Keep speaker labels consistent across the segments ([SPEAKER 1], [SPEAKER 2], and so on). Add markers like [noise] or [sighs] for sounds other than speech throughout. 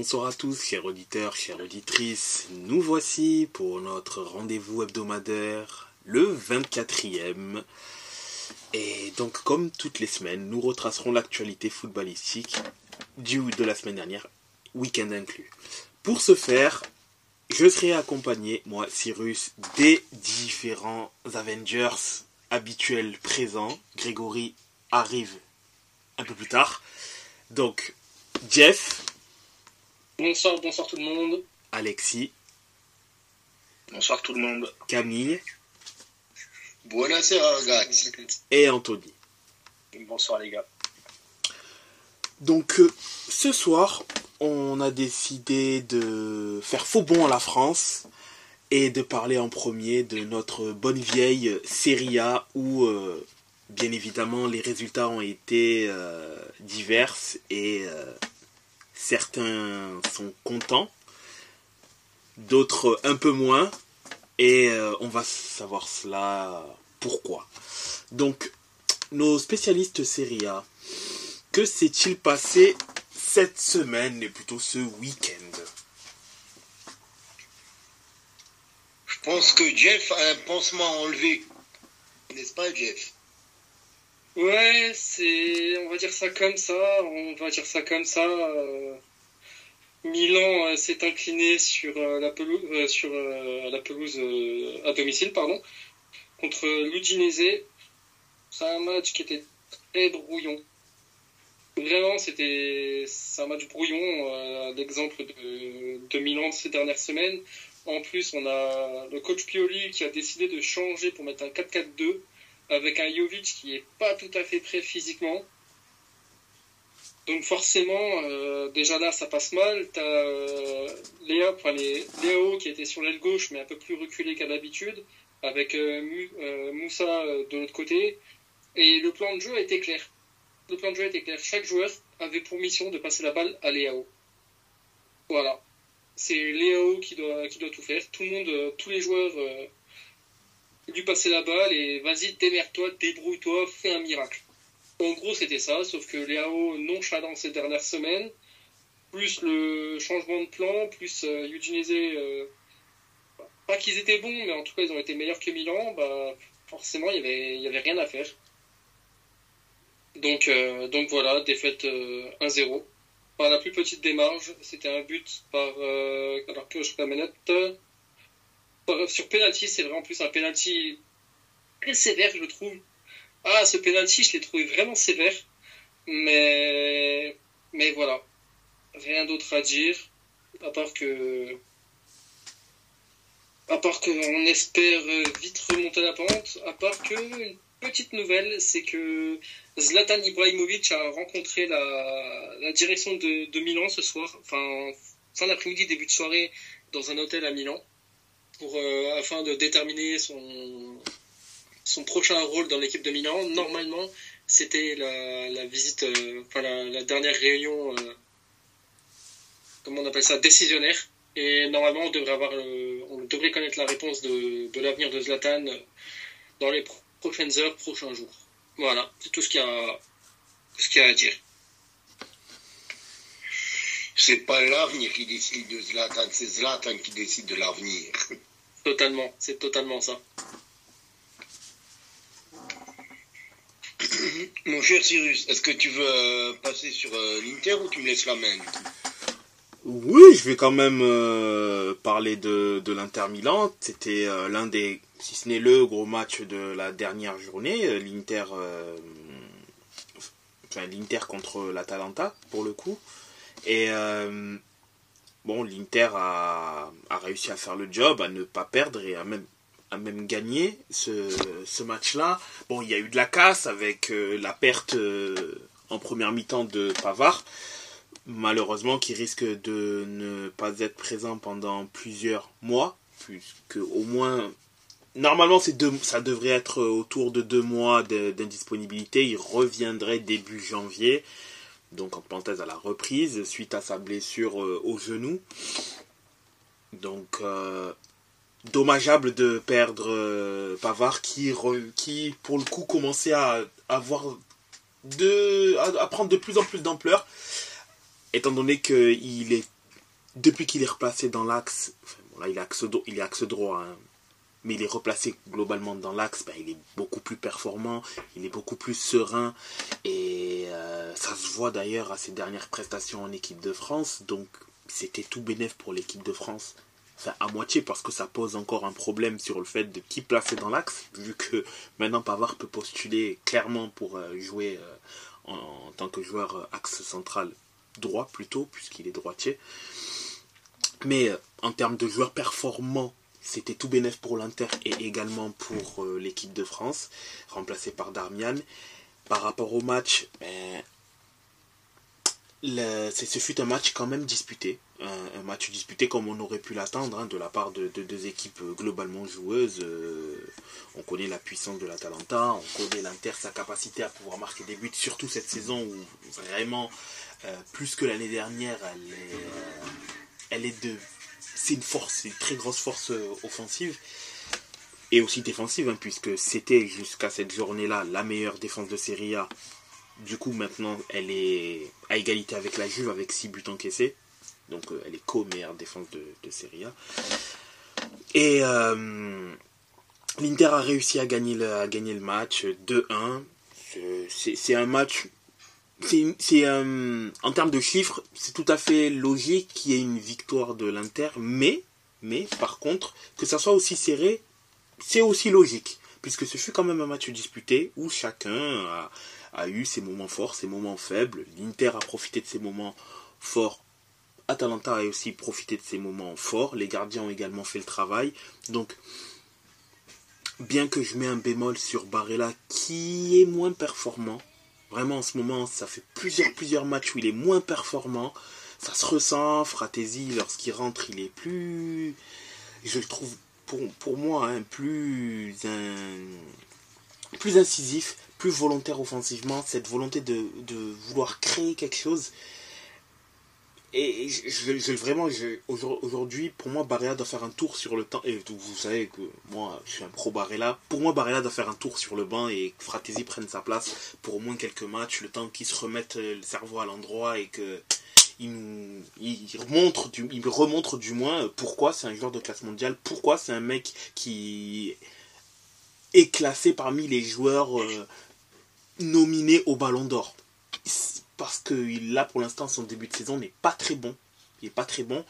[SPEAKER 1] Bonsoir à tous, chers auditeurs, chères auditrices. Nous voici pour notre rendez-vous hebdomadaire, le 24e. Et donc, comme toutes les semaines, nous retracerons l'actualité footballistique du, de la semaine dernière, week-end inclus. Pour ce faire, je serai accompagné, moi, Cyrus, des différents Avengers habituels présents. Grégory arrive un peu plus tard. Donc, Jeff,
[SPEAKER 2] Bonsoir, bonsoir tout le monde.
[SPEAKER 1] Alexis,
[SPEAKER 3] Bonsoir tout le monde.
[SPEAKER 1] Camille
[SPEAKER 3] Buonasera ragazzi.
[SPEAKER 1] et Anthony.
[SPEAKER 2] Bonsoir les gars.
[SPEAKER 1] Donc, euh, ce soir, on a décidé de faire faux bond à la France et de parler en premier de notre bonne vieille Serie A où, euh, bien évidemment, les résultats ont été euh, divers et certains sont contents, d'autres un peu moins et euh, on va savoir cela pourquoi. Donc, nos spécialistes Serie A, que s'est-il passé cette semaine et plutôt ce week-end?
[SPEAKER 3] Je pense que Jeff a un pansement à enlever. N'est-ce pas Jeff?
[SPEAKER 2] Ouais, c'est, on va dire ça comme ça, on va dire ça comme ça. euh, Milan euh, s'est incliné sur euh, la pelouse, à domicile, pardon, contre l'Udinese. C'est un match qui était très brouillon. Vraiment, c'était, c'est un match brouillon, l'exemple de, de Milan ces dernières semaines. En plus, on a le coach Pioli qui a décidé de changer pour mettre un 4-4-2 avec un Jovic qui est pas tout à fait prêt physiquement. Donc forcément, euh, déjà là, ça passe mal. T'as euh, enfin, Léo qui était sur l'aile gauche, mais un peu plus reculé qu'à l'habitude, avec euh, euh, Moussa de l'autre côté. Et le plan de jeu était clair. Le plan de jeu était clair. Chaque joueur avait pour mission de passer la balle à Léao. Voilà. C'est Léao qui doit, qui doit tout faire. Tout le monde, tous les joueurs euh, lui passer la balle et vas-y, démerde-toi, débrouille-toi, fais un miracle. En gros, c'était ça, sauf que Léao nonchalant ces dernières semaines, plus le changement de plan, plus euh, Udinese, euh, pas qu'ils étaient bons, mais en tout cas ils ont été meilleurs que Milan, bah forcément il y avait, y avait rien à faire. Donc, euh, voilà, défaite euh, 1-0. Par la plus petite démarche, c'était un but par, euh, alors que je sur penalty, c'est vrai en plus un penalty très sévère, je trouve. Ah, ce penalty, je l'ai trouvé vraiment sévère, mais mais voilà, rien d'autre à dire à part que à part qu'on espère euh, vite remonter la pente, à part que une petite nouvelle, c'est que Zlatan Ibrahimovic a rencontré la, direction de, Milan ce soir, fin d'après-midi, début de soirée, dans un hôtel à Milan, euh, afin de déterminer son son prochain rôle dans l'équipe de Milan. Normalement, c'était la, visite, euh, enfin la, dernière réunion, euh, comment on appelle ça, décisionnaire. Et normalement, on devrait avoir, on devrait connaître la réponse de, de l'avenir de Zlatan dans les pro- prochaines heures, prochains jours. Voilà, c'est tout ce qu'il y a, qu'il y a à dire.
[SPEAKER 3] C'est pas l'avenir qui décide de Zlatan, c'est Zlatan qui décide de l'avenir.
[SPEAKER 2] Totalement, c'est totalement ça. [coughs]
[SPEAKER 3] Mon cher Cyrus, est-ce que tu veux euh, passer sur euh, l'Inter ou tu me laisses la main du coup?
[SPEAKER 1] Oui, je vais quand même euh, parler de, de l'Inter Milan. C'était euh, l'un des, si ce n'est le gros match de la dernière journée. L'Inter, euh, enfin l'Inter contre l'Atalanta pour le coup. Et euh, bon, l'Inter a, réussi à faire le job, à ne pas perdre et à même à même gagner ce, ce match-là. Bon, il y a eu de la casse avec euh, la perte euh, en première mi-temps de Pavard malheureusement qui risque de ne pas être présent pendant plusieurs mois, puisque au moins normalement deux, ça devrait être autour de deux mois d'indisponibilité. Il reviendrait début janvier, donc en parenthèse à la reprise suite à sa blessure euh, au genou. Donc euh, dommageable de perdre euh, Pavard qui pour le coup commençait à avoir de à, prendre de plus en plus d'ampleur étant donné qu'il est depuis qu'il est replacé dans l'axe, là il est axe, il est axe droit, hein, mais il est replacé globalement dans l'axe, ben, il est beaucoup plus performant, il est beaucoup plus serein, et euh, ça se voit d'ailleurs à ses dernières prestations en équipe de France, donc c'était tout bénéf pour l'équipe de France. Enfin, à moitié parce que ça pose encore un problème sur le fait de qui placer dans l'axe, vu que maintenant Pavard peut postuler clairement pour euh, jouer euh, en, en, tant que joueur axe central droit plutôt, puisqu'il est droitier. Mais en termes de joueurs performants c'était tout bénéf pour l'Inter et également pour euh, l'équipe de France, remplacé par Darmian. Par rapport au match, ben, ce fut un match quand même disputé. Un, match disputé comme on aurait pu l'attendre hein, de la part de, deux équipes globalement joueuses. Euh, on connaît la puissance de l'Atalanta, on connaît l'Inter, sa capacité à pouvoir marquer des buts, surtout cette saison où vraiment, euh, plus que l'année dernière, elle est, elle est de c'est une force, une très grosse force euh, offensive et aussi défensive, hein, puisque c'était jusqu'à cette journée-là la meilleure défense de Serie A. Du coup, maintenant, elle est à égalité avec la Juve avec 6 buts encaissés. Donc, euh, elle est co-meilleure défense de, de, Serie A. Et euh, l'Inter a réussi à gagner le, à gagner le match 2-1. C'est un match c'est euh, en termes de chiffres, c'est tout à fait logique qu'il y ait une victoire de l'Inter, mais mais par contre que ça soit aussi serré, c'est aussi logique puisque ce fut quand même un match disputé où chacun a, a eu ses moments forts, ses moments faibles. L'Inter a profité de ses moments forts. Atalanta a aussi profité de ses moments forts. Les gardiens ont également fait le travail. Donc, bien que je mets un bémol sur Barella qui est moins performant, Vraiment, en ce moment, ça fait plusieurs, plusieurs matchs où il est moins performant. Ça se ressent. Fratesi, lorsqu'il rentre, il est plus. Je le trouve, pour, moi, hein, plus, plus incisif, plus volontaire offensivement. Cette volonté de vouloir créer quelque chose et je, vraiment, aujourd'hui, pour moi, Barella doit faire un tour sur le temps. Et vous savez que moi, je suis un pro Barella. Pour moi, Barella doit faire un tour sur le banc et que Fratesi prenne sa place pour au moins quelques matchs, le temps qu'il se remette le cerveau à l'endroit et que il remontre du moins pourquoi c'est un joueur de classe mondiale, pourquoi c'est un mec qui est classé parmi les joueurs euh, nominés au Ballon d'Or parce que là pour l'instant son début de saison n'est pas très bon. Il n'est pas très bon.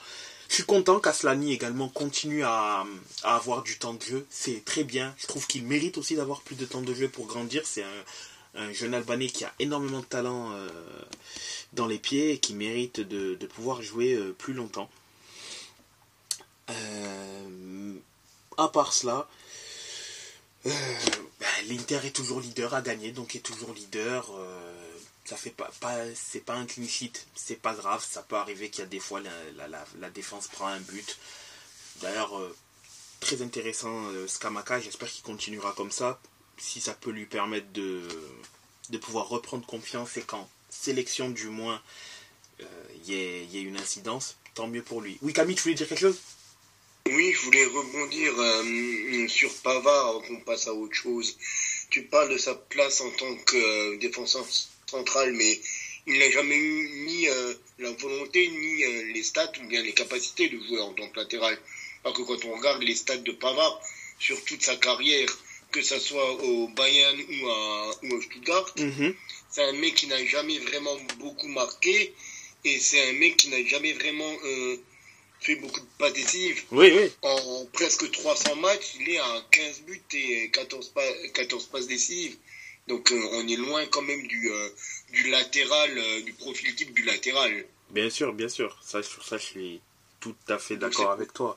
[SPEAKER 1] Je suis content qu'Aslani également continue à, avoir du temps de jeu. C'est très bien. Je trouve qu'il mérite aussi d'avoir plus de temps de jeu pour grandir. C'est un, jeune Albanais qui a énormément de talent euh, dans les pieds et qui mérite de, pouvoir jouer euh, plus longtemps. Euh, à part cela, ben, l'Inter est toujours leader à gagner, donc est toujours leader ça fait pas, pas c'est pas un clean sheet, c'est pas grave, ça peut arriver qu'il y a des fois la, défense prend un but. D'ailleurs, euh, très intéressant euh, Skamaka, j'espère qu'il continuera comme ça, si ça peut lui permettre de, de pouvoir reprendre confiance et qu'en sélection du moins il euh, y, ait, une incidence, tant mieux pour lui. Oui Camille, tu voulais dire quelque chose?
[SPEAKER 3] Oui, je voulais rebondir sur Pavard qu'on passe à autre chose. Tu parles de sa place en tant que défenseur central, mais il n'a jamais eu ni euh, la volonté, ni euh, les stats, ou bien les capacités de jouer en tant que latéral. Parce que quand on regarde les stats de Pavard sur toute sa carrière, que ce soit au Bayern ou à, ou Stuttgart, mhm. c'est un mec qui n'a jamais vraiment beaucoup marqué, et c'est un mec qui n'a jamais vraiment euh, fait beaucoup de passes décisives.
[SPEAKER 1] Oui, oui.
[SPEAKER 3] En presque 300 matchs, il est à 15 buts et 14, 14 passes décisives. Donc euh, on est loin quand même du, euh, du latéral, euh, du profil type du latéral.
[SPEAKER 1] Bien sûr, bien sûr. Ça, sur ça, je suis tout à fait d'accord avec toi.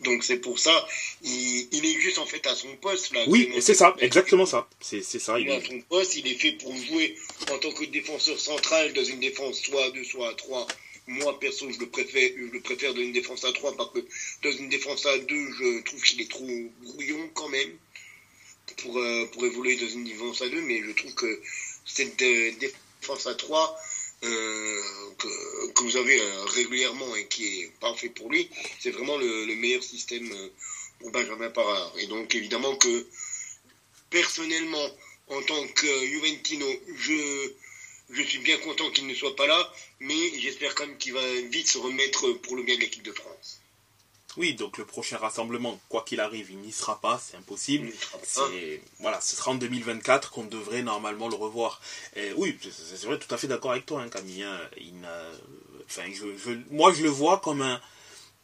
[SPEAKER 3] Donc c'est pour ça, il, il, est juste en fait à son poste là.
[SPEAKER 1] Oui, c'est ça, exactement ça. C'est ça.
[SPEAKER 3] Il, est à son poste, il est fait pour jouer en tant que défenseur central dans une défense soit à 2, soit à 3. Moi perso, je le préfère, je le préfère dans une défense à 3 parce que dans une défense à 2, je trouve qu'il est trop brouillon quand même pour, euh, pour évoluer dans une défense à 2, mais je trouve que cette défense à 3 euh, que, vous avez euh, régulièrement et qui est parfait pour lui, c'est vraiment le, meilleur système pour Benjamin Parard. Et donc évidemment que personnellement, en tant que Juventino, je je suis bien content qu'il ne soit pas là, mais j'espère quand même qu'il va vite se remettre pour le bien de l'équipe de France.
[SPEAKER 1] Oui, donc le prochain rassemblement, quoi qu'il arrive, il n'y sera pas, c'est impossible. C'est voilà, ce sera en 2024 qu'on devrait normalement le revoir. Et oui, c'est vrai, tout à fait d'accord avec toi, hein, Camille. Hein. il enfin, je, moi, je le vois comme un.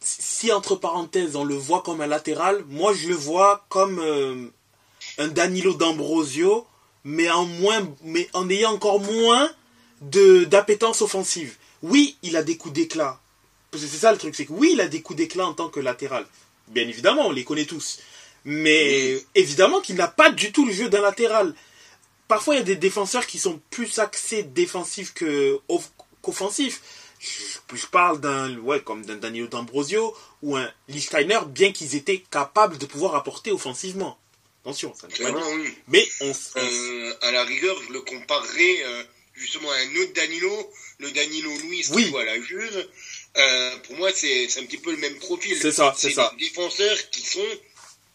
[SPEAKER 1] Si entre parenthèses, on le voit comme un latéral, moi, je le vois comme euh, un Danilo D'Ambrosio, mais en moins, mais en ayant encore moins de d'appétence offensive. Oui, il a des coups d'éclat c'est ça le truc, c'est que oui, il a des coups d'éclat en tant que latéral. Bien évidemment, on les connaît tous. Mais évidemment qu'il n'a pas du tout le jeu d'un latéral. Parfois, il y a des défenseurs qui sont plus axés défensifs qu'offensifs. Je, parle d'un, ouais, comme d'un Danilo D'Ambrosio ou un Lichtsteiner, bien qu'ils étaient capables de pouvoir apporter offensivement. Attention, ça
[SPEAKER 3] ne pas Mais on, euh, à la rigueur, je le comparerais euh, justement à un autre Danilo, le Danilo Louis oui. qui à la Juve, euh, pour moi, c'est un petit peu le même profil.
[SPEAKER 1] C'est ça, c'est ça.
[SPEAKER 3] Des défenseurs qui sont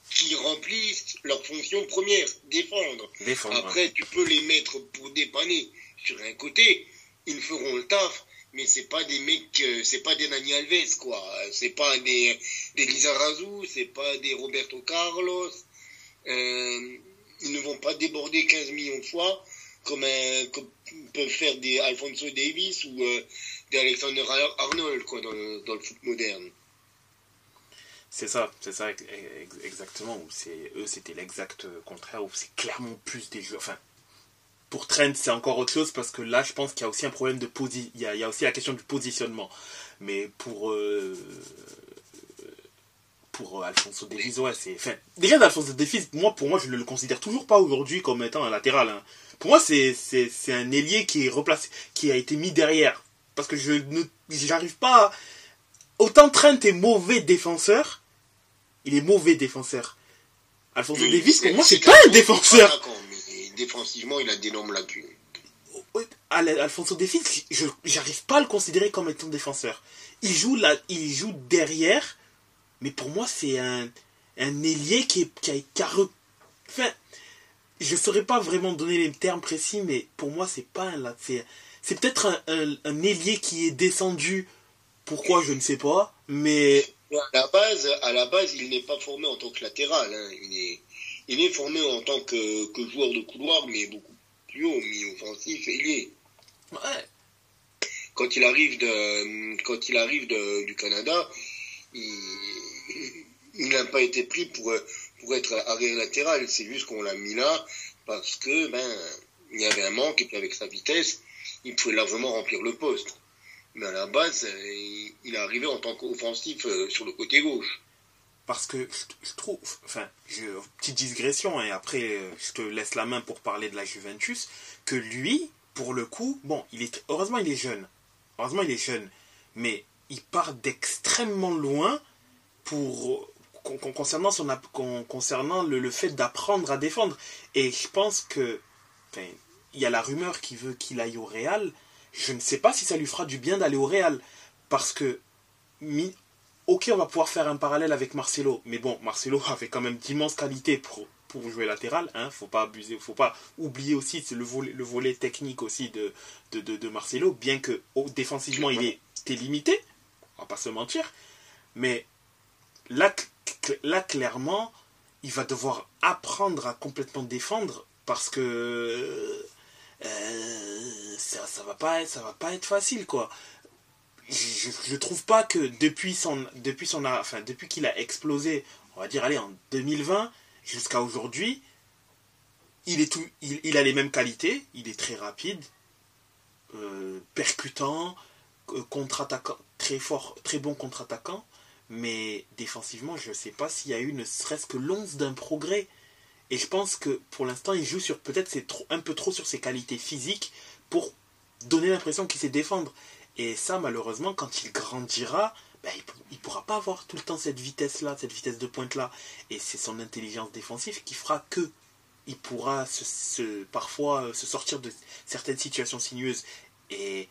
[SPEAKER 3] qui remplissent leur fonction première, défendre. Après, tu peux les mettre pour dépanner sur un côté, ils feront le taf, mais c'est pas des mecs, euh, c'est pas des Nani Alves, quoi. C'est pas des, des Lizarazu, c'est pas des Roberto Carlos. Euh, ils ne vont pas déborder 15 millions de fois comme, un, comme peuvent faire des Alfonso Davis ou euh, d'Alexander Arnold quoi, dans, le, dans le foot moderne.
[SPEAKER 1] C'est ça, c'est ça exactement. c'est eux, c'était l'exact contraire. Où c'est clairement plus des jeux. Enfin, pour Trent, c'est encore autre chose parce que là, je pense qu'il y a aussi un problème de position. Il, y a aussi la question du positionnement. Mais pour euh, pour Alfonso Davies, ouais, c'est. Enfin, déjà d'Alfonso Davies, moi, pour moi, je ne le considère toujours pas aujourd'hui comme étant un latéral. Hein. Pour moi, c'est c'est un ailier qui est replacé, qui a été mis derrière parce que je ne j'arrive pas à... autant Trent est mauvais défenseur il est mauvais défenseur. Alfonso Davis pour moi c'est pas un défenseur.
[SPEAKER 3] défensivement il a d'énormes lacunes.
[SPEAKER 1] Alfonso Davis je j'arrive pas à le considérer comme étant défenseur. Il joue là il joue derrière mais pour moi c'est un un ailier qui est qui a, qui a enfin je saurais pas vraiment donner les termes précis mais pour moi c'est pas un c'est c'est peut-être un, un, ailier qui est descendu. Pourquoi, je ne sais pas. Mais.
[SPEAKER 3] À la base, à la base il n'est pas formé en tant que latéral. Hein. Il, est, il est formé en tant que, que joueur de couloir, mais beaucoup plus haut, mi-offensif, il est. Ouais. Quand il arrive, de, quand il arrive de, du Canada, il, il n'a pas été pris pour, pour être arrière latéral. C'est juste qu'on l'a mis là parce que ben il y avait un manque et puis avec sa vitesse, il pouvait largement remplir le poste. Mais à la base, euh, il est arrivé en tant qu'offensif euh, sur le côté gauche.
[SPEAKER 1] Parce que je, trouve, enfin, petite digression, et après euh, je te laisse la main pour parler de la Juventus, que lui, pour le coup, bon, il est, heureusement il est jeune, heureusement il est jeune, mais il part d'extrêmement loin pour concernant son concernant le, le fait d'apprendre à défendre et je pense que il y a la rumeur qui veut qu'il aille au Real. Je ne sais pas si ça lui fera du bien d'aller au Real. Parce que, ok, on va pouvoir faire un parallèle avec Marcelo. Mais bon, Marcelo [laughs] avait quand même d'immenses qualités pour, pour jouer latéral. Hein. Faut pas abuser, faut pas oublier aussi le volet, le volet technique aussi de, de, Marcelo. Bien que oh, défensivement, il est, limité. On va pas se mentir. Mais là, là, clairement, il va devoir apprendre à complètement défendre parce que euh, ça, ça va pas être, ça va pas être facile quoi. Je, je trouve pas que depuis son, depuis depuis qu'il a explosé, on va dire allez en 2020 jusqu'à aujourd'hui, il est tout, il, a les mêmes qualités, il est très rapide, euh, percutant, euh, contre-attaquant, très fort, très bon contre-attaquant, mais défensivement, je sais pas s'il y a eu ne serait-ce que l'once d'un progrès. Et je pense que pour l'instant, il joue sur peut-être c'est un peu trop sur ses qualités physiques pour donner l'impression qu'il sait défendre. Et ça, malheureusement, quand il grandira, ben, il ne pourra pas avoir tout le temps cette vitesse-là, cette vitesse de pointe-là. Et c'est son intelligence défensive qui fera que il pourra parfois euh, se sortir de certaines situations sinueuses. Et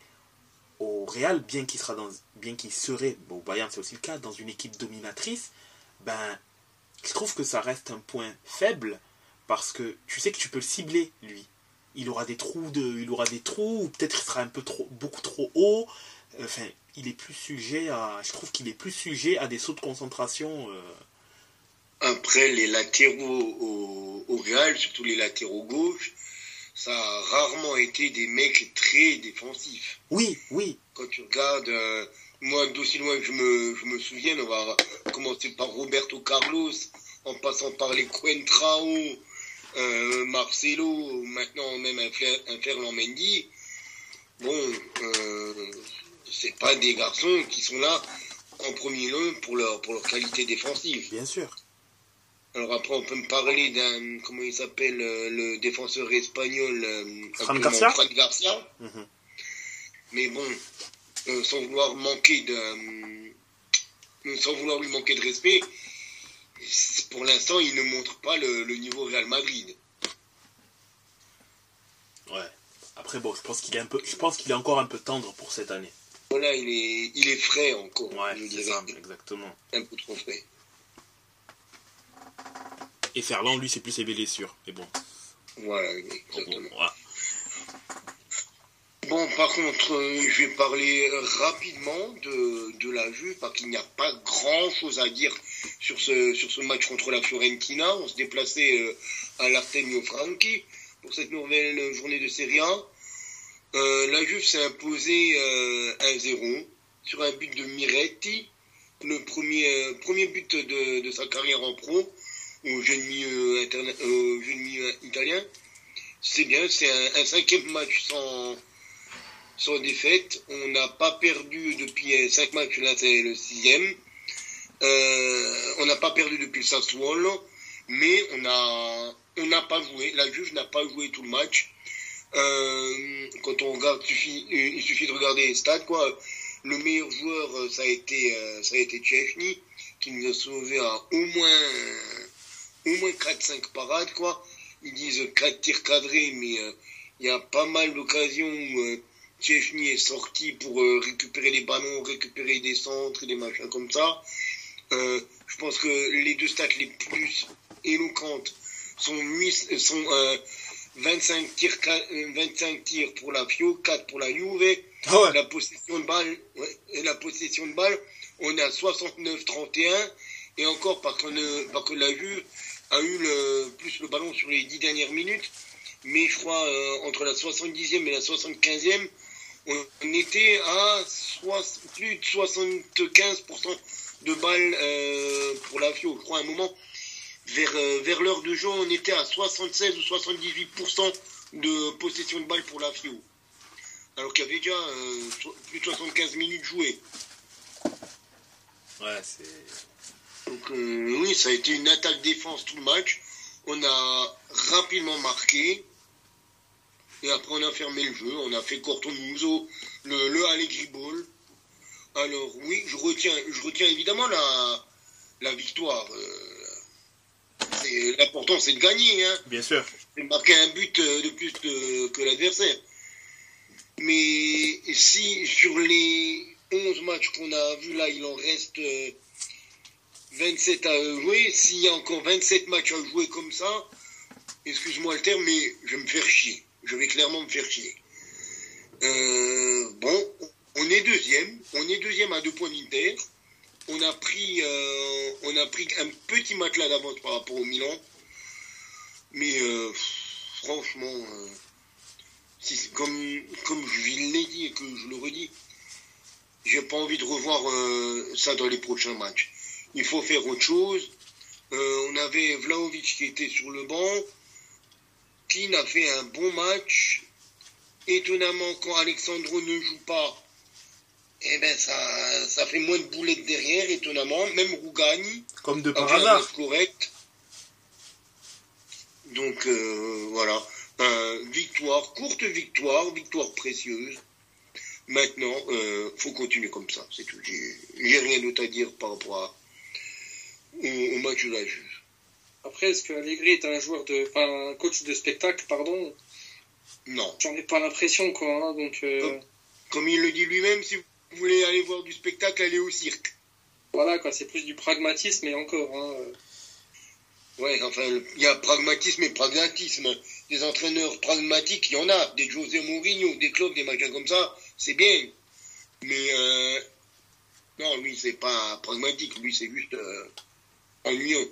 [SPEAKER 1] au Real, bien qu'il sera dans, bien qu'il serait, bon, Bayern c'est aussi le cas, dans une équipe dominatrice, ben, je trouve que ça reste un point faible parce que tu sais que tu peux le cibler, lui. il aura des trous de, il aura des trous, ou peut-être il sera un peu trop, beaucoup trop haut. Enfin, il est plus sujet à, je trouve qu'il est plus sujet à des sauts de concentration. euh.
[SPEAKER 3] Après, les latéraux au, au Real, surtout les latéraux gauche, ça a rarement été des mecs très défensifs.
[SPEAKER 1] Oui, oui,
[SPEAKER 3] Quand tu regardes, euh, moi, d'aussi loin que je me, je me souvienne, on va commencer par Roberto Carlos, en passant par les Coentrao, euh, Marcelo, maintenant même un, Ferland Mendy. Bon, euh, c'est pas des garçons qui sont là en premier lieu pour leur, pour leur qualité défensive.
[SPEAKER 1] bien sûr.
[SPEAKER 3] Alors après, on peut me parler d'un, comment il s'appelle, euh, le défenseur espagnol, euh,
[SPEAKER 1] Fran
[SPEAKER 3] actuellement,
[SPEAKER 1] Garcia
[SPEAKER 3] Fran Garcia.
[SPEAKER 1] Mhm.
[SPEAKER 3] Mais bon, euh, sans vouloir manquer de, euh, sans vouloir lui manquer de respect, pour l'instant, il ne montre pas le, le niveau Real Madrid.
[SPEAKER 1] Ouais. Après bon, je pense qu'il est un peu, je pense qu'il est encore un peu tendre pour cette année.
[SPEAKER 3] Voilà, il est, il est frais encore.
[SPEAKER 1] Ouais, c'est ça, exactement.
[SPEAKER 3] Un peu trop frais.
[SPEAKER 1] Et Ferland, lui, c'est plus ses blessures. Mais bon,
[SPEAKER 3] Voilà,
[SPEAKER 1] bon,
[SPEAKER 3] exactement.
[SPEAKER 1] bon, voilà.
[SPEAKER 3] Bon, par contre, euh, je vais parler rapidement de, de la Juve, parce qu'il n'y a pas grand-chose à dire sur ce, match contre la Fiorentina. On se déplaçait euh, à l'Artemio Franchi pour cette nouvelle journée de Serie A. Euh, la Juve s'est imposée euh, 1-0 sur un but de Miretti, le premier, but de, sa carrière en pro au jeune milieu, italien. C'est bien, c'est un cinquième match sans, sans défaite. On n'a pas perdu depuis euh, cinq matchs, là c'est le sixième. Euh, on n'a pas perdu depuis le Sassuolo, mais on a on n'a pas joué. La Juve n'a pas joué tout le match. Euh, quand on regarde, euh, il suffit de regarder les stats quoi. Le meilleur joueur, euh, ça a été euh, ça a été Tchechny, qui nous a sauvé à au moins euh, au moins 4-5 parades quoi. Ils disent 4 tirs cadrés, mais euh, il y a pas mal d'occasions où Tchechny est sorti pour euh, récupérer les ballons, récupérer des centres et des machins comme ça. Euh, je pense que les deux stats les plus éloquentes sont, mis, sont euh, 25, tirs, ca- euh, 25 tirs pour la Fio, 4 pour la Juve.
[SPEAKER 1] Ah ouais.
[SPEAKER 3] La possession de balle, ouais, et la possession de balle, on est à 69-31. Et encore parce, euh, parce que la Juve a eu le, plus le ballon sur les 10 dernières minutes. Mais je crois euh, entre la 70e et la 75e, on était à plus de 75% de balles euh, pour la FIO. Je crois à un moment, vers, euh, vers l'heure de jeu, on était à 76 ou 78% de possession de balles pour la FIO. Alors qu'il y avait déjà euh, so- plus de 75 minutes jouées.
[SPEAKER 1] Ouais, c'est.
[SPEAKER 3] Donc oui, ça a été une attaque-défense tout le match. On a rapidement marqué. Et après, on a fermé le jeu. On a fait Corton Muso, le, le Allegri Ball. Alors oui, je retiens, je retiens évidemment la, la victoire. Euh, L'important, c'est de gagner. Hein.
[SPEAKER 1] Bien sûr.
[SPEAKER 3] C'est de marquer un but euh, de plus que, que l'adversaire. Mais si sur les 11 matchs qu'on a vus là, il en reste euh, 27 à jouer, s'il y a encore 27 matchs à jouer comme ça, excuse-moi le terme, mais je vais me faire chier. Je vais clairement me faire chier. Euh, bon, on est deuxième. On est deuxième à deux points d'Inter. On a pris, euh, on a pris un petit matelas d'avance par rapport au Milan. Mais euh, franchement, euh, si comme, comme je l'ai dit et que je le redis, j'ai pas envie de revoir euh, ça dans les prochains matchs. Il faut faire autre chose. Euh, on avait Vlaovic qui était sur le banc. A fait un bon match. Étonnamment, quand Alexandro ne joue pas, eh ben ça, ça fait moins de boulettes derrière, étonnamment. Même Rougani,
[SPEAKER 1] Comme de par hasard.
[SPEAKER 3] correct. Donc euh, voilà, Euh, victoire, courte victoire, victoire précieuse. Maintenant, euh, faut continuer comme ça, c'est tout. J'ai j'ai rien d'autre à dire par rapport à, au, au match de la Juve.
[SPEAKER 2] Après, est-ce que Allegri est un joueur de, enfin, un coach de spectacle, pardon?
[SPEAKER 3] Non,
[SPEAKER 2] J'en ai pas l'impression, quoi. hein, donc, euh,
[SPEAKER 3] comme il le dit lui-même, si vous voulez aller voir du spectacle, allez au cirque.
[SPEAKER 2] voilà, quoi. C'est plus du pragmatisme et encore. Hein, euh.
[SPEAKER 3] Ouais, enfin, il y a pragmatisme et pragmatisme. Des entraîneurs pragmatiques, il y en a. Des José Mourinho, des clubs, des machins comme ça, c'est bien. Mais euh, non, lui, c'est pas pragmatique. Lui, c'est juste euh, ennuyeux.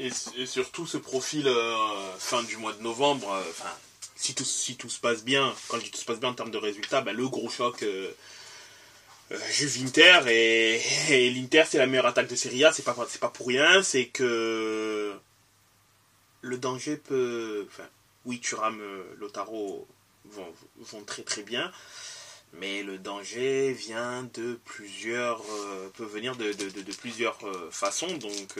[SPEAKER 1] Et, surtout ce profil euh, fin du mois de novembre, euh, si tout, si tout se passe bien, quand je dis tout se passe bien en termes de résultats, ben, le gros choc euh, Juve Inter et, l'Inter c'est la meilleure attaque de Serie A, c'est pas, pas pour rien, c'est que le danger peut. Enfin, oui, Thuram, Lotaro vont, vont très très bien, mais le danger vient de plusieurs. peut venir de, de, de, de plusieurs façons, donc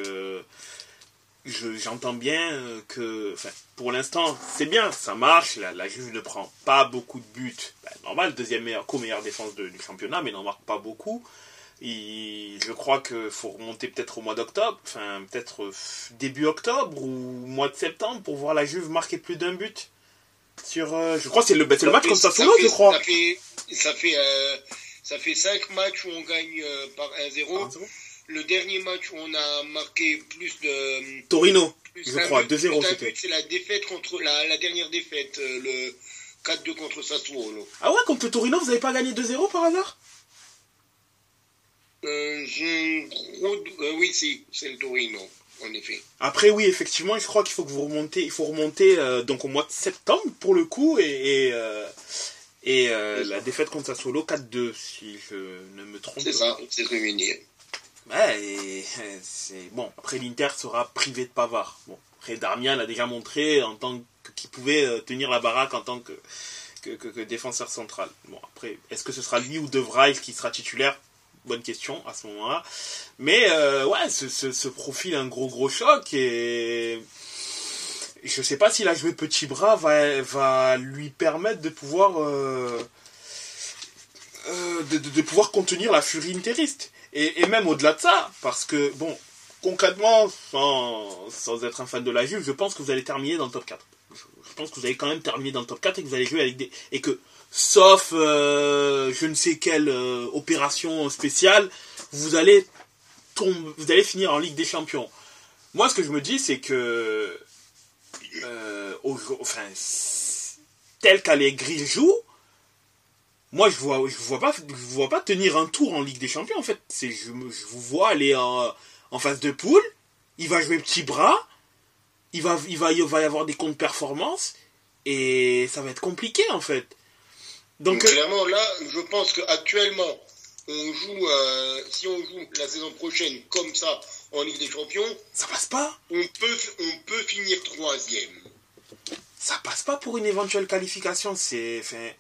[SPEAKER 1] j'entends bien que, enfin, pour l'instant, c'est bien, ça marche. La, la Juve ne prend pas beaucoup de buts. Ben, normal, deuxième meilleure, co-meilleure défense de, du championnat, mais n'en marque pas beaucoup. Et je crois qu'il faut remonter peut-être au mois d'octobre, enfin, peut-être début octobre ou mois de septembre pour voir la Juve marquer plus d'un but. Sur, euh, je crois que c'est le, ben, le match contre Sassuolo, je crois.
[SPEAKER 3] Ça fait, ça fait, euh, ça fait 5 matchs où on gagne euh, par 1-0 le dernier match où on a marqué plus de.
[SPEAKER 1] Torino, plus je crois, 2-0 c'était.
[SPEAKER 3] C'est la défaite contre. La, la dernière défaite, euh, le 4-2 contre Sassuolo.
[SPEAKER 1] Ah ouais, contre Torino, vous n'avez pas gagné 2-0 par hasard?
[SPEAKER 3] Euh. Euh, oui, si, c'est le Torino. En effet.
[SPEAKER 1] Après oui effectivement je crois qu'il faut que vous remontez il faut remonter euh, donc au mois de septembre pour le coup et, et euh, et euh, la défaite contre Sassuolo 4-2 si je ne me trompe
[SPEAKER 3] C'est ça, c'est ce
[SPEAKER 1] c'est bon. Après, l'Inter sera privé de Pavard. Bon, après, Darmian l'a déjà montré en tant qu'il pouvait tenir la baraque en tant que que, défenseur central. Bon, après, est-ce que ce sera lui ou De Vrij qui sera titulaire? Bonne question à ce moment-là. Mais euh, ouais, ce, ce, ce, profil un gros gros choc et je sais pas si la jouée petit bras va va lui permettre de pouvoir euh, euh, de, de pouvoir contenir la furie interiste. Et, même au-delà de ça, parce que, bon, concrètement, sans, être un fan de la Juve, je pense que vous allez terminer dans le top 4. Je, pense que vous allez quand même terminer dans le top 4 et que vous allez jouer avec des... Et que, sauf euh, je ne sais quelle euh, opération spéciale, vous allez, vous allez finir en Ligue des Champions. Moi, ce que je me dis, c'est que... Euh, enfin, tel qu'Allegri joue, moi je vois je vois pas je vois pas tenir un tour en Ligue des Champions en fait. C'est je, je vous vois aller en, en phase de poule. Il va jouer petit bras. Il va il va il va y avoir des comptes performances et ça va être compliqué en fait.
[SPEAKER 3] Donc clairement là je pense que actuellement on joue euh, si on joue la saison prochaine comme ça en Ligue des Champions
[SPEAKER 1] ça passe pas.
[SPEAKER 3] on peut on peut finir troisième.
[SPEAKER 1] Ça passe pas pour une éventuelle qualification. C'est enfin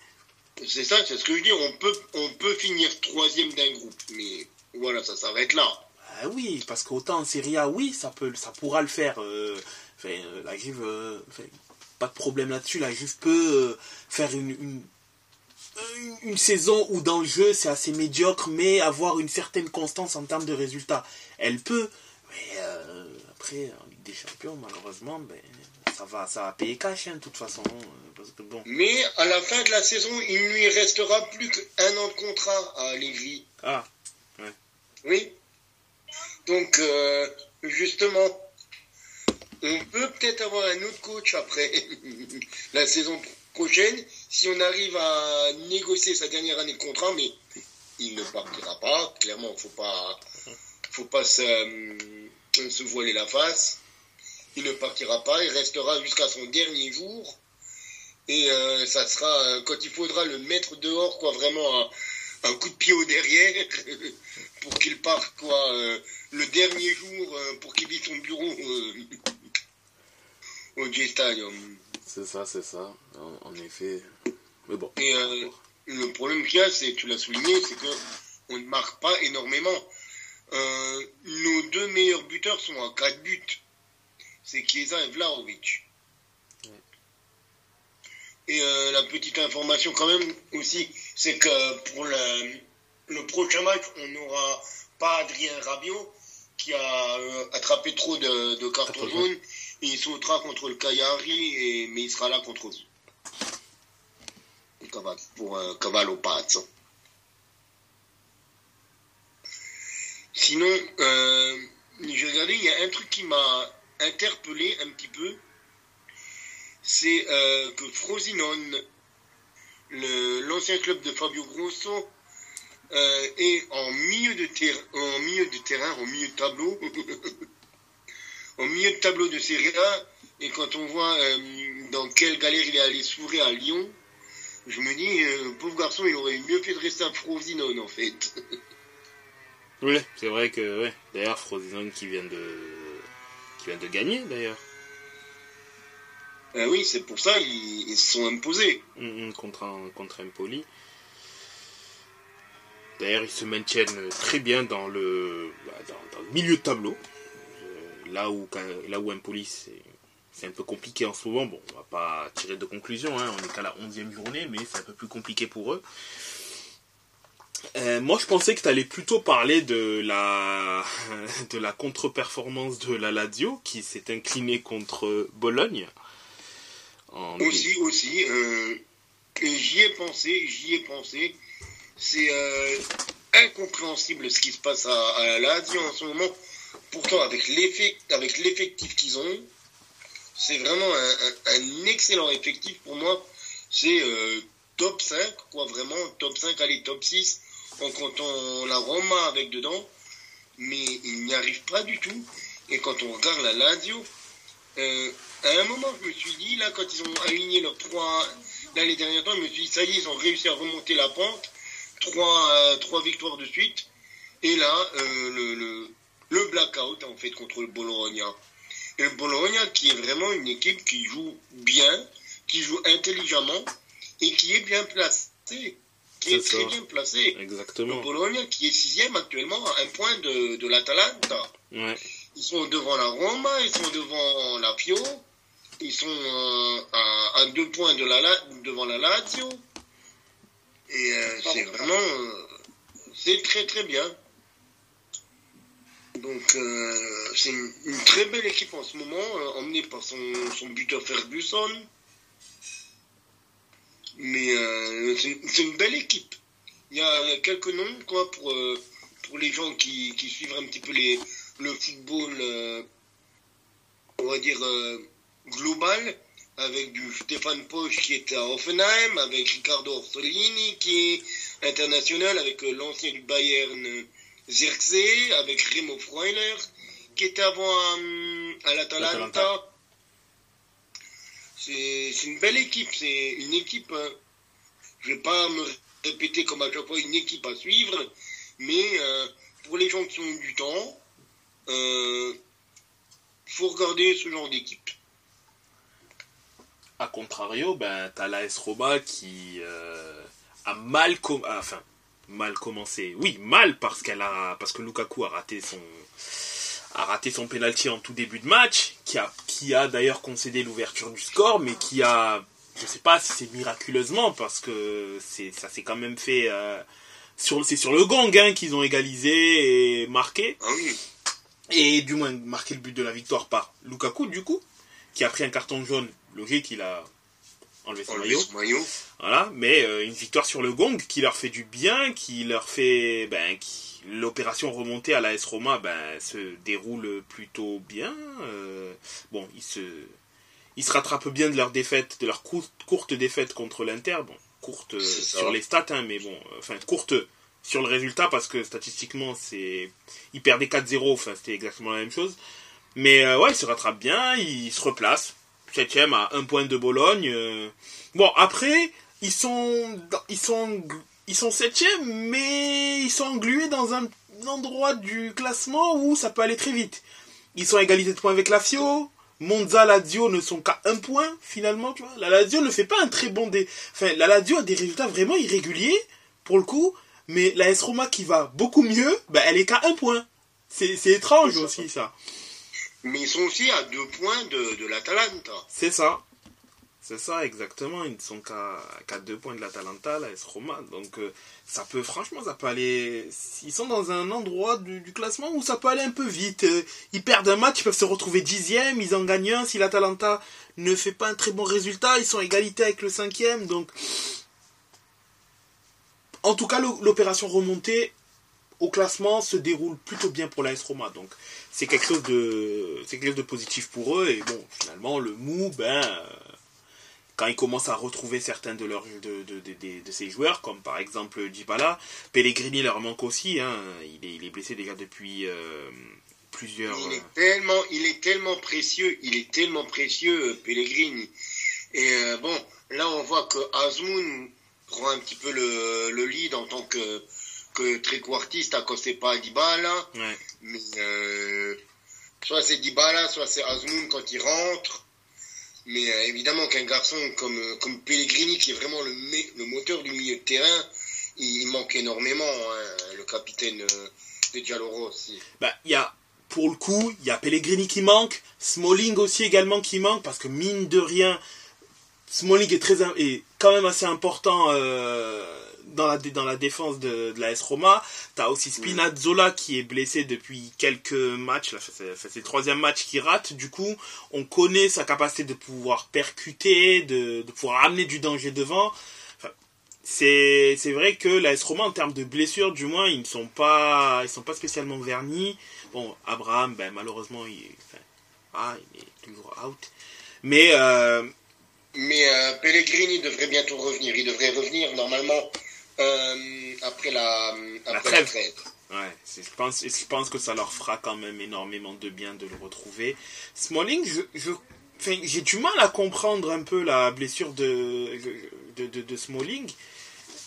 [SPEAKER 3] c'est ça, c'est ce que je dis. On peut, on peut finir troisième d'un groupe, mais voilà, ça s'arrête là.
[SPEAKER 1] Ah oui, parce qu'autant en Serie A, oui, ça peut, ça pourra le faire. Euh, enfin, la Juve, euh, pas de problème là-dessus. La Juve peut euh, faire une, saison où dans le jeu c'est assez médiocre, mais avoir une certaine constance en termes de résultats. Elle peut, mais euh, après en Ligue des Champions, malheureusement, ben ça va, ça va payer cash hein, de toute façon. Parce que bon.
[SPEAKER 3] Mais à la fin de la saison, il ne lui restera plus qu'un an de contrat à Allegri.
[SPEAKER 1] Ah, ouais.
[SPEAKER 3] Oui. Donc, euh, justement, on peut peut-être avoir un autre coach après [laughs] la saison prochaine si on arrive à négocier sa dernière année de contrat, mais il ne partira pas. Clairement, faut pas, faut pas se, euh, se voiler la face il ne partira pas, il restera jusqu'à son dernier jour. Et euh, ça sera, euh, quand il faudra le mettre dehors, quoi, vraiment un, un coup de pied au derrière, [laughs] pour qu'il parte, quoi, euh, le dernier jour, pour qu'il vive son bureau [laughs] au G-Stadium.
[SPEAKER 1] C'est ça, c'est ça, en, en, effet. Mais bon.
[SPEAKER 3] Et le problème qu'il y a, c'est, tu l'as souligné, c'est que on ne marque pas énormément. nos deux meilleurs buteurs sont à 4 buts c'est Chiesa et Vlaovic. Ouais. Et euh, la petite information quand même aussi, c'est que pour le, le, prochain match, on n'aura pas Adrien Rabiot qui a euh, attrapé trop de, de cartons jaunes. Et il sautera contre le Cagliari, et, mais il sera là contre vous. Pour un Cavallo Pazzo. Sinon, euh, j'ai regardé, il y a un truc qui m'a interpellé un petit peu. C'est euh, que Frosinone, l'ancien club de Fabio Grosso, euh, est en milieu de terrain, en milieu de terrain, en milieu de tableau, [laughs] au milieu de tableau de Serie A. Et quand on voit euh, dans quelle galère il est allé s'ouvrir à Lyon, je me dis, pauvre garçon, il aurait mieux fait de rester à Frosinone en fait. [laughs]
[SPEAKER 1] oui, c'est vrai que. D'ailleurs, Frosinone qui vient de, de gagner d'ailleurs.
[SPEAKER 3] Ben oui, c'est pour ça ils, se sont imposés.
[SPEAKER 1] Mm, mm, contre, contre Empoli. D'ailleurs, ils se maintiennent très bien dans le, bah, dans, le milieu de tableau. Euh, là où, là où c'est un peu compliqué en ce moment. Bon, on va pas tirer de conclusion, hein. on est qu'à la 11e journée, mais c'est un peu plus compliqué pour eux. Euh, moi, je pensais que tu allais plutôt parler de la, [laughs] de la contre-performance de la Lazio, qui s'est inclinée contre Bologne.
[SPEAKER 3] Aussi, aussi. Euh, j'y ai pensé, j'y ai pensé. C'est euh, incompréhensible ce qui se passe à, la Lazio en ce moment. Pourtant, avec l'effectif qu'ils ont, c'est vraiment un, excellent effectif pour moi. C'est top 5, quoi, vraiment, top 5, allez, top 6 en comptant la Roma avec dedans, mais il n'y arrive pas du tout. Et quand on regarde la Lazio, euh, à un moment, je me suis dit, là, quand ils ont aligné leurs trois, dans les derniers temps, je me suis dit, ça y est, ils ont réussi à remonter la pente, trois, euh, victoires de suite, et là, euh, le, le, le, blackout, en fait, contre le Bologna. Et le Bologna, qui est vraiment une équipe qui joue bien, qui joue intelligemment, et qui est bien placée qui est, très bien placé.
[SPEAKER 1] Exactement.
[SPEAKER 3] Le Bologne qui est sixième actuellement à un point de, de l'Atalanta.
[SPEAKER 1] Ouais.
[SPEAKER 3] Ils sont devant la Roma, ils sont devant la Fio, ils sont euh, à, deux points de la, devant la Lazio. Et euh, c'est vraiment... Euh, c'est très très bien. Donc c'est une, très belle équipe en ce moment, emmenée par son, son buteur Ferguson. Mais euh, c'est une belle équipe. Il y a quelques noms quoi, pour, euh, pour les gens qui, qui, suivent un petit peu les, le football, euh, on va dire, global, avec du Stéphane Poch qui est à Offenheim, avec Riccardo Orsolini qui est international, avec l'ancien du Bayern Zirkzee, avec Remo Freuler qui était avant à, à l'Atalanta c'est une belle équipe. C'est une équipe, hein. je ne vais pas me répéter comme à chaque fois une équipe à suivre, mais euh, pour les gens qui ont du temps, il euh, faut regarder ce genre d'équipe.
[SPEAKER 1] A contrario, ben, tu as l'AS Roma qui euh, a mal, enfin, mal commencé. Oui, mal parce, qu'elle a, parce que Lukaku a raté son, a raté son penalty en tout début de match, qui a, qui a d'ailleurs concédé l'ouverture du score, mais qui a, je sais pas si c'est miraculeusement, parce que c'est, ça s'est quand même fait, euh, sur, c'est sur le gang hein, qu'ils ont égalisé et marqué.
[SPEAKER 3] Ah
[SPEAKER 1] et du moins marqué le but de la victoire par Lukaku, du coup, qui a pris un carton jaune, logique, il a enlevé son maillot. Voilà, mais euh, une victoire sur le gong qui leur fait du bien, qui leur fait, ben, qui, l'opération remontée à l'AS Roma ben, se déroule plutôt bien. Euh, bon, ils se, ils se rattrapent bien de leur défaite, de leur courte, défaite contre l'Inter. Bon, courte sur les stats, hein, mais bon, enfin courte sur le résultat parce que statistiquement c'est, ils perdaient 4-0, enfin c'était exactement la même chose. Mais euh, ouais, ils se rattrapent bien, ils se replacent. Septième à un point de Bologne. Euh. Bon, après, ils sont, ils sont ils sont septièmes, mais ils sont englués dans un endroit du classement où ça peut aller très vite. Ils sont à égalité de points avec la Fio. Monza, Lazio ne sont qu'à un point finalement, tu vois. La Lazio ne fait pas un très bon dé. Enfin, la Lazio a des résultats vraiment irréguliers pour le coup, mais la S Roma qui va beaucoup mieux, ben, elle est qu'à un point. C'est étrange aussi ça.
[SPEAKER 3] Mais ils sont aussi à deux points de, l'Atalanta.
[SPEAKER 1] C'est ça. C'est ça, exactement. Ils ne sont qu'à deux points de l'Atalanta, la S Roma. Donc, euh, ça peut, franchement, ça peut aller. Ils sont dans un endroit du, classement où ça peut aller un peu vite. Euh, ils perdent un match, ils peuvent se retrouver dixième, ils en gagnent un. Si l'Atalanta ne fait pas un très bon résultat, ils sont à égalité avec le cinquième. Donc, en tout cas, l'opération remontée au classement se déroule plutôt bien pour l'AS Roma. Donc c'est quelque chose de c'est quelque chose de positif pour eux. Et bon, finalement, le mou, ben quand ils commencent à retrouver certains de leurs de, de, de, de, ces joueurs, comme par exemple Dybala, Pellegrini leur manque aussi. Hein, il, est, il est blessé déjà depuis euh, plusieurs.
[SPEAKER 3] Il est tellement, il est tellement précieux, il est tellement précieux, Pellegrini. Et euh, bon, là on voit que Azmoun prend un petit peu le, le lead en tant que que à cause c'est pas Dybala.
[SPEAKER 1] Ouais.
[SPEAKER 3] Mais euh, soit c'est Dybala, soit c'est Azmoun quand il rentre. Mais euh, évidemment qu'un garçon comme, euh, comme Pellegrini, qui est vraiment le, le moteur du milieu de terrain, il, manque énormément, hein, le capitaine euh, de Diallo aussi.
[SPEAKER 1] Bah, il y a, pour le coup, il y a Pellegrini qui manque, Smalling aussi également qui manque, parce que mine de rien, Smalling est, très, est quand même assez important euh, dans, la, dans la défense de, de la S Roma. Tu as aussi Spinazzola qui est blessé depuis quelques matchs. Là, c'est, c'est le troisième match qu'il rate. Du coup, on connaît sa capacité de pouvoir percuter, de, de pouvoir amener du danger devant. Enfin, c'est, c'est vrai que la S Roma, en termes de blessures, du moins, ils ne sont pas, ils sont pas spécialement vernis. Bon, Abraham, ben, malheureusement, il, enfin, ah, il est toujours out. Mais euh,
[SPEAKER 3] mais euh, Pellegrini devrait bientôt revenir. Il devrait revenir normalement euh, après la, après la
[SPEAKER 1] trêve.
[SPEAKER 3] trêve.
[SPEAKER 1] Ouais, je pense, je pense que ça leur fera quand même énormément de bien de le retrouver. Smalling, je, je, enfin, j'ai du mal à comprendre un peu la blessure de, de, de, de Smalling.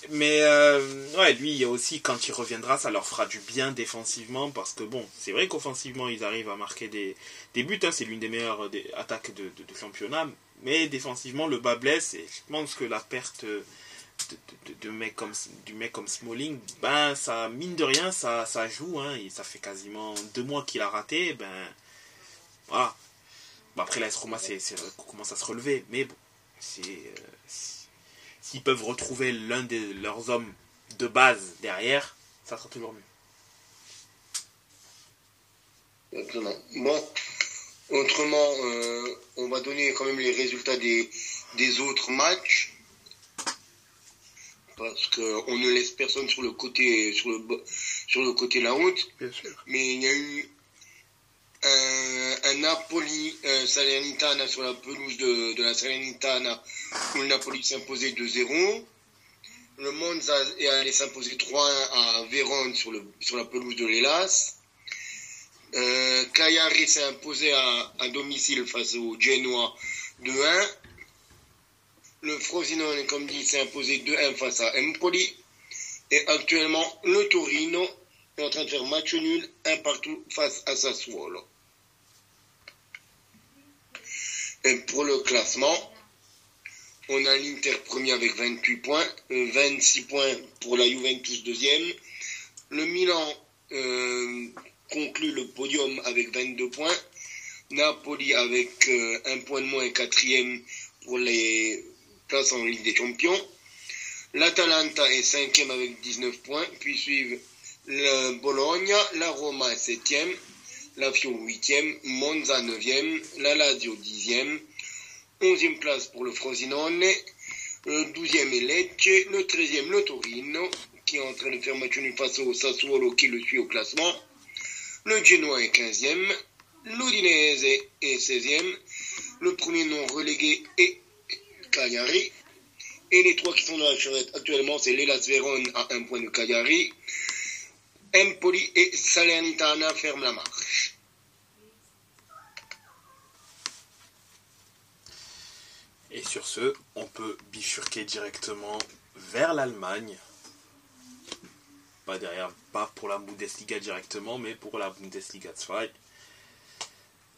[SPEAKER 1] Mais euh, ouais, lui aussi, quand il reviendra, ça leur fera du bien défensivement parce que bon, c'est vrai qu'offensivement, ils arrivent à marquer des, des buts. Hein, c'est l'une des meilleures des attaques de, de, de, championnat. Mais défensivement, le bas blesse et je pense que la perte de, de, comme, du mec comme Smalling, ben ça, mine de rien, ça, ça joue. Hein, ça fait quasiment deux mois qu'il a raté. Ben voilà. Après, la Roma c'est, commence à se relever. Mais bon, c'est. Euh, s'ils peuvent retrouver l'un de leurs hommes de base derrière, ça sera toujours mieux.
[SPEAKER 3] Exactement. Bon, autrement, euh, on va donner quand même les résultats des autres matchs. Parce qu'on ne laisse personne sur le côté, sur le, sur le côté la honte.
[SPEAKER 1] Bien sûr.
[SPEAKER 3] Mais il y a eu un, un Napoli euh, Salernitana sur la pelouse de, de la Salernitana où le Napoli s'imposait 2-0. Le Monza est allé s'imposer 3-1 à Vérone sur, le, sur la pelouse de l'Elas. Euh, Cagliari s'est imposé à, à, domicile face au Genoa 2-1. Le Frosinone, comme dit, s'est imposé 2-1 face à Empoli. Et actuellement, le Torino est en train de faire match nul, un partout face à Sassuolo. Et pour le classement, on a l'Inter premier avec 28 points, 26 points pour la Juventus deuxième. Le Milan euh, conclut le podium avec 22 points. Napoli avec euh, un point de moins quatrième pour les places en Ligue des Champions. L'Atalanta est cinquième avec 19 points, puis suivent le Bologna, la Roma est septième, la Fio huitième, Monza neuvième, la Lazio dixième, onzième place pour le Frosinone, le douzième est Lecce, le treizième le Torino, qui est en train de faire match nul face au Sassuolo qui le suit au classement, le Genoa est quinzième, l'Udinese est seizième, le premier non relégué est Cagliari, et les trois qui sont dans la charrette actuellement, c'est l'Elas Vérone à un point de Cagliari, Empoli et Salernitana ferment la marche.
[SPEAKER 1] Et sur ce, on peut bifurquer directement vers l'Allemagne. Pas derrière, pas pour la Bundesliga directement, mais pour la Bundesliga 2.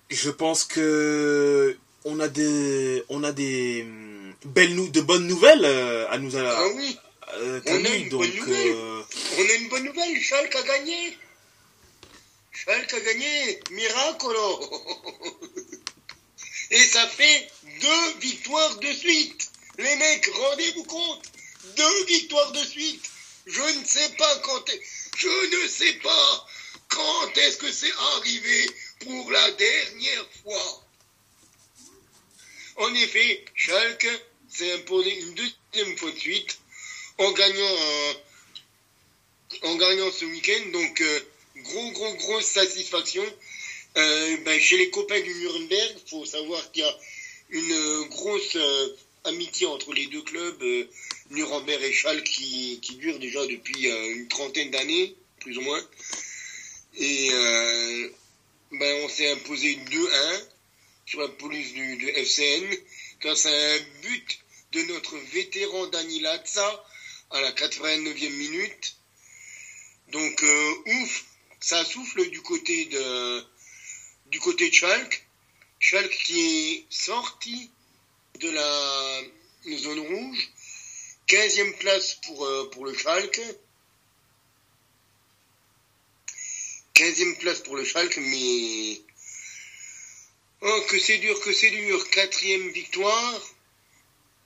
[SPEAKER 1] Je pense que on a des, on a des belles, de bonnes nouvelles à nous. À,
[SPEAKER 3] ah oui.
[SPEAKER 1] Euh,
[SPEAKER 3] on, a une
[SPEAKER 1] donc,
[SPEAKER 3] bonne nouvelle.
[SPEAKER 1] euh,
[SPEAKER 3] on a une bonne nouvelle. Schalke a gagné. Schalke a gagné. Miracolo. [laughs] Et ça fait deux victoires de suite. Les mecs, rendez-vous compte. Deux victoires de suite. Je ne sais pas quand est... Je ne sais pas quand est-ce que c'est arrivé pour la dernière fois. En effet, Schalke s'est imposé une deuxième fois de suite en gagnant en gagnant ce week-end. Donc, euh, gros, gros, grosse satisfaction. Euh, ben, chez les copains du Nuremberg, il faut savoir qu'il y a une grosse amitié entre les deux clubs, Nuremberg et Schalke, qui, qui dure déjà depuis une trentaine d'années, plus ou moins. Et ben, on s'est imposé 2-1 sur la police du, du FCN grâce à un but de notre vétéran Dani Latza à la 89e minute. Donc euh, ouf, ça souffle du côté de du côté de Schalke. Schalke qui est sorti de la zone rouge. 15e place pour, euh, pour le Schalke. 15e place pour le Schalke, mais... Que c'est dur, que c'est dur. Quatrième victoire.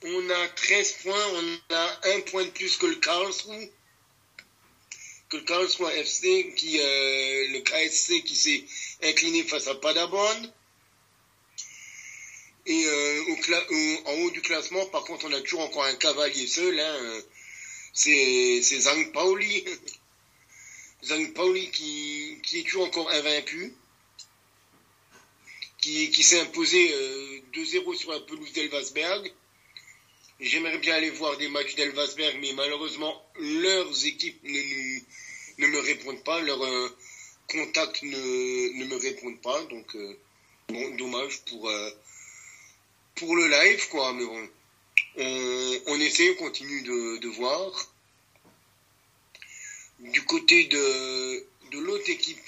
[SPEAKER 3] On a 13 points, on a un point de plus que le Karlsruhe. Que le Karlsruhe FC, qui, euh, le KSC qui s'est incliné face à Paderborn. Et euh, en haut du classement, par contre, on a toujours encore un cavalier seul. Hein, c'est Zang Pauli. [laughs] Zang Pauli qui, qui est toujours encore invaincu. Qui, qui s'est imposé 2-0 euh, sur la pelouse d'Elvasberg. J'aimerais bien aller voir des matchs d'Elvasberg, mais malheureusement, leurs équipes ne, ne me répondent pas, leurs euh, contacts ne, ne, me répondent pas. Donc, euh, bon, dommage pour, euh, pour le live, quoi. Mais bon, on, on essaie, on continue de, de voir. Du côté de, de l'autre équipe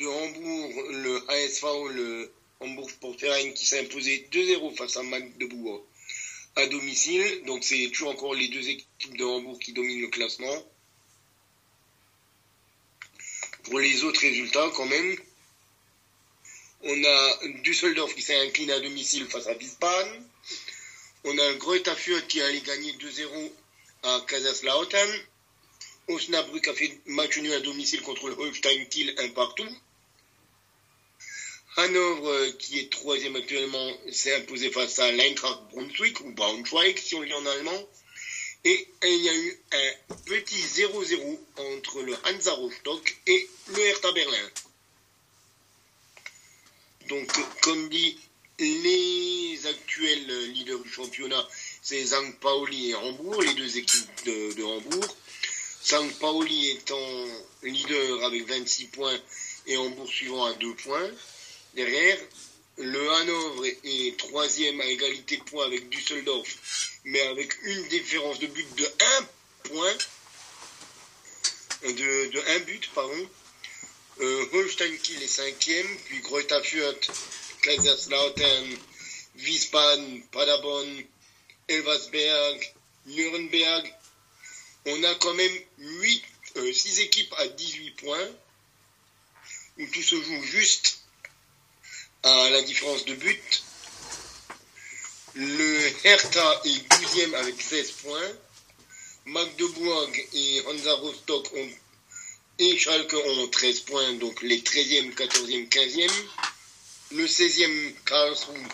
[SPEAKER 3] de Hambourg, le ASV, le Hambourg Sportverein, qui s'est imposé 2-0 face à Magdebourg à domicile. Donc c'est toujours encore les deux équipes de Hambourg qui dominent le classement. Pour les autres résultats, quand même, on a Düsseldorf qui s'est incliné à domicile face à Wiesbaden. On a Greuther Fürth qui allait gagner 2-0 à Kaiserslautern. Osnabrück a fait match nul à domicile contre le Holstein Kiel un partout. Hanovre, euh, qui est troisième actuellement, s'est imposé face à l'Eintracht Brunswick, ou Braunschweig, si on lit en allemand. Et il y a eu un petit 0-0 entre le Hansa Rostock et le Hertha Berlin. Donc, comme dit, les actuels leaders du championnat, c'est Zang Paoli et Hambourg, les deux équipes de, de Hambourg. Zang Paoli étant leader avec 26 points et Hambourg suivant à 2 points. Derrière, le Hanovre est troisième à égalité de points avec Düsseldorf, mais avec une différence de but de 1 point. De, de 1 but, pardon. Euh, Holstein Kiel est cinquième, puis Fürth, Kaiserslautern, Wiesbaden, Paderborn, Elversberg, Nuremberg. On a quand même 8, 6 euh, équipes à 18 points, où tout se joue juste à la différence de but. Le Hertha est 12e avec 16 points. Magdebourg et Hansa Rostock ont, et Schalke ont 13 points, donc les 13e, 14e, 15e. Le 16e Karlsruhe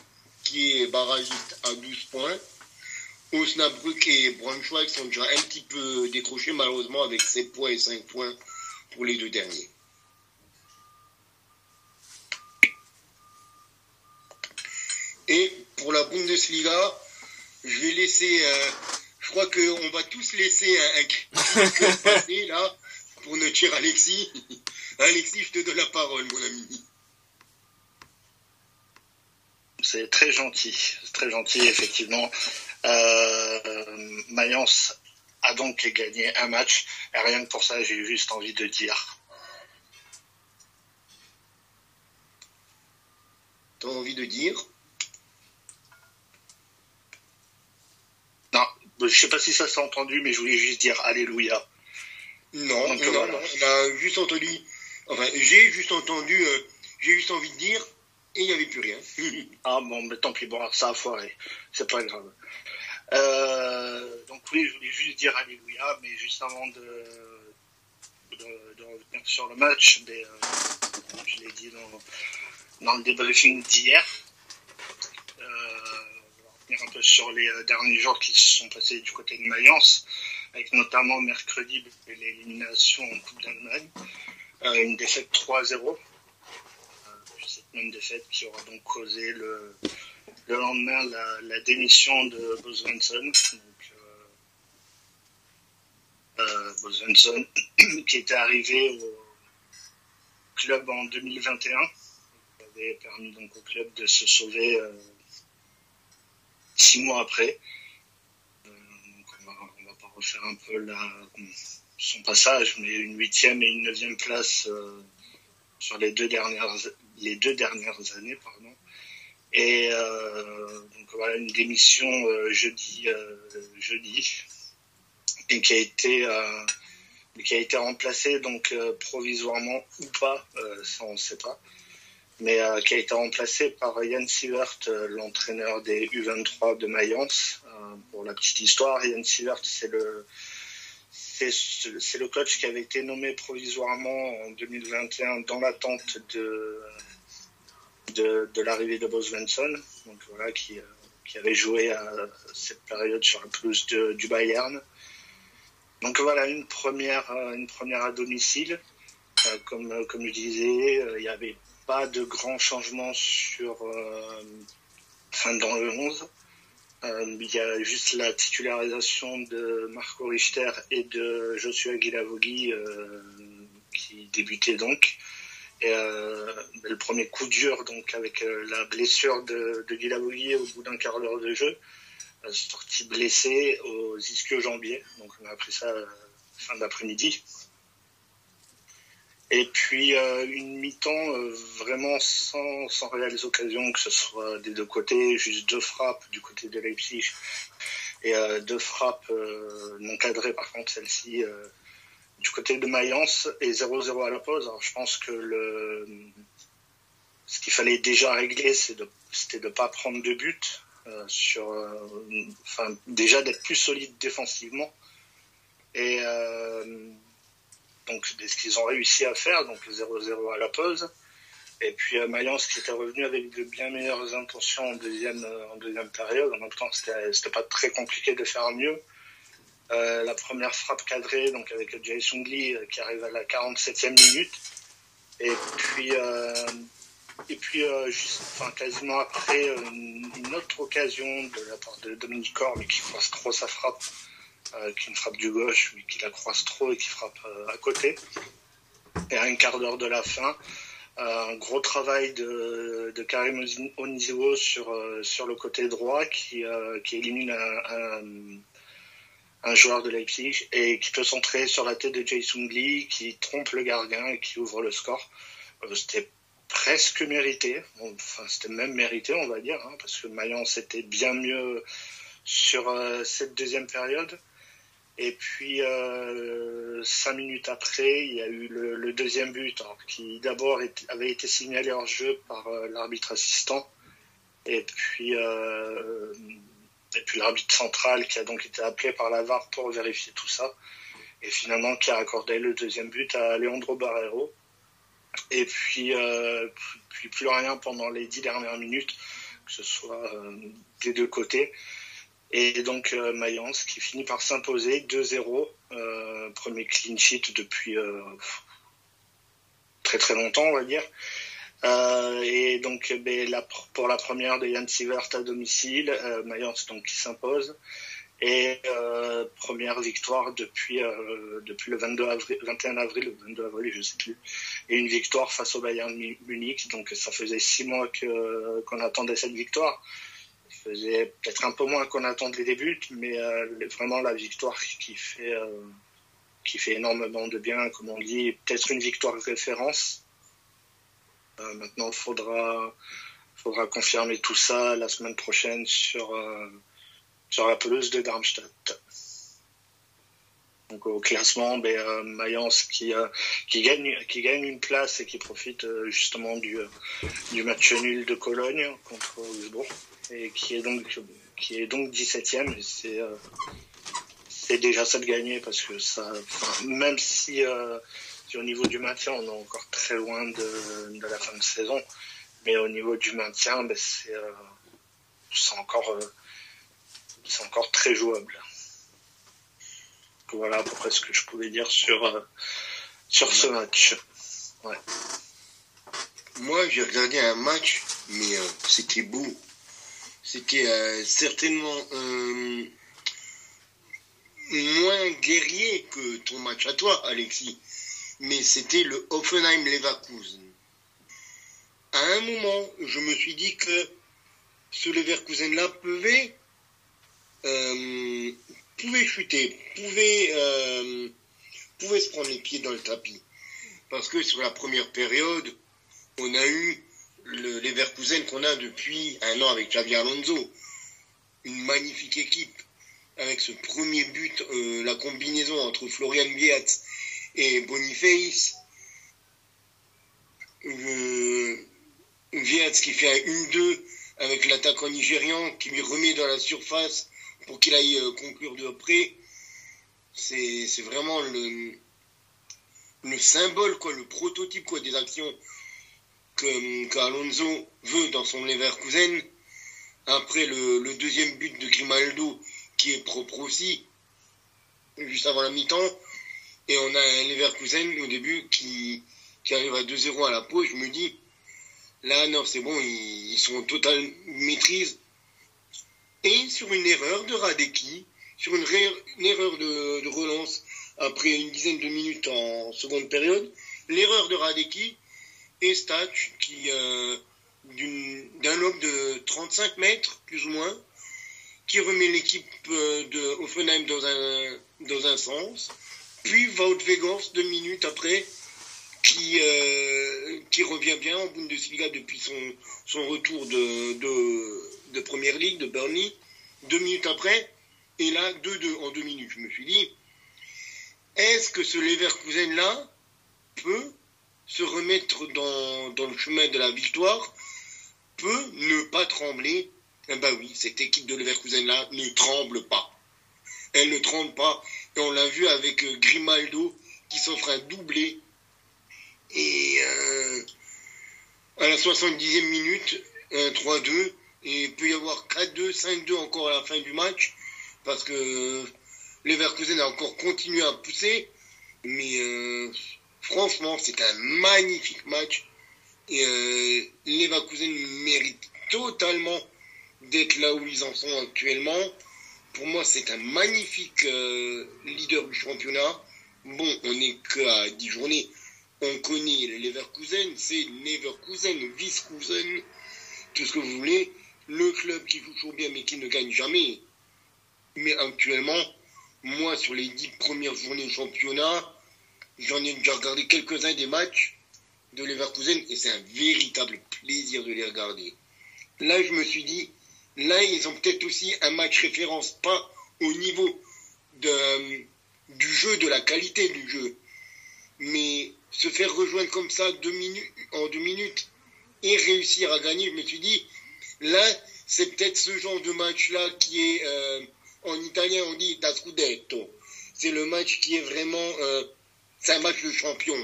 [SPEAKER 3] qui est barragiste à 12 points. Osnabrück et Braunschweig sont déjà un petit peu décrochés malheureusement avec 7 points et 5 points pour les deux derniers. Et pour la Bundesliga, je vais laisser, euh, je crois qu'on va tous laisser un, un [laughs] passer là pour notre cher Alexis. [laughs] Alexis, je te donne la parole, mon ami.
[SPEAKER 4] C'est très gentil, c'est très gentil, effectivement. Euh, Mayence a donc gagné un match. Et rien que pour ça, j'ai juste envie de dire.
[SPEAKER 3] T'as envie de dire?
[SPEAKER 4] Je sais pas si ça s'est entendu, mais je voulais juste dire Alléluia.
[SPEAKER 3] Non, non, non, on a juste entendu, enfin, j'ai juste entendu, euh, j'ai juste envie de dire, et il n'y avait plus rien. [laughs]
[SPEAKER 4] ah bon, mais tant pis, bon, ça a foiré, c'est pas grave. Euh, donc oui, je voulais juste dire Alléluia, mais juste avant de, de, revenir sur le match, mais, euh, je l'ai dit dans, dans le débriefing d'hier, un peu sur les euh, derniers jours qui se sont passés du côté de Mayence. avec notamment mercredi l'élimination en Coupe d'Allemagne, une défaite 3-0. cette même défaite qui aura donc causé le, le lendemain la, démission de Bo Svensson. Svensson, [coughs] qui était arrivé au club en 2021. Il avait permis donc au club de se sauver euh, six mois après. Euh, on, va, va pas refaire un peu son passage, mais une huitième et une neuvième place euh, sur les deux dernières les deux dernières années, pardon. Et donc voilà une démission jeudi jeudi et qui a été qui a été remplacé donc euh, provisoirement ou pas, euh, ça on ne sait pas, mais euh, qui a été remplacé par Yann Sievert, l'entraîneur des U23 de Mayence. pour la petite histoire, Yann Sievert, c'est le c'est le coach qui avait été nommé provisoirement en 2021 dans l'attente de, de, l'arrivée de Bo Svensson, donc voilà, qui, qui avait joué à cette période sur la pelouse du Bayern. Donc voilà, une première, euh, une première à domicile. Euh, comme, euh, comme je disais, il n'y avait pas de grands changements sur, enfin, dans le 11. Il y a juste la titularisation de Marco Richter et de Joshua Guilavogui qui débutait donc. Et le premier coup dur, donc avec la blessure de, de au bout d'un quart d'heure de jeu, sorti blessé aux ischio-jambiers. Donc on a appris ça euh, fin d'après-midi. Et puis euh, une mi-temps euh, vraiment sans, sans réelles occasions, que ce soit des deux côtés, juste deux frappes du côté de Leipzig et deux frappes non cadrées par contre celle-ci du côté de Mayence et 0-0 à la pause. Alors je pense que le ce qu'il fallait déjà régler, c'était de ne pas prendre de but. Euh, sur, euh, enfin, déjà d'être plus solide défensivement. Et euh, donc ce qu'ils ont réussi à faire, donc 0-0 à la pause. Et puis Mayence qui était revenu avec de bien meilleures intentions en deuxième, en deuxième période. En même temps, c'était pas très compliqué de faire mieux. la première frappe cadrée, donc avec Jason Lee qui arrive à la 47e minute. Et puis et puis, euh, quasiment après, euh, une, autre occasion de la part de Dominique mais qui croise trop sa frappe, euh, qui une frappe du gauche, mais qui la croise trop et qui frappe à côté. Et à un quart d'heure de la fin, un gros travail de, Karim Onizuo sur, sur le côté droit qui, qui élimine un, joueur de Leipzig et qui peut centrer sur la tête de Jason Lee qui trompe le gardien et qui ouvre le score. C'était presque mérité. Enfin, c'était même mérité, on va dire, hein, parce que Mayence était bien mieux sur euh, cette deuxième période. Et puis, euh, cinq minutes après, il y a eu le, deuxième but, hein, qui d'abord avait été signalé en jeu par euh, l'arbitre assistant. Et puis, et puis l'arbitre central qui a donc été appelé par la VAR pour vérifier tout ça. Et finalement, qui a accordé le deuxième but à Leandro Barrero. Et puis, euh, puis plus rien pendant les dix dernières minutes, que ce soit euh, des deux côtés. Et donc euh, Mayence qui finit par s'imposer 2-0, euh, premier clean sheet depuis très très longtemps on va dire. et donc ben, la, pour la première de Jan Sivert à domicile, Mayence donc qui s'impose et euh, première victoire depuis euh, depuis le 22 avril, 21 avril, le 22 avril, je sais plus, et une victoire face au Bayern Munich. Donc ça faisait six mois qu'on attendait cette victoire. Faisait peut-être un peu moins qu'on attendait les buts, mais euh, vraiment la victoire qui fait euh, qui fait énormément de bien, comme on dit, peut-être une victoire référence. Euh, maintenant, il faudra faudra confirmer tout ça la semaine prochaine sur sur la pelouse de Darmstadt. Donc au classement, ben, euh, Mayence qui, euh, qui, gagne, une place et qui profite euh, justement du, match nul de Cologne contre Augsbourg et qui est donc, qui est donc 17e. C'est c'est déjà ça de gagner parce que ça, même si, si, au niveau du maintien on est encore très loin de, la fin de saison, mais au niveau du maintien, ben, c'est encore c'est encore très jouable. Voilà à peu près ce que je pouvais dire sur, euh, sur ce match. Ouais.
[SPEAKER 3] Moi, j'ai regardé un match, mais euh, c'était beau. C'était euh, certainement moins guerrier que ton match à toi, Alexis. Mais c'était le Offenheim-Leverkusen. À un moment, je me suis dit que ce Leverkusen-là pouvait, pouvait chuter, pouvait, euh, pouvait se prendre les pieds dans le tapis. Parce que sur la première période, on a eu le Leverkusen qu'on a depuis un an avec Xavier Alonso. Une magnifique équipe avec ce premier but, euh, la combinaison entre Florian Wiatz et Boniface. Euh, qui fait un 1-2 avec l'attaquant nigérian qui lui remet dans la surface pour qu'il aille euh, conclure de près. C'est vraiment le, le symbole, quoi, le prototype quoi, des actions que, que veut dans son Leverkusen. Après le, le deuxième but de Grimaldo qui est propre aussi, juste avant la mi-temps. Et on a un Leverkusen au début qui, qui arrive à 2-0 à la pause. Je me dis, là, non, c'est bon, ils, sont en totale maîtrise. Et sur une erreur de Radeki, sur une, erreur de, relance après une dizaine de minutes en seconde période, l'erreur de Radeki et Stach euh, d'un lobe de 35 mètres, plus ou moins, qui remet l'équipe euh, de Offenheim dans un, dans un sens, puis Wout Weghorst deux minutes après, qui, euh, qui revient bien en Bundesliga depuis son, son retour de, de, Première Ligue, de Burnley, deux minutes après, et là, 2-2 en deux minutes. Je me suis dit, est-ce que ce Leverkusen-là peut se remettre dans, dans le chemin de la victoire, peut ne pas trembler? Eh ben oui, cette équipe de Leverkusen-là ne tremble pas. Elle ne tremble pas. Et on l'a vu avec Grimaldo qui s'offre un doublé. Et euh, à la 70e minute, un 3-2. Et il peut y avoir 4-2, 5-2 encore à la fin du match. Parce que euh, Leverkusen a encore continué à pousser. Mais franchement, c'est un magnifique match. Et Leverkusen mérite totalement d'être là où ils en sont actuellement. Pour moi, c'est un magnifique euh, leader du championnat. Bon, on n'est qu'à 10 journées. On connaît les Leverkusen, c'est Leverkusen, Viskusen, tout ce que vous voulez. Le club qui joue toujours bien mais qui ne gagne jamais. Mais actuellement, moi, sur les 10 premières journées du championnat, j'en ai déjà regardé quelques-uns des matchs de Leverkusen et c'est un véritable plaisir de les regarder. Là, je me suis dit, Là, ils ont peut-être aussi un match référence, pas au niveau de, du jeu, de la qualité du jeu. Mais se faire rejoindre comme ça deux minutes, en deux minutes et réussir à gagner, je me suis dit, là, c'est peut-être ce genre de match-là qui est, euh, en italien, on dit da scudetto. C'est le match qui est vraiment, euh, c'est un match de champion.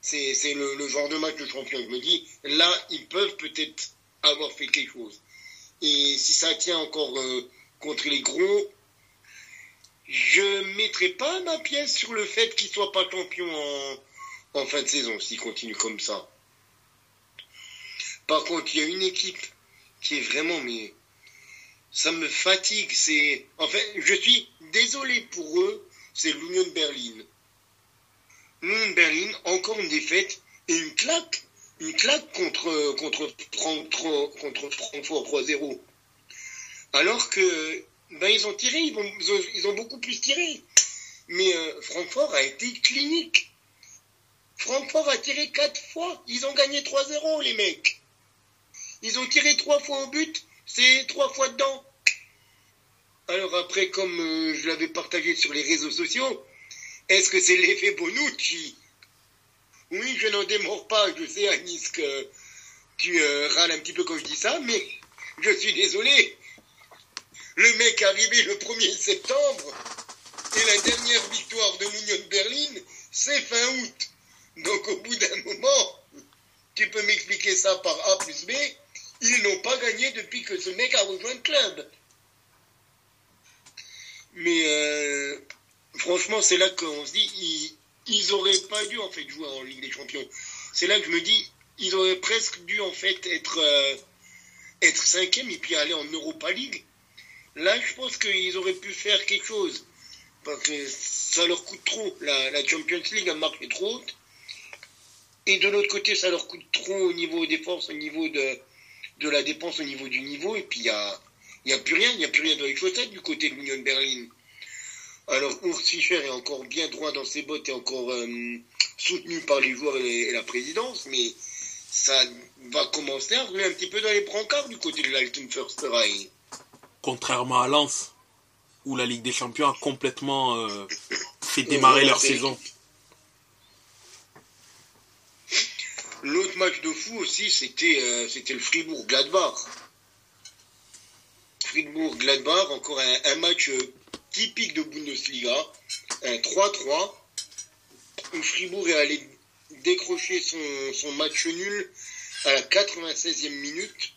[SPEAKER 3] C'est le, le genre de match de champion. Je me dis, là, ils peuvent peut-être avoir fait quelque chose. Et si ça tient encore euh, contre les gros, je ne mettrai pas ma pièce sur le fait qu'il ne soit pas champion en, fin de saison, s'il continue comme ça. Par contre, il y a une équipe qui est vraiment, ça me fatigue. C'est, enfin, je suis désolé pour eux. C'est l'Union Berlin. L'Union Berlin, encore une défaite et une claque une claque contre, contre, contre Francfort 3-0. Alors que ben, ils ont tiré, ils ont, ils ont, beaucoup plus tiré. Mais euh, Francfort a été clinique. Francfort a tiré 4 fois. Ils ont gagné 3-0, les mecs. Ils ont tiré 3 fois au but. C'est 3 fois dedans. Alors après, comme euh, je l'avais partagé sur les réseaux sociaux, est-ce que c'est l'effet Bonucci? Oui, je n'en démords pas, je sais, Anis, que tu euh, râles un petit peu quand je dis ça, mais je suis désolé. Le mec arrivé le 1er septembre, et la dernière victoire de l'Union de Berlin, c'est fin août. Donc au bout d'un moment, tu peux m'expliquer ça par A plus B, ils n'ont pas gagné depuis que ce mec a rejoint le club. Mais euh, franchement, c'est là qu'on se dit, ils, ils auraient pas dû en fait jouer en Ligue des Champions. C'est là que je me dis, ils auraient presque dû en fait être euh, être cinquième et puis aller en Europa League. Là, je pense qu'ils auraient pu faire quelque chose parce que ça leur coûte trop. La, la Champions League a marqué trop haute. Et de l'autre côté, ça leur coûte trop au niveau des forces, au niveau de, de la dépense, au niveau du niveau. Et puis, il n'y a, y a plus rien. Il n'y a plus rien dans les chaussettes du côté de l'Union Berlin. Alors, Urs est encore bien droit dans ses bottes et encore euh, soutenu par les joueurs et, la présidence. Mais ça va commencer à rouler un petit peu dans les brancards du côté de l'Altenförsterei.
[SPEAKER 1] Contrairement à Lens, où la Ligue des Champions a complètement euh, fait démarrer leur saison.
[SPEAKER 3] L'autre match de fou aussi, c'était euh, c'était le Fribourg-Gladbach. Fribourg-Gladbach, encore un, match euh, typique de Bundesliga, un 3-3, où Fribourg est allé décrocher son, match nul à la 96e minute.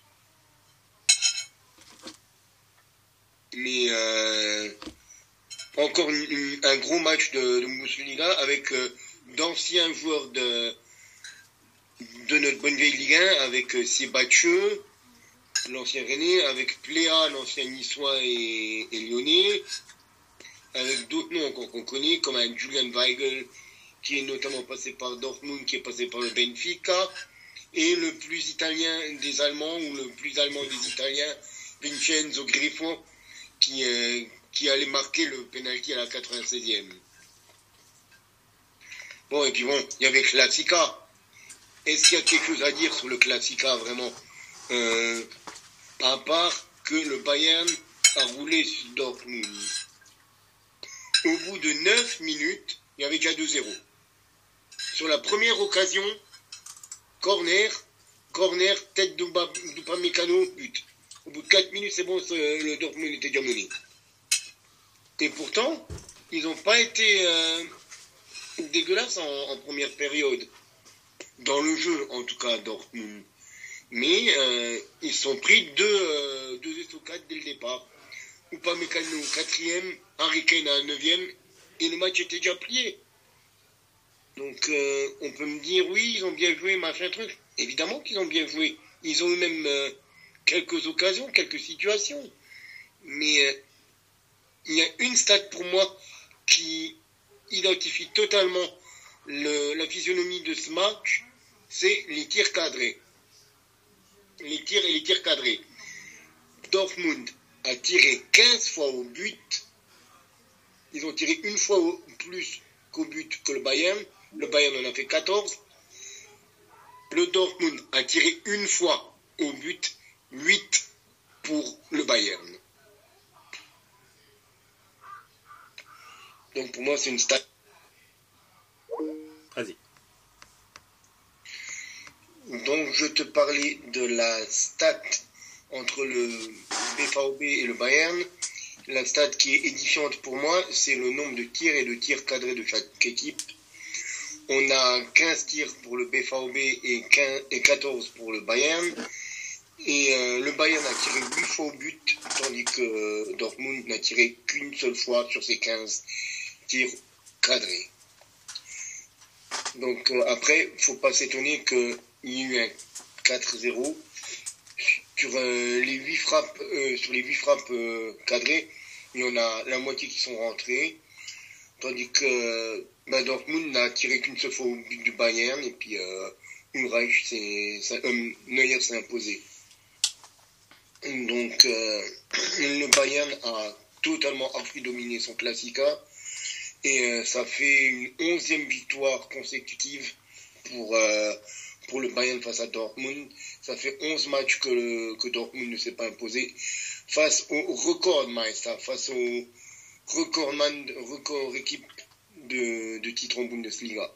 [SPEAKER 3] Mais euh, encore un gros match de, de avec d'anciens joueurs de, de notre bonne vieille Ligue 1 avec euh, l'ancien René, avec Pléa, l'ancien Niçois et, Lyonnais, avec d'autres noms qu'on connaît, comme un Julian Weigel, qui est notamment passé par Dortmund, qui est passé par le Benfica, et le plus italien des Allemands, ou le plus allemand des Italiens, Vincenzo Griffo, qui, allait marquer le penalty à la 96e. Bon, et puis bon, il y avait Classica, est-ce qu'il y a quelque chose à dire sur le Classica vraiment? Euh, À part que le Bayern a roulé sur Dortmund. Au bout de 9 minutes, il y avait déjà 2-0. Sur la première occasion, corner, corner, tête d'Upamecano, but. Au bout de 4 minutes, c'est bon, le Dortmund était déjà mené. Et pourtant, ils n'ont pas été euh, dégueulasses en première période dans le jeu, en tout cas Dortmund. Mais euh, ils sont pris deux, euh, deux estocades dès le départ. Upamecano quatrième, Harry Kane à neuvième, et le match était déjà plié. Donc euh, on peut me dire oui, ils ont bien joué, machin truc. Évidemment qu'ils ont bien joué. Ils ont eu même euh, quelques occasions, quelques situations. Mais il y a une stat pour moi qui identifie totalement le, la physionomie de ce match, c'est les tirs cadrés. Les tirs et les tirs cadrés. Dortmund a tiré 15 fois au but. Ils ont tiré une fois plus qu'au but que le Bayern. Le Bayern en a fait 14. Le Dortmund a tiré une fois au but, 8 pour le Bayern. Donc pour moi, c'est une stat
[SPEAKER 1] Vas-y.
[SPEAKER 3] Donc je te parlais de la stat entre le BVB et le Bayern. La stat qui est édifiante pour moi, c'est le nombre de tirs et de tirs cadrés de chaque équipe. On a 15 tirs pour le BVB et, 15, et 14 pour le Bayern. Et euh, le Bayern a tiré 8 fois au but, tandis que euh, Dortmund n'a tiré qu'une seule fois sur ses 15 tirs cadrés. Donc euh, après, faut pas s'étonner qu'il y ait eu un 4-0 sur les 8 frappes sur les 8 frappes cadrées, il y en a la moitié qui sont rentrées, tandis que bah, Dortmund n'a tiré qu'une seule fois au but du Bayern et puis Ulreich c'est Neuer s'est imposé. Donc le Bayern a totalement appris dominé son Classica et euh, ça fait une onzième victoire consécutive pour, euh, pour le Bayern face à Dortmund. Ça fait 11 matchs que, que Dortmund ne s'est pas imposé face au recordmeister, face au recordman, record équipe de, de titre en Bundesliga.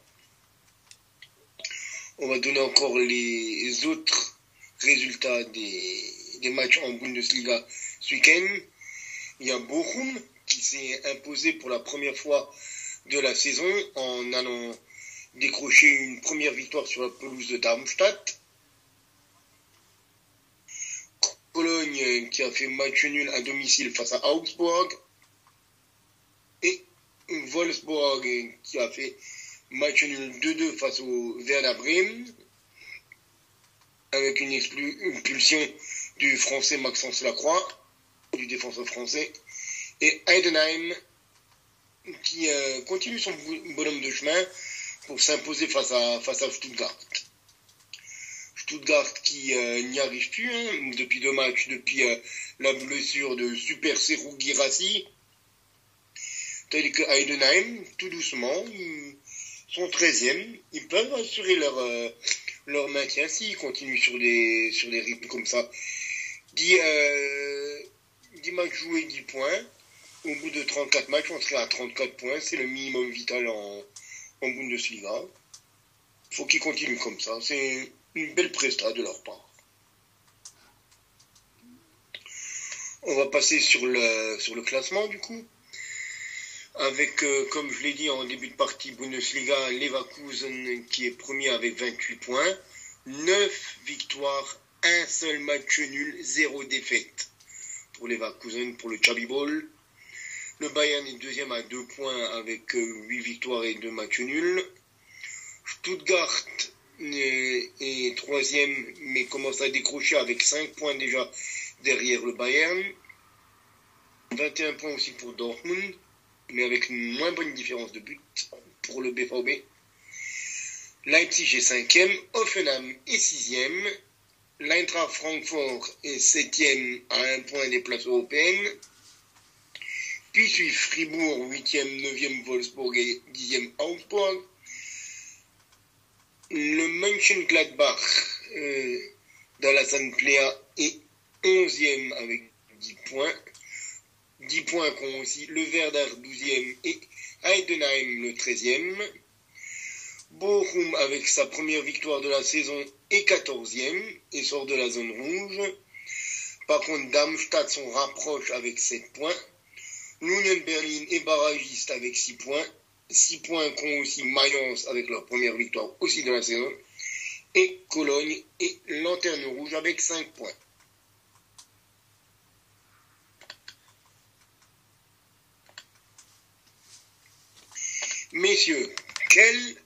[SPEAKER 3] On va donner encore les autres résultats des, des matchs en Bundesliga ce week-end. Il y a Bochum qui s'est imposé pour la première fois de la saison en allant décrocher une première victoire sur la pelouse de Darmstadt. Cologne qui a fait match nul à domicile face à Augsburg. Et Wolfsburg qui a fait match nul 2-2 face au Werder Bremen avec une expulsion du français Maxence Lacroix, du défenseur français, et Heidenheim qui euh, continue son bonhomme de chemin pour s'imposer face à, face à Stuttgart. Stuttgart qui euh, n'y arrive plus hein, depuis deux matchs, depuis euh, la blessure de Super Serou Girassi, tel que Heidenheim, tout doucement, ils sont 13e, ils peuvent assurer leur, leur maintien s'ils continuent sur des, sur des rythmes comme ça. 10, 10 matchs joués, 10 points. Au bout de 34 matchs, on serait à 34 points. C'est le minimum vital en, Bundesliga. Faut qu'ils continuent comme ça. C'est une belle presta de leur part. On va passer sur le, sur le classement du coup. Avec, euh, comme je l'ai dit en début de partie, Bundesliga, Leverkusen qui est premier avec 28 points. 9 victoires, un seul match nul, 0 défaite pour Leverkusen pour le Chabi Bowl. Le Bayern est deuxième à 2 points avec 8 euh, victoires et 2 matchs nuls. Stuttgart est, troisième mais commence à décrocher avec 5 points déjà derrière le Bayern. 21 points aussi pour Dortmund, mais avec une moins bonne différence de but pour le BVB. Leipzig est cinquième, Offenham est sixième, l'Eintracht Francfort est septième à un point des places européennes. Puis suit Fribourg, 8e, 9e Wolfsburg et 10e Augsburg. Le Mönchengladbach euh, dans la Plea est 11e avec 10 points. 10 points qu'ont aussi le Werder 12e et Heidenheim le 13e. Bochum avec sa première victoire de la saison est 14e et sort de la zone rouge. Par contre, Darmstadt s'en rapproche avec 7 points. L'Union Berlin est barragiste avec 6 points. 6 points qu'ont aussi Mayence avec leur première victoire aussi de la saison. Et Cologne est lanterne rouge avec 5 points. Messieurs, quel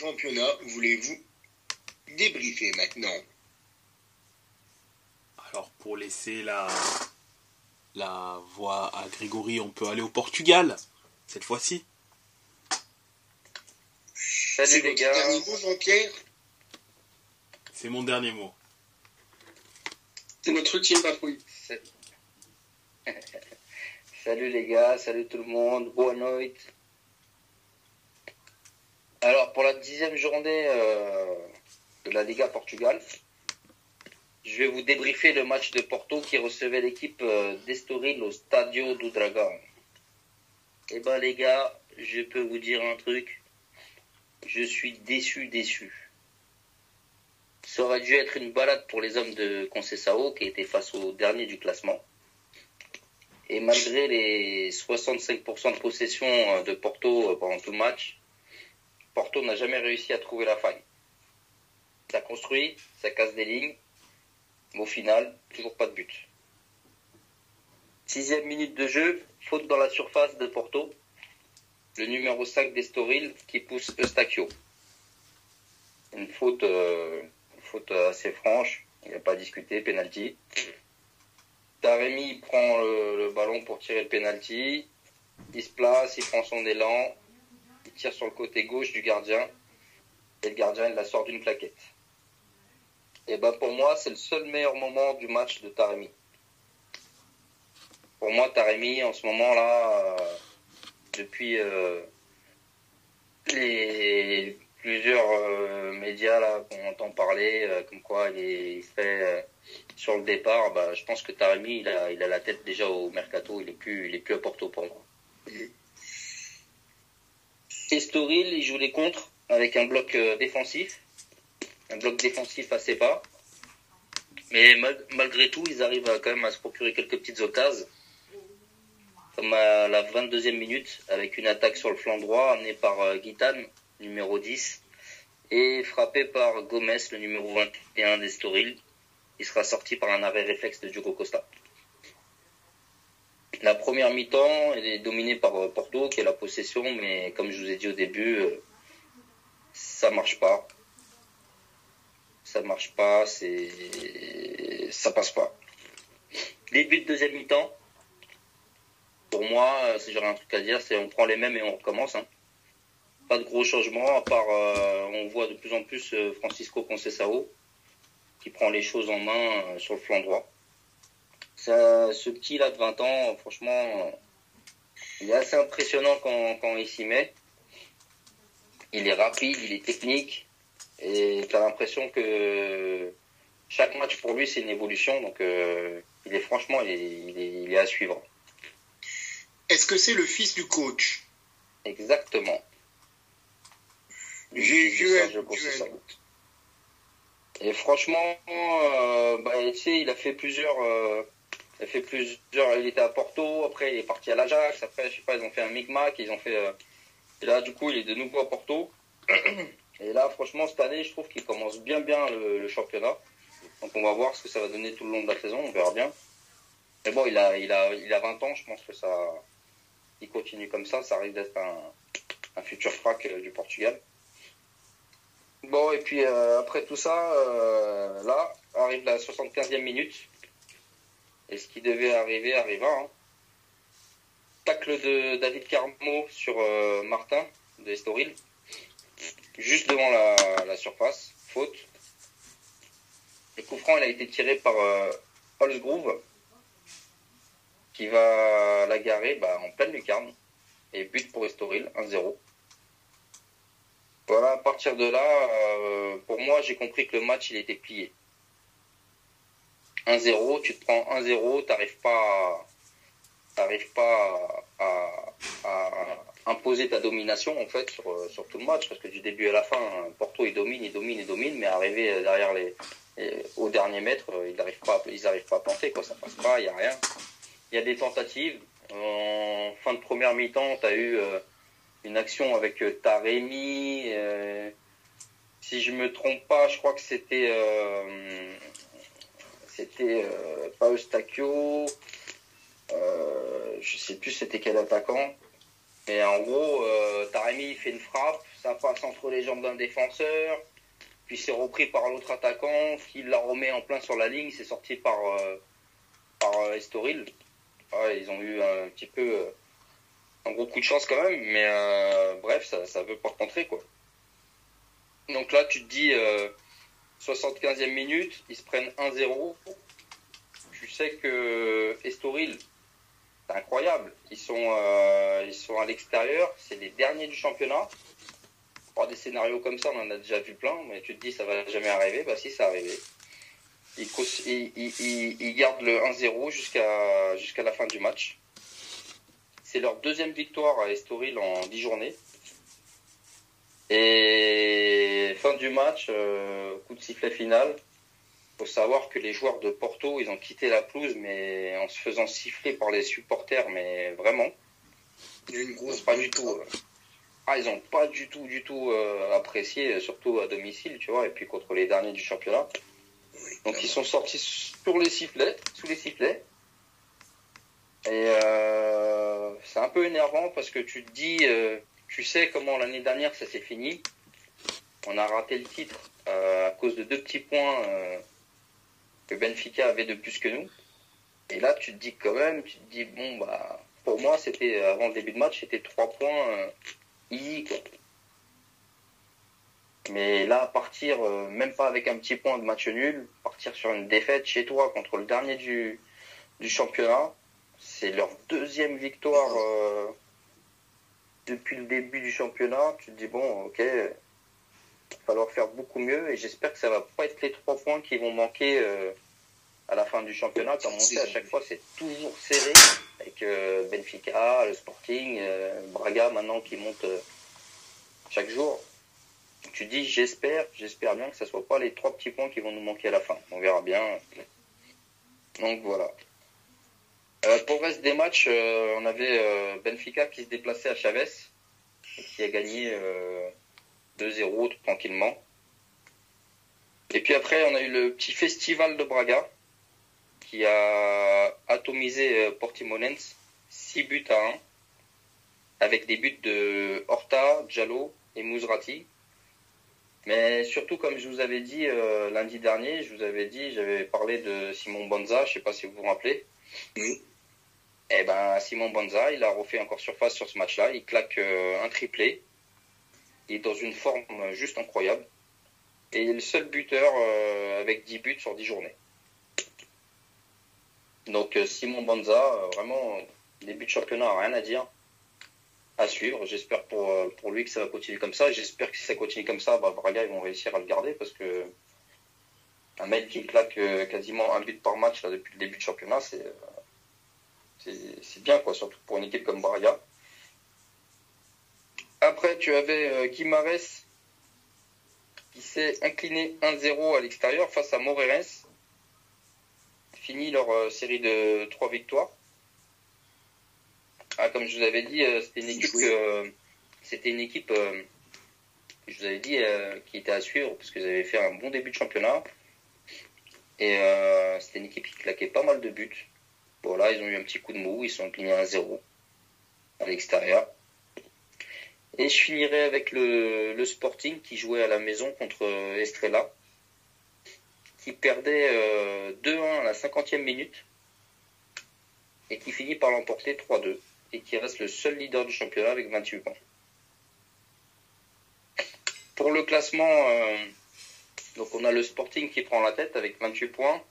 [SPEAKER 3] championnat voulez-vous débriefer maintenant?
[SPEAKER 1] Alors pour laisser la la voix à Grégory, on peut aller au Portugal, cette fois-ci.
[SPEAKER 3] Salut les gars. Dernier mot, Jean-Pierre?
[SPEAKER 1] C'est mon dernier mot.
[SPEAKER 2] C'est notre ultime bafouille. [laughs]
[SPEAKER 5] salut les gars, salut tout le monde, boa noite. Alors pour la dixième journée euh, de la Liga Portugal, je vais vous débriefer le match de Porto qui recevait l'équipe euh, d'Estoril au Stadio do Dragão. Eh ben les gars, je peux vous dire un truc. Je suis déçu, déçu. Ça aurait dû être une balade pour les hommes de Conceição qui étaient face au dernier du classement. Et malgré les 65% de possession euh, de Porto euh, pendant tout le match, Porto n'a jamais réussi à trouver la faille. Ça construit, ça casse des lignes, au final, toujours pas de but. Sixième minute de jeu, faute dans la surface de Porto. Le numéro 5 d'Estoril qui pousse Eustachio. Une faute, euh, assez franche, il n'y a pas à discuter, penalty. Taremi prend le, ballon pour tirer le penalty. Il se place, il prend son élan, tire sur le côté gauche du gardien. Et le gardien, il la sort d'une plaquette. Et ben pour moi, c'est le seul meilleur moment du match de Taremi. Pour moi, Taremi, en ce moment-là, euh, depuis euh, les plusieurs euh, médias là qu'on entend parler, comme quoi il, fait sur le départ, bah, je pense que Taremi, il a, il a la tête déjà au mercato, il est plus, il est plus à Porto pour moi. Estoril, il joue les contres avec un bloc défensif un bloc défensif assez bas. Mais malgré tout, ils arrivent quand même à se procurer quelques petites occasions. Comme à la 22e minute, avec une attaque sur le flanc droit amenée par euh, Guitane, numéro 10, et frappé par Gomez, le numéro 21 d'Estoril. Il sera sorti par un arrêt réflexe de Diogo Costa. La première mi-temps, est dominée par euh, Porto qui a la possession, mais comme je vous ai dit au début, euh, ça marche pas. Ça marche pas, c'est ça passe pas. Début de deuxième mi-temps. Pour moi, euh, si j'aurais un truc à dire, c'est on prend les mêmes et on recommence. hein. Pas de gros changements, à part on voit de plus en plus Francisco Conceição qui prend les choses en main sur le flanc droit. Ça, ce petit là de 20 ans, franchement, euh, il est assez impressionnant quand, quand il s'y met. Il est rapide, il est technique, et tu as l'impression que chaque match pour lui c'est une évolution, donc euh, il est franchement il est, il est, il est à suivre.
[SPEAKER 3] Est-ce que c'est le fils du coach?
[SPEAKER 5] Exactement.
[SPEAKER 3] J'ai.
[SPEAKER 5] Et franchement, euh, bah, tu sais, il a fait plusieurs, euh, il fait plusieurs. Il était à Porto, après il est parti à l'Ajax, après je sais pas, ils ont fait un micmac, ils ont fait. euh, et là, du coup, il est de nouveau à Porto. [clears throat] Et là, franchement, cette année, je trouve qu'il commence bien, bien le, championnat. Donc, on va voir ce que ça va donner tout le long de la saison, on verra bien. Mais bon, il a, il a, il a 20 ans, je pense que ça, il continue comme ça, ça risque d'être un, un futur frac euh, du Portugal. Bon, et puis euh, après tout ça, là, arrive la 75e minute. Et ce qui devait arriver arriva. Hein. Tacle de David Carmo sur euh, Martin de Estoril. Juste devant la, surface. Faute. Le coup franc, il a été tiré par euh, Holzgroove. Qui va la garer bah, en pleine lucarne. Et but pour Estoril, 1-0. Voilà, à partir de là, euh, pour moi, j'ai compris que le match, il était plié. 1-0, tu te prends 1-0, t'arrives pas, à- pas à, imposer ta domination, en fait, sur, euh, sur tout le match, parce que du début à la fin, Porto, il domine, il domine, il domine, mais arrivé derrière les, au dernier mètre, euh, ils n'arrivent pas, ils arrivent pas à planter, quoi, ça passe pas, il y a rien. Il y a des tentatives. En fin de première mi-temps, t'as eu, euh, une action avec euh, Taremi. euh, si je me trompe pas, je crois que c'était euh, c'était euh, pas Eustachio. Euh, je sais plus c'était quel attaquant. Mais en gros, euh, Taremi fait une frappe, ça passe entre les jambes d'un défenseur, puis c'est repris par l'autre attaquant qui la remet en plein sur la ligne. C'est sorti par euh, Estoril. Ils ont eu un petit peu un gros coup de chance quand même, mais bref, ça, ça veut pas rentrer quoi. Donc là, tu te dis, 75e minute, ils se prennent 1-0. Tu sais que Estoril, c'est incroyable. Ils sont, euh, ils sont à l'extérieur, c'est les derniers du championnat. Pour des scénarios comme ça, on en a déjà vu plein, mais tu te dis, ça va jamais arriver. Bah si, ça arrivé. Ils gardent le 1-0 jusqu'à jusqu'à la fin du match. C'est leur deuxième victoire à Estoril en 10 journées. Et fin du match, euh, coup de sifflet final. faut savoir que les joueurs de Porto, ils ont quitté la pelouse, mais en se faisant siffler par les supporters, mais vraiment,
[SPEAKER 3] Il une
[SPEAKER 5] ils
[SPEAKER 3] grosse
[SPEAKER 5] pas du tout. euh, ah, ils ont pas du tout, du tout euh, apprécié, surtout à domicile, tu vois, et puis contre les derniers du championnat. Donc ils sont sortis sur les sifflets, sous les sifflets. Et euh, c'est un peu énervant parce que tu te dis, euh, tu sais comment l'année dernière ça s'est fini. On a raté le titre euh, à cause de deux petits points euh, que Benfica avait de plus que nous. Et là tu te dis quand même, tu te dis bon bah pour moi c'était avant le début de match c'était trois points euh, easy quoi. Mais là, partir, euh, même pas avec un petit point de match nul, partir sur une défaite chez toi contre le dernier du, du championnat, c'est leur deuxième victoire depuis le début du championnat. Tu te dis, bon, ok, il va falloir faire beaucoup mieux et j'espère que ça va pas être les trois points qui vont manquer euh, à la fin du championnat. Comme on sait, à chaque fois, c'est toujours serré avec euh, Benfica, le Sporting, euh, Braga maintenant qui monte chaque jour. Tu dis j'espère, j'espère bien que ce soit pas les trois petits points qui vont nous manquer à la fin. On verra bien. Donc voilà. Euh, pour le reste des matchs, euh, on avait euh, Benfica qui se déplaçait à Chavez qui a gagné euh, 2-0 tranquillement. Et puis après, on a eu le petit festival de Braga qui a atomisé Portimonense 6 buts à 1, avec des buts de Horta, Diallo et Mouzrati. Mais surtout, comme je vous avais dit lundi dernier, je vous avais dit, j'avais parlé de Simon Bonza, je sais pas si vous vous rappelez.
[SPEAKER 3] Oui.
[SPEAKER 5] Eh ben, Simon Bonza, il a refait encore surface sur ce match-là. Il claque euh, un triplé. Il est dans une forme juste incroyable. Et il est le seul buteur euh, avec 10 buts sur 10 journées. Donc euh, Simon Bonza, euh, vraiment, début de championnat, rien à dire. À suivre. J'espère pour, euh, pour lui que ça va continuer comme ça. J'espère que si ça continue comme ça, bah, Braga, ils vont réussir à le garder parce que un mec qui claque euh, quasiment un but par match là, depuis le début de championnat, c'est euh, c'est bien, quoi, surtout pour une équipe comme Braga. Après, tu avais euh, Guimarães qui s'est incliné 1-0 à l'extérieur face à Moreirense. Fini leur euh, série de trois victoires. Ah, comme je vous avais dit, euh, c'était une équipe que c'était une équipe que je vous avais dit qui était à suivre parce qu'ils avaient fait un bon début de championnat. Et c'était une équipe qui claquait pas mal de buts. Voilà, ils ont eu un petit coup de mou, ils sont inclinés 1-0 à l'extérieur. Et je finirai avec le, Sporting qui jouait à la maison contre euh, Estrella, qui perdait euh, 2-1 à la 50e minute et qui finit par l'emporter 3-2 et qui reste le seul leader du championnat avec 28 points. Pour le classement, euh, donc on a le Sporting qui prend la tête avec 28 points.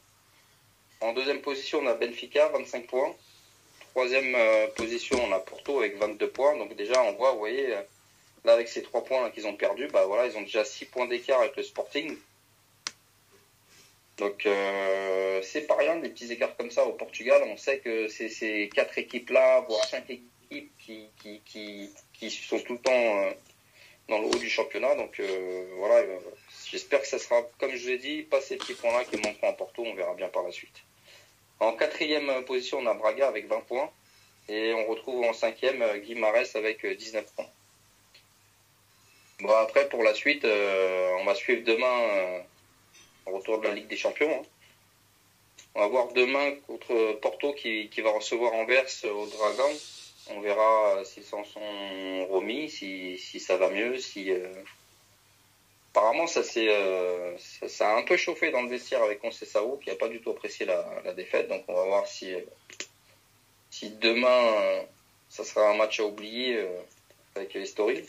[SPEAKER 5] En deuxième position, on a Benfica, 25 points. Troisième euh, position, on a Porto avec 22 points. Donc déjà, on voit, vous voyez, euh, là avec ces trois points qu'ils ont perdus, bah voilà, ils ont déjà 6 points d'écart avec le Sporting. Donc euh, c'est pas rien des petits écarts comme ça au Portugal. On sait que c'est ces quatre équipes là, voire cinq équipes qui, sont tout le temps dans le haut du championnat. Donc voilà, j'espère que ça sera, comme je vous ai dit, pas ces petits points là qui manqueront à Porto. On verra bien par la suite. En quatrième position, on a Braga avec 20 points. Et on retrouve en cinquième euh, Guimarães avec euh, 19 points. Bon, après, pour la suite, euh, on va suivre demain euh, au retour de la Ligue des Champions. hein. On va voir demain contre Porto qui, va recevoir Anvers au Dragon. On verra euh, s'ils s'en sont remis, si, ça va mieux, si... euh, Apparemment, ça, s'est, euh, un peu chauffé dans le vestiaire avec Conceição, qui n'a pas du tout apprécié la, défaite. Donc on va voir si, euh, demain, euh, ça sera un match à oublier avec Estoril.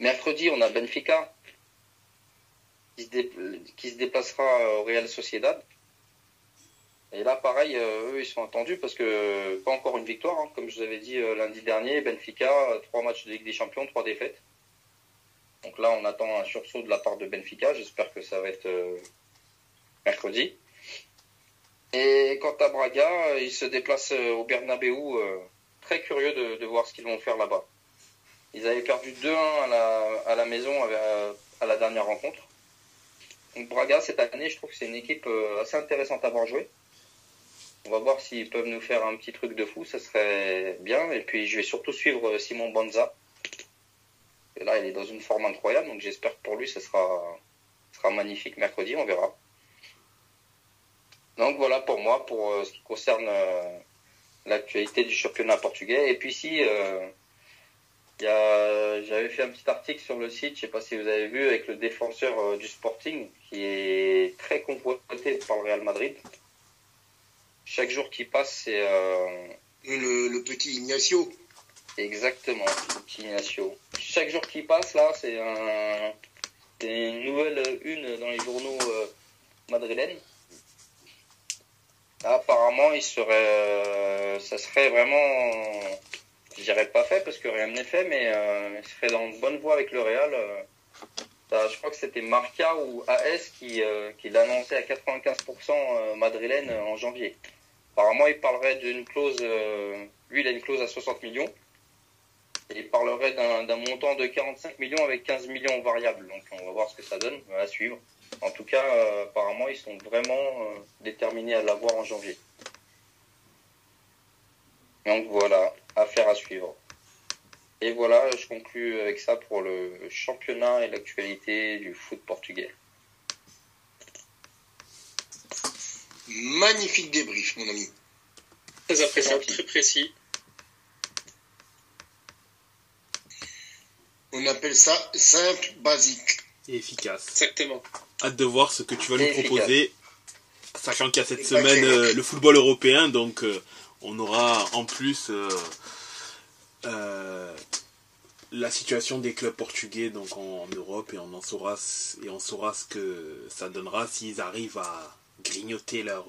[SPEAKER 5] Mercredi, on a Benfica qui se, déplacera au Real Sociedad. Et là, pareil, eux, ils sont attendus parce que pas encore une victoire. hein. Comme je vous avais dit lundi dernier, Benfica, trois matchs de Ligue des Champions, trois défaites. Donc là, on attend un sursaut de la part de Benfica. J'espère que ça va être euh, mercredi. Et quant à Braga, ils se déplacent euh, au Bernabeu. euh, très curieux de, voir ce qu'ils vont faire là-bas. Ils avaient perdu 2-1 à la, à la maison à, la dernière rencontre. Donc Braga, cette année, je trouve que c'est une équipe assez intéressante à voir jouer. On va voir s'ils peuvent nous faire un petit truc de fou, ça serait bien. Et puis je vais surtout suivre Simon Banza. Et là, il est dans une forme incroyable, donc j'espère que pour lui, ça sera, sera magnifique mercredi, on verra. Donc voilà pour moi, pour euh, ce qui concerne euh, l'actualité du championnat portugais. Et puis si, euh, j'avais fait un petit article sur le site, je sais pas si vous avez vu, avec le défenseur euh, du Sporting, qui est très convoité par le Real Madrid. Chaque jour qui passe, c'est
[SPEAKER 3] le petit Ignacio.
[SPEAKER 5] Exactement petit Ignacio. Chaque jour qui passe, là, c'est un, une nouvelle une dans les journaux euh, madrilènes. Apparemment, il serait, euh, ça serait vraiment, je dirais pas fait parce que rien n'est fait, mais euh, il serait dans de bonne voie avec le Real. euh. Ça, je crois que c'était Marca ou AS qui, euh, qui l'annonçait à 95% euh, madrilène euh, en janvier. Apparemment, il parlerait d'une clause, euh, lui, il a une clause à 60 millions. Et il parlerait d'un montant de 45 millions avec 15 millions variables. Donc, on va voir ce que ça donne, à suivre. En tout cas, euh, apparemment, ils sont vraiment euh, déterminés à l'avoir en janvier. Donc voilà, affaire à suivre. Et voilà, je conclus avec ça pour le championnat et l'actualité du foot portugais.
[SPEAKER 3] Magnifique débrief, mon ami.
[SPEAKER 2] Très appréciable, très précis.
[SPEAKER 3] On appelle ça simple, basique.
[SPEAKER 1] Et efficace.
[SPEAKER 2] Exactement.
[SPEAKER 1] Hâte de voir ce que tu vas nous proposer, sachant qu'il y a cette
[SPEAKER 3] Et
[SPEAKER 1] semaine euh, le football européen, donc euh, on aura en plus euh, la situation des clubs portugais donc en, en Europe et on en saura et on saura ce que ça donnera s'ils arrivent à grignoter leur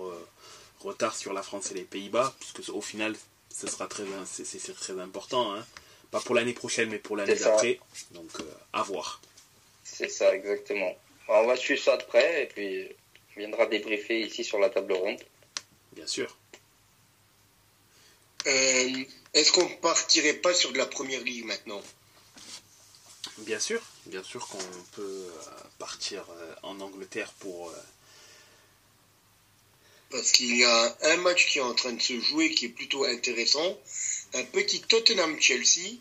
[SPEAKER 1] retard sur la France et les Pays-Bas, puisque au final ce sera c'est très important, hein. Pas pour l'année prochaine mais pour l'année d'après, donc euh, à voir.
[SPEAKER 5] C'est ça, exactement. On va suivre ça de près et puis on viendra débriefer ici sur la table ronde.
[SPEAKER 1] Bien sûr.
[SPEAKER 3] Euh, Est-ce qu'on partirait pas sur de la première ligue maintenant?
[SPEAKER 1] Bien sûr, bien sûr qu'on peut euh, partir en Angleterre pour.
[SPEAKER 3] Parce qu'il y a un match qui est en train de se jouer qui est plutôt intéressant. Un petit Tottenham-Chelsea.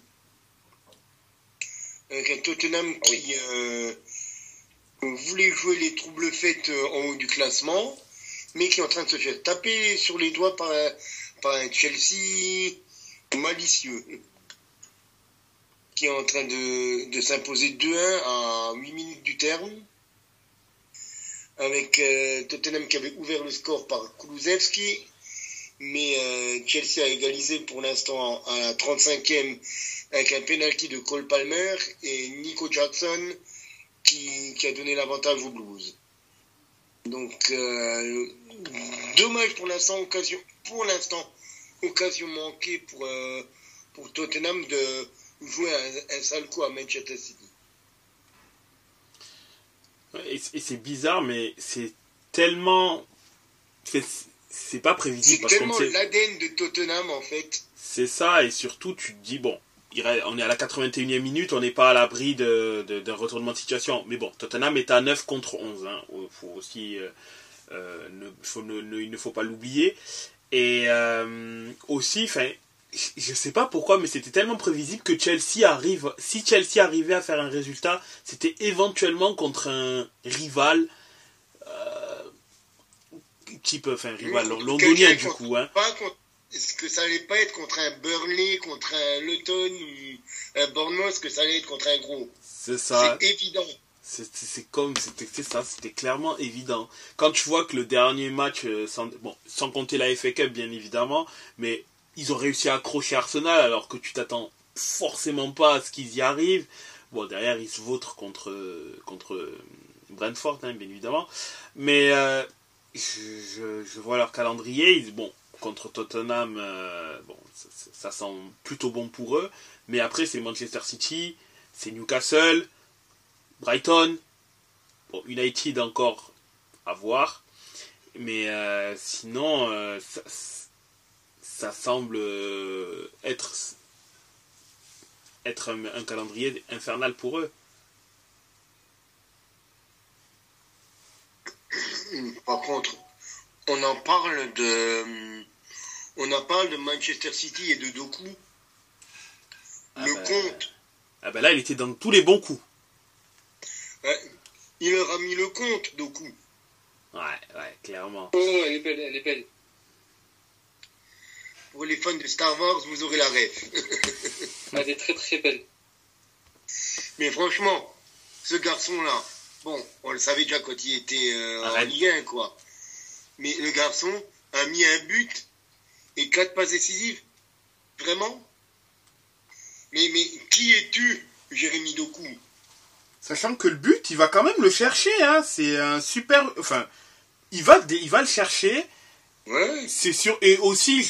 [SPEAKER 3] Avec un Tottenham qui euh, voulait jouer les troubles faites euh, en haut du classement, mais qui est en train de se faire taper sur les doigts par un, par un Chelsea malicieux. Qui est en train de, de s'imposer 2-1 à 8 minutes du terme avec euh, Tottenham qui avait ouvert le score par Kulusevski, mais euh, Chelsea a égalisé pour l'instant à la 35e avec un penalty de Cole Palmer et Nico Jackson qui, a donné l'avantage aux Blues. Donc euh, dommage pour l'instant occasion pour l'instant occasion manquée pour euh, pour Tottenham de jouer un, un sale coup à Manchester City.
[SPEAKER 1] Et c'est bizarre, mais c'est tellement. C'est c'est pas
[SPEAKER 3] C'est
[SPEAKER 1] prévisible qu'on
[SPEAKER 3] tellement l'ADN de Tottenham en fait.
[SPEAKER 1] C'est ça, et surtout, tu te dis, bon, on est à la 81e minute, on n'est pas à l'abri d'un retournement de situation. Mais bon, Tottenham est à 9 contre 11. Hein. Faut aussi, euh, euh, ne, faut, ne- ne- il ne faut pas l'oublier. Et euh, aussi, enfin, je sais pas pourquoi, mais c'était tellement prévisible que Chelsea arrive. Si Chelsea arrivait à faire un résultat, c'était éventuellement contre un rival. Euh, type, enfin, rival
[SPEAKER 3] Oui,
[SPEAKER 1] londonien du
[SPEAKER 3] contre-
[SPEAKER 1] coup. Hein.
[SPEAKER 3] Pas contre- Est-ce que ça allait pas être contre un Burnley, contre un Luton ou un Bournemouth, que ça allait être contre un gros?
[SPEAKER 1] C'est ça.
[SPEAKER 3] C'est évident.
[SPEAKER 1] C'est comme, c'était ça, c'était clairement évident. Quand tu vois que le dernier match, euh, sans, bon, sans compter la FA Cup bien évidemment, mais ils ont réussi à accrocher Arsenal alors que tu t'attends forcément pas à ce qu'ils y arrivent. Bon, derrière, ils se vautrent contre, contre Brentford, hein, bien évidemment. Mais euh, je, vois leur calendrier. Bon, contre Tottenham, euh, bon, ça, sent plutôt bon pour eux. Mais après, c'est Manchester City, c'est Newcastle, Brighton, bon, United encore à voir. Mais euh, sinon, euh, ça, semble être, être un calendrier infernal pour eux.
[SPEAKER 3] Par contre, on en parle de, on en parle de Manchester City et de Doku.
[SPEAKER 1] Ah
[SPEAKER 3] le
[SPEAKER 1] ben,
[SPEAKER 3] compte,
[SPEAKER 1] Ah ben là, il était dans tous les bons coups.
[SPEAKER 3] il leur a mis le compte, Doku.
[SPEAKER 1] Ouais, ouais, clairement.
[SPEAKER 2] Oh, elle est belle, elle est belle.
[SPEAKER 3] Pour les fans de Star Wars, vous aurez la ref.
[SPEAKER 2] Elle est très très belle.
[SPEAKER 3] Mais franchement, ce garçon-là, bon, on le savait déjà quand il était euh, en. Ligue 1, quoi. Mais le garçon a mis un but et quatre passes décisives. Vraiment? Mais, mais qui es-tu, Jérémy Doku?
[SPEAKER 1] Sachant que le but, il va quand même le chercher. Hein. C'est un super. Enfin, il va, il va le chercher.
[SPEAKER 3] Ouais,
[SPEAKER 1] C'est sûr. Et aussi,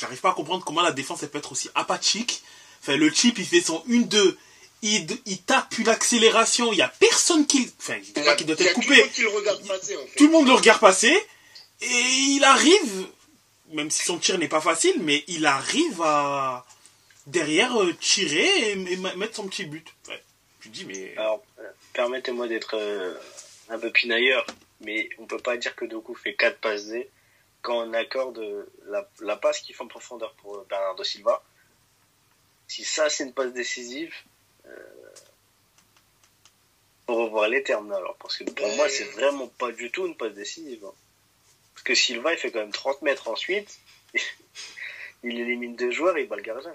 [SPEAKER 1] j'arrive pas à comprendre comment la défense elle peut être aussi apathique. Enfin, le chip, il fait son 1-2. Il, il tape une accélération. Il y a personne qui. Enfin, je dis pas qu'il doit
[SPEAKER 3] il y a
[SPEAKER 1] être
[SPEAKER 3] tout le
[SPEAKER 1] coupé.
[SPEAKER 3] monde qui le regarde passer, en fait.
[SPEAKER 1] Tout le monde le regarde passer. Et il arrive, même si son tir n'est pas facile, mais il arrive à derrière euh, tirer et, mettre son petit but. Ouais. Tu dis, mais.
[SPEAKER 6] Alors, euh, permettez-moi d'être euh, un peu pinailleur, mais on peut pas dire que Doku fait 4 passes D quand on accorde la, la passe qui fait en profondeur pour Bernardo Silva. Si ça, c'est une passe décisive, euh, faut revoir les termes, alors. Parce que pour
[SPEAKER 3] Ouais.
[SPEAKER 6] moi, c'est vraiment pas du tout une passe décisive. hein. Parce que Silva, il fait quand même 30 mètres ensuite. [laughs] il élimine deux joueurs et il bat le gardien.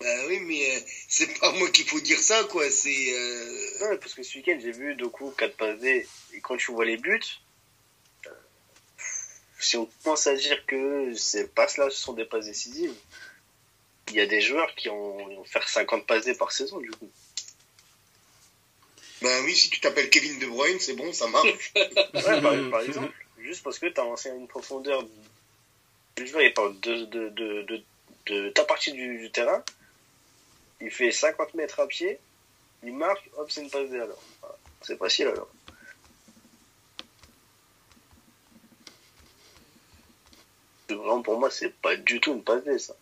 [SPEAKER 3] Bah oui, mais euh, c'est pas moi qu'il faut dire ça, quoi. C'est. euh,
[SPEAKER 6] parce que ce week-end, j'ai vu Doku 4 passes D. Et quand tu vois les buts, euh, si on commence à dire que ces passes-là ce sont des passes décisives, il y a des joueurs qui ont, ils vont faire 50 passes D par saison, du coup.
[SPEAKER 3] Bah oui, si tu t'appelles Kevin De Bruyne, c'est bon, ça marche. [laughs]
[SPEAKER 6] Ouais, par, par exemple, juste parce que tu as lancé une profondeur du joueur, il parle de, de, de, de, de ta partie du, du terrain, il fait 50 mètres à pied, il marque, hop, c'est une passe D alors. Voilà. C'est facile alors. Vraiment, pour moi, c'est pas du tout une passe D, ça.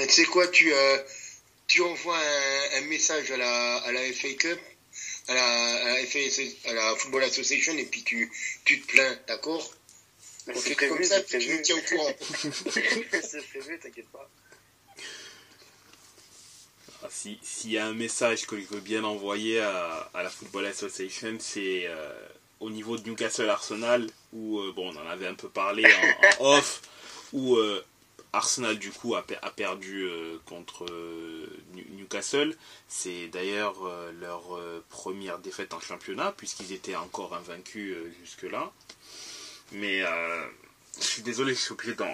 [SPEAKER 3] Euh, tu sais quoi, tu, euh, tu envoies un, un message à la, à la FA Cup, à la, à la, FA, à la Football Association, et puis tu, tu te plains, d'accord? On
[SPEAKER 6] c'est
[SPEAKER 3] fait
[SPEAKER 6] prévu,
[SPEAKER 3] comme ça, tu me
[SPEAKER 6] prévu.
[SPEAKER 3] tiens au courant. [laughs] [laughs]
[SPEAKER 6] c'est prévu, t'inquiète pas.
[SPEAKER 1] Ah, si- S'il y a un message que je veux bien envoyer à, à la Football Association, c'est euh, au niveau de Newcastle Arsenal, où euh, bon, on en avait un peu parlé en, en [laughs] off, où euh, Arsenal du coup a, pe- a perdu euh, contre euh, New- Newcastle. C'est d'ailleurs euh, leur première défaite en championnat, puisqu'ils étaient encore invaincus jusque-là. Mais je suis désolé, je suis obligé d'en.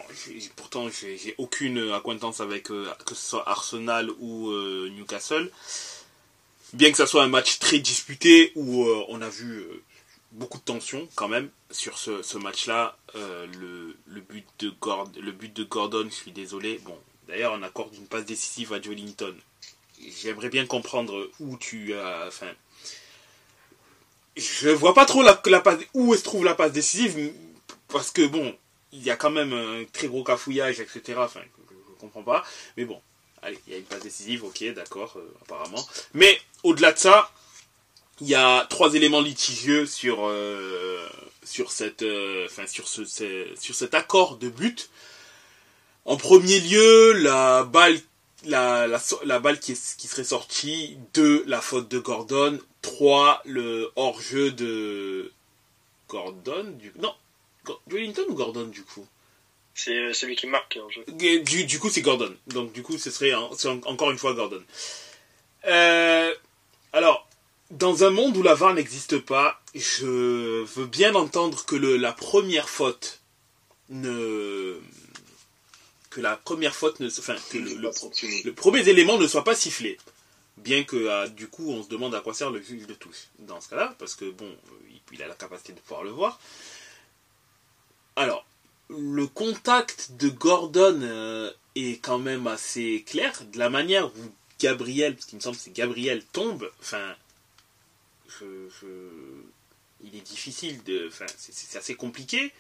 [SPEAKER 1] Pourtant, j'ai aucune acquaintance avec que ce soit Arsenal ou Newcastle. Bien que ça soit un match très disputé où on a vu beaucoup de tension quand même sur ce, ce match-là. Euh, le, le but de Gord, le but de Gordon, je suis désolé. Bon, d'ailleurs, on accorde une passe décisive à Joelinton. J'aimerais bien comprendre où tu as. Enfin, je vois pas trop la passe, où se trouve la passe décisive parce que bon, il y a quand même un très gros cafouillage, etc. Enfin, je, je comprends pas. Mais bon, allez, il y a une passe décisive, ok, d'accord, euh, apparemment. Mais au-delà de ça, il y a trois éléments litigieux sur euh, sur cette, euh, enfin sur ce, ce- sur cet accord de but. En premier lieu, la balle, la, la, la balle qui, est- qui serait sortie. Deux, la faute de Gordon. Trois, le hors-jeu de Gordon. Du, non, Wellington ou Gordon du coup?
[SPEAKER 6] C'est euh, celui qui marque en jeu.
[SPEAKER 1] du, du coup, c'est Gordon. Donc, du coup, ce serait en- encore une fois Gordon. Euh, alors, dans un monde où la VAR n'existe pas, je veux bien entendre que le, la première faute ne. que la première faute ne. Enfin, que le, le, premier élément ne soit pas sifflé. Bien que, ah, du coup, on se demande à quoi sert le juge de touche dans ce cas-là, parce que, bon, il- il a la capacité de pouvoir le voir. Alors, le contact de Gordon euh, est quand même assez clair. De la manière où Gabriel, parce qu'il me semble que c'est Gabriel, tombe, enfin, il est difficile de. Enfin, c'est- assez compliqué.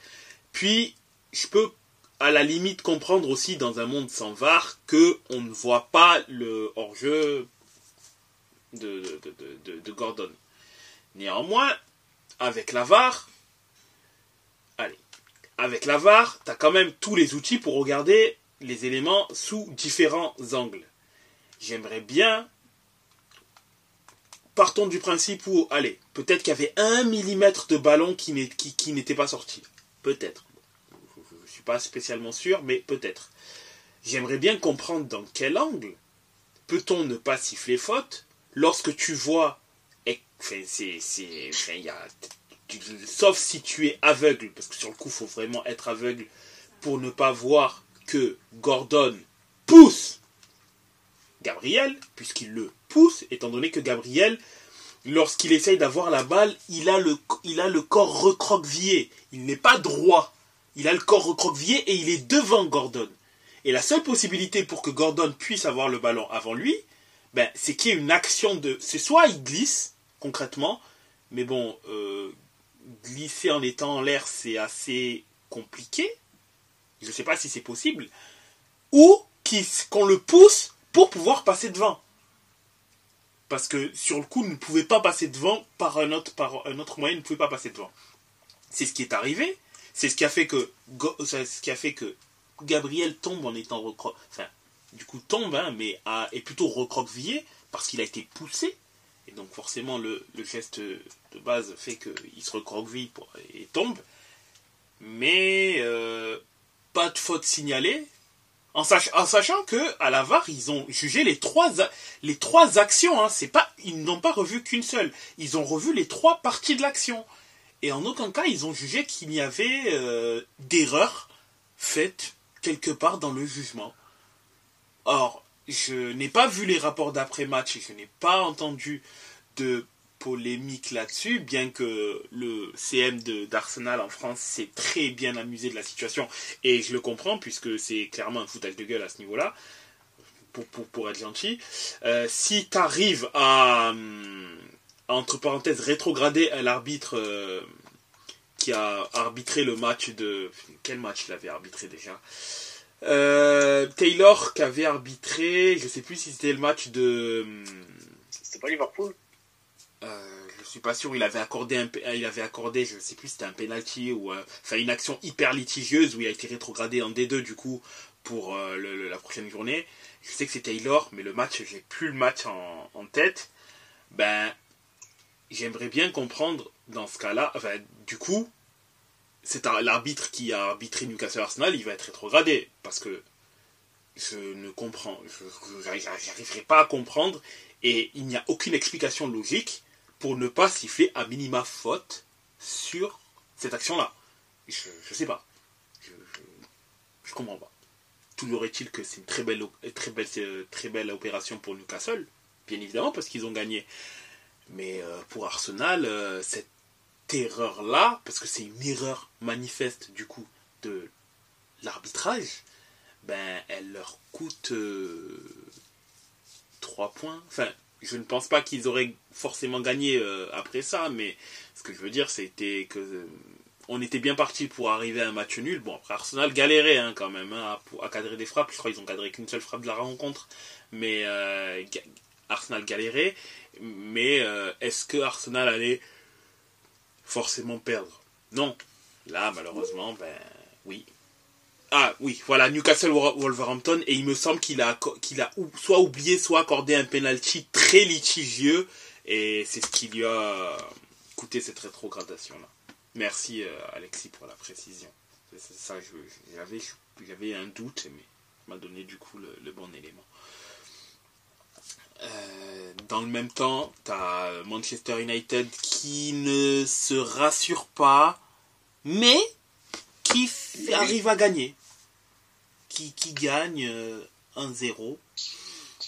[SPEAKER 1] Puis, je peux à la limite comprendre aussi dans un monde sans VAR que on ne voit pas le hors-jeu de- de- de Gordon. Néanmoins, avec la VAR, allez, avec la VAR, tu as quand même tous les outils pour regarder les éléments sous différents angles. J'aimerais bien, partons du principe où, allez, peut-être qu'il y avait un millimètre de ballon qui n'était pas sorti. Peut-être. Je ne suis pas spécialement sûr, mais peut-être. J'aimerais bien comprendre dans quel angle peut-on ne pas siffler faute lorsque tu vois, sauf si tu es aveugle, parce que sur le coup, il faut vraiment être aveugle pour ne pas voir que Gordon pousse Gabriel, puisqu'il le pousse, étant donné que Gabriel, lorsqu'il essaye d'avoir la balle, il a le, il a le corps recroquevillé. Il n'est pas droit. Il a le corps recroquevillé et il est devant Gordon. Et la seule possibilité pour que Gordon puisse avoir le ballon avant lui, ben, c'est qu'il y ait une action de... C'est soit il glisse, concrètement, mais bon, euh, glisser en étant en l'air, c'est assez compliqué. Je ne sais pas si c'est possible. Ou qu'on le pousse pour pouvoir passer devant. Parce que sur le coup, il ne pouvait pas passer devant par un autre, moyen, il ne pouvait pas passer devant. C'est ce qui est arrivé. C'est ce qui a fait que, ce qui a fait que Gabriel tombe en étant recro... Enfin, du coup tombe, hein, mais est plutôt recroquevillé parce qu'il a été poussé. Et donc forcément, le, geste de base fait qu'il se recroqueville et tombe. Mais euh, pas de faute signalée. En, sachant que à la VAR, ils ont jugé les trois, actions. Hein. C'est pas, ils n'ont pas revu qu'une seule. Ils ont revu les trois parties de l'action. Et en aucun cas, ils ont jugé qu'il y avait euh, d'erreur faite quelque part dans le jugement. Or, je n'ai pas vu les rapports d'après-match et je n'ai pas entendu de polémique là-dessus, bien que le CM d'Arsenal en France s'est très bien amusé de la situation, et je le comprends, puisque c'est clairement un foutage de gueule à ce niveau-là, pour, pour, être gentil. Euh, si tu arrives à, hum, entre parenthèses, rétrograder l'arbitre euh, qui a arbitré le match de... Quel match il avait arbitré déjà? Euh, Taylor qui avait arbitré, je sais plus si c'était le match de... Hum,
[SPEAKER 6] c'était pas Liverpool?
[SPEAKER 1] Euh, je suis pas sûr, il avait accordé, un, il avait accordé, je sais plus, c'était un penalty ou euh, enfin une action hyper litigieuse où il a été rétrogradé en D2 du coup pour euh, la prochaine journée. Je sais que c'est Taylor, mais le match, j'ai plus le match en, tête. Ben, j'aimerais bien comprendre dans ce cas-là, enfin, du coup, c'est l'arbitre qui a arbitré Newcastle Arsenal, il va être rétrogradé parce que je ne comprends, je n'arriverai pas à comprendre et il n'y a aucune explication logique pour ne pas siffler à minima faute sur cette action-là. Je, ne sais pas. Je, je, comprends pas. Toujours est-il que c'est une très belle, très, belle, très belle opération pour Newcastle, bien évidemment, parce qu'ils ont gagné. Mais euh, pour Arsenal, euh, cette erreur-là, parce que c'est une erreur manifeste du coup de l'arbitrage, ben elle leur coûte 3 euh, points. Enfin, je ne pense pas qu'ils auraient forcément gagné euh, après ça, mais ce que je veux dire, c'était que euh, on était bien parti pour arriver à un match nul. Bon, après Arsenal galérait hein, quand même hein, à, cadrer des frappes. Je crois qu'ils ont cadré qu'une seule frappe de la rencontre, mais euh, Arsenal galérait. Mais est-ce que Arsenal allait forcément perdre? Non. Là, malheureusement, ben oui, ah oui, voilà, Newcastle Wolverhampton, et il me semble qu'il a, a soit oublié, soit accordé un penalty très litigieux, et c'est ce qui lui a coûté cette rétrogradation-là. Merci euh, Alexis pour la précision. C'est ça, j'avais, j'avais un doute, mais m'a donné du coup le, bon élément. Euh, dans le même temps, tu as Manchester United qui ne se rassure pas, mais qui arrive à gagner? Qui, qui gagne 1-0 euh,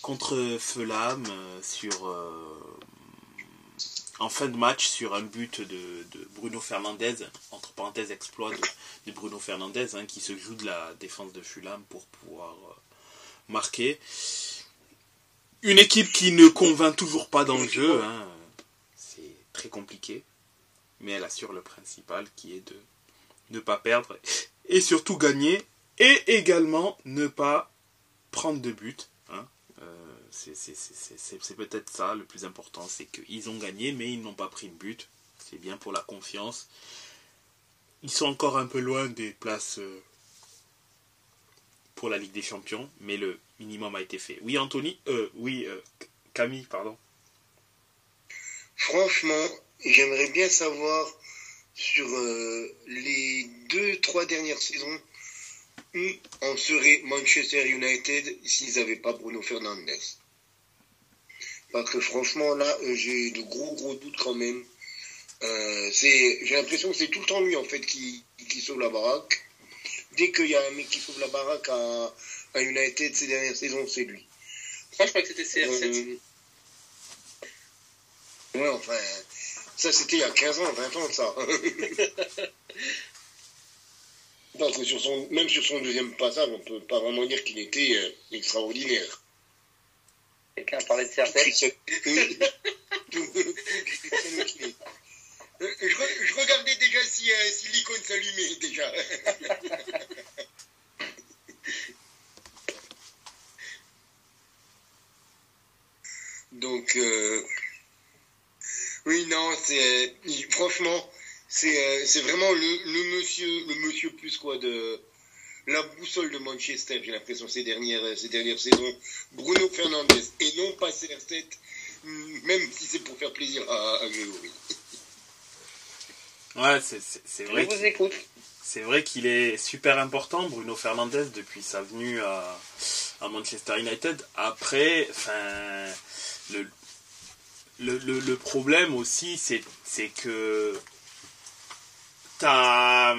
[SPEAKER 1] contre Fulham euh, sur euh, en fin de match sur un but de, Bruno Fernandez, entre parenthèses exploit de, Bruno Fernandez, hein, qui se joue de la défense de Fulham pour pouvoir marquer. Une équipe qui ne convainc toujours pas dans le jeu, hein. c'est très compliqué, mais elle assure le principal qui est de ne pas perdre et surtout gagner et également ne pas prendre de but. Hein. Euh, c'est peut-être ça le plus important, c'est qu'ils ont gagné mais ils n'ont pas pris de but. C'est bien pour la confiance. Ils sont encore un peu loin des places euh, pour la Ligue des Champions, mais le minimum a été fait. Oui, Anthony, euh, oui, Camille, pardon.
[SPEAKER 3] Franchement, j'aimerais bien savoir sur euh, les deux, trois dernières saisons où on serait Manchester United s'ils n'avaient pas Bruno Fernandes. Parce que franchement, là, euh, j'ai de gros, gros doutes quand même. Euh, j'ai l'impression que c'est tout le temps lui, en fait, qui, qui sauve la baraque. Dès qu'il y a un mec qui sauve la baraque à, à United ces dernières saisons, c'est lui.
[SPEAKER 2] Moi, je crois que c'était CR7.
[SPEAKER 3] ouais, enfin, ça, c'était il y a 15 ans, 20 ans, ça. [laughs] Parce que sur son, même sur son deuxième passage, on peut pas vraiment dire qu'il était euh, extraordinaire.
[SPEAKER 5] Quelqu'un parlait de CR7 [laughs]
[SPEAKER 3] euh, je, regardais déjà si, euh, si l'icône s'allumait déjà. [laughs] Donc, euh, oui, non, c'est franchement, c'est c'est vraiment le, le, monsieur le monsieur plus quoi de la boussole de Manchester. J'ai l'impression ces dernières ces dernières saisons, Bruno Fernandez et non pas CR7, même si c'est pour faire plaisir à, à Grégory.
[SPEAKER 1] Ouais, c'est vrai.
[SPEAKER 5] Je vous écoute.
[SPEAKER 1] c'est vrai qu'il est super important, Bruno Fernandez, depuis sa venue à, à Manchester United. Après, enfin, le, le, problème aussi, c'est, que t'as.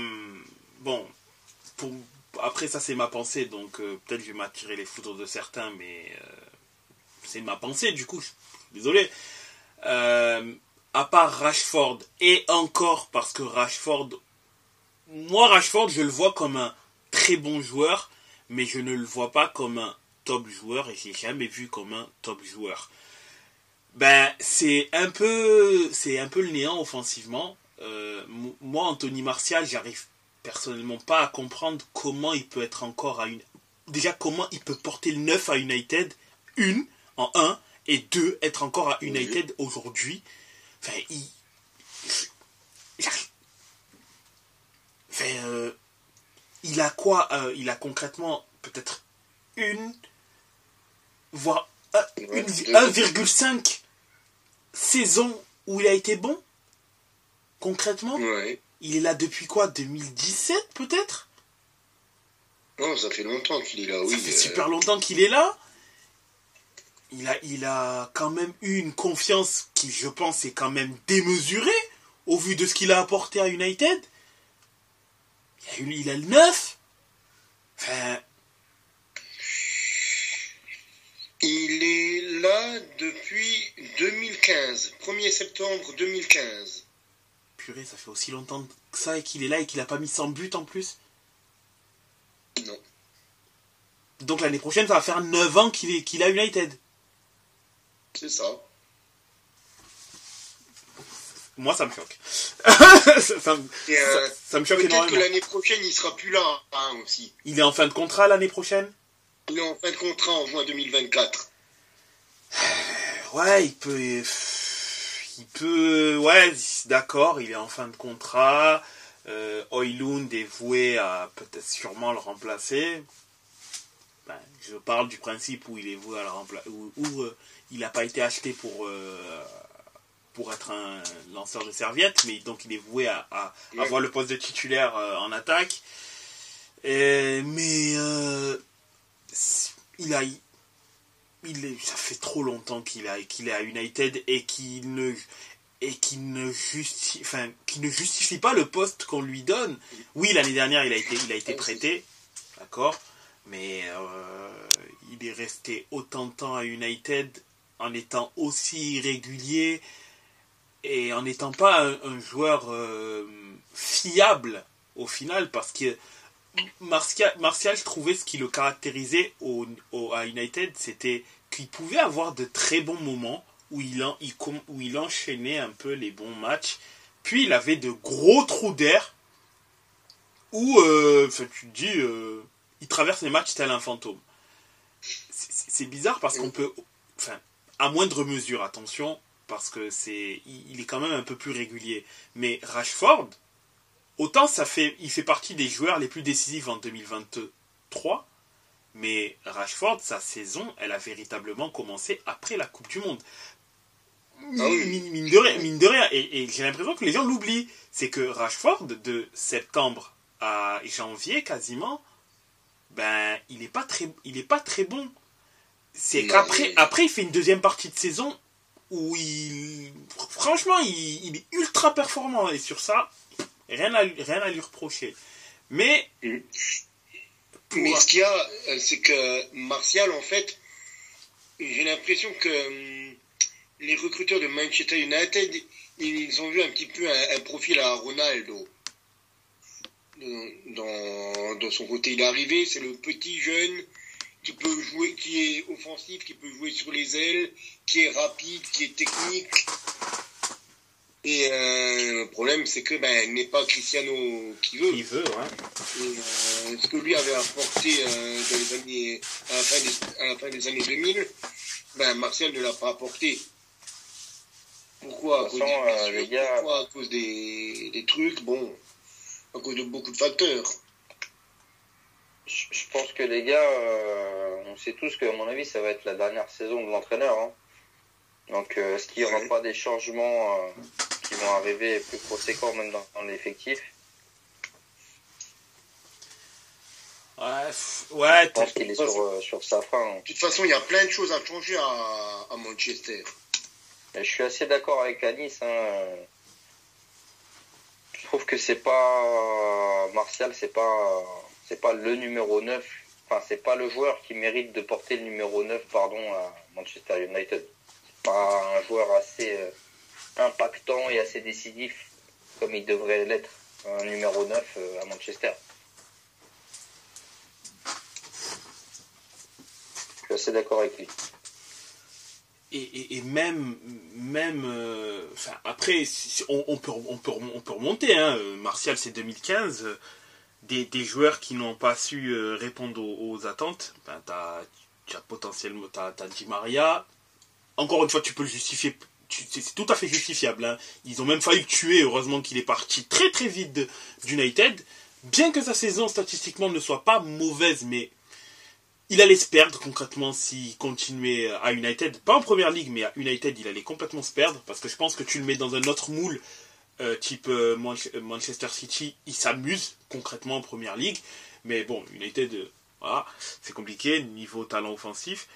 [SPEAKER 1] Bon, pour, après, ça, c'est ma pensée, donc euh, peut-être je vais m'attirer les foudres de certains, mais euh, c'est ma pensée, du coup, désolé. Euh, à part Rashford, et encore parce que Rashford, moi, Rashford, je le vois comme un très bon joueur, mais je ne le vois pas comme un top joueur, et j'ai jamais vu comme un top joueur. Ben, c'est un peu, c'est un peu le néant offensivement. moi, Anthony Martial, j'arrive personnellement pas à comprendre comment il peut être encore à une. Déjà, comment il peut porter le 9 à United, une, en un, et deux, être encore à United aujourd'hui. Enfin, il. Enfin, euh, il a quoi euh, Il a concrètement peut-être une, voire 1,5 saison où il a été bon Concrètement
[SPEAKER 3] ouais.
[SPEAKER 1] Il est là depuis quoi 2017 peut-être?
[SPEAKER 3] Non, ça fait longtemps qu'il est là, oui.
[SPEAKER 1] Ça fait super longtemps qu'il est là. Il a, il a quand même eu une confiance qui, je pense, est quand même démesurée au vu de ce qu'il a apporté à United. Il a, eu, il a le 9. Enfin...
[SPEAKER 3] Il est là depuis 2015, 1er septembre 2015
[SPEAKER 1] ça fait aussi longtemps que ça et qu'il est là et qu'il a pas mis 100 buts en plus?
[SPEAKER 3] Non.
[SPEAKER 1] Donc l'année prochaine, ça va faire 9 ans qu'il est qu'il a United.
[SPEAKER 3] C'est ça.
[SPEAKER 1] Moi, ça me choque. [laughs] ça, me,
[SPEAKER 3] euh,
[SPEAKER 1] ça, me choque
[SPEAKER 3] énormément. Peut-être que l'année prochaine, il sera plus là hein, aussi.
[SPEAKER 1] Il est en fin de contrat l'année prochaine?
[SPEAKER 3] Il est en fin de contrat en juin 2024. [sighs]
[SPEAKER 1] Ouais, il peut il peut, ouais, d'accord, il est en fin de contrat. Euh, Oilund est voué à peut-être sûrement le remplacer. Ben, je parle du principe où il est voué à le remplacer, où, euh, il n'a pas été acheté pour euh, pour être un lanceur de serviettes, mais donc il est voué à, avoir le poste de titulaire en attaque. mais il a il ça fait trop longtemps qu'il qu'il est à United et qu'il ne et qui ne justifie enfin qui ne justifie pas le poste qu'on lui donne. Oui, l'année dernière, il a été il a été prêté, d'accord, mais euh, il est resté autant de temps à United en étant aussi irrégulier et en n'étant pas un, joueur euh, fiable au final parce que Martial, Martial, je trouvais ce qui le caractérisait au, à United, c'était qu'il pouvait avoir de très bons moments où il, en, où il enchaînait un peu les bons matchs. Puis il avait de gros trous d'air où euh, tu te dis, euh, il traverse les matchs tel un fantôme. C'est bizarre parce qu'on peut, enfin, à moindre mesure, attention, parce que c'est, il est quand même un peu plus régulier. Mais Rashford, autant ça fait, il fait partie des joueurs les plus décisifs en 2023, mais Rashford, sa saison, elle a véritablement commencé après la Coupe du Monde. Ah mine, de rien, Et, j'ai l'impression que les gens l'oublient. C'est que Rashford, de septembre à janvier quasiment, ben, il n'est pas, très, il pas très bon. C'est qu'après, après, il fait une deuxième partie de saison où il, franchement, il, est ultra performant. Et sur ça, rien à, rien à lui reprocher. Mais.
[SPEAKER 3] Mais ce qu'il y a, euh, c'est que Martial, en fait, j'ai l'impression que hum, les recruteurs de Manchester United, ils ont vu un petit peu un, profil à Ronaldo. Dans, dans, son côté, il est arrivé, c'est le petit jeune qui peut jouer, qui est offensif, qui peut jouer sur les ailes, qui est rapide, qui est technique, et euh, le problème, c'est que ben, n'est pas Cristiano qui veut.
[SPEAKER 1] Qui veut, ouais.
[SPEAKER 3] Euh, ce que lui avait apporté euh, dans les années, à, la fin des, à la fin des années 2000, ben, Martial ne l'a pas apporté. Pourquoi? À cause, des gars... Pourquoi? À cause des, des, trucs Bon, à cause de beaucoup de facteurs.
[SPEAKER 5] Je, pense que les gars, on sait tous que, à mon avis, ça va être la dernière saison de l'entraîneur. Hein. Donc, est-ce qu'il n'y aura pas des changements qui vont arriver plus conséquents même dans, l'effectif?
[SPEAKER 1] Ouais, ouais,
[SPEAKER 5] Je pense qu'il est sur, euh, sur sa fin.
[SPEAKER 3] De toute façon, il y a plein de choses à changer à, à Manchester.
[SPEAKER 5] Et je suis assez d'accord avec Anis. Hein. Je trouve que c'est pas Martial, c'est pas c'est pas le numéro 9. Enfin, c'est pas le joueur qui mérite de porter le numéro 9 pardon à Manchester United. Un joueur assez euh, impactant et assez décisif comme il devrait l'être un numéro 9 euh, à Manchester. Je suis assez d'accord avec lui.
[SPEAKER 1] et, et, même, même euh, enfin, après, on, peut, on, peut, on peut remonter. Hein. Martial, c'est 2015. euh, Des, des joueurs qui n'ont pas su répondre aux, attentes. Ben, tu as potentiellement t'as, t'as Di Maria. Encore une fois, tu peux le justifier. C'est, tout à fait justifiable. hein. Ils ont même failli le tuer. Heureusement qu'il est parti très très vite d'United. Bien que sa saison statistiquement ne soit pas mauvaise, mais il allait se perdre concrètement s'il continuait à United. Pas en première ligue, mais à United, il allait complètement se perdre. Parce que je pense que tu le mets dans un autre moule, euh, type euh, euh, Manchester City, il s'amuse concrètement en première ligue. Mais bon, United, voilà, c'est compliqué, niveau talent offensif.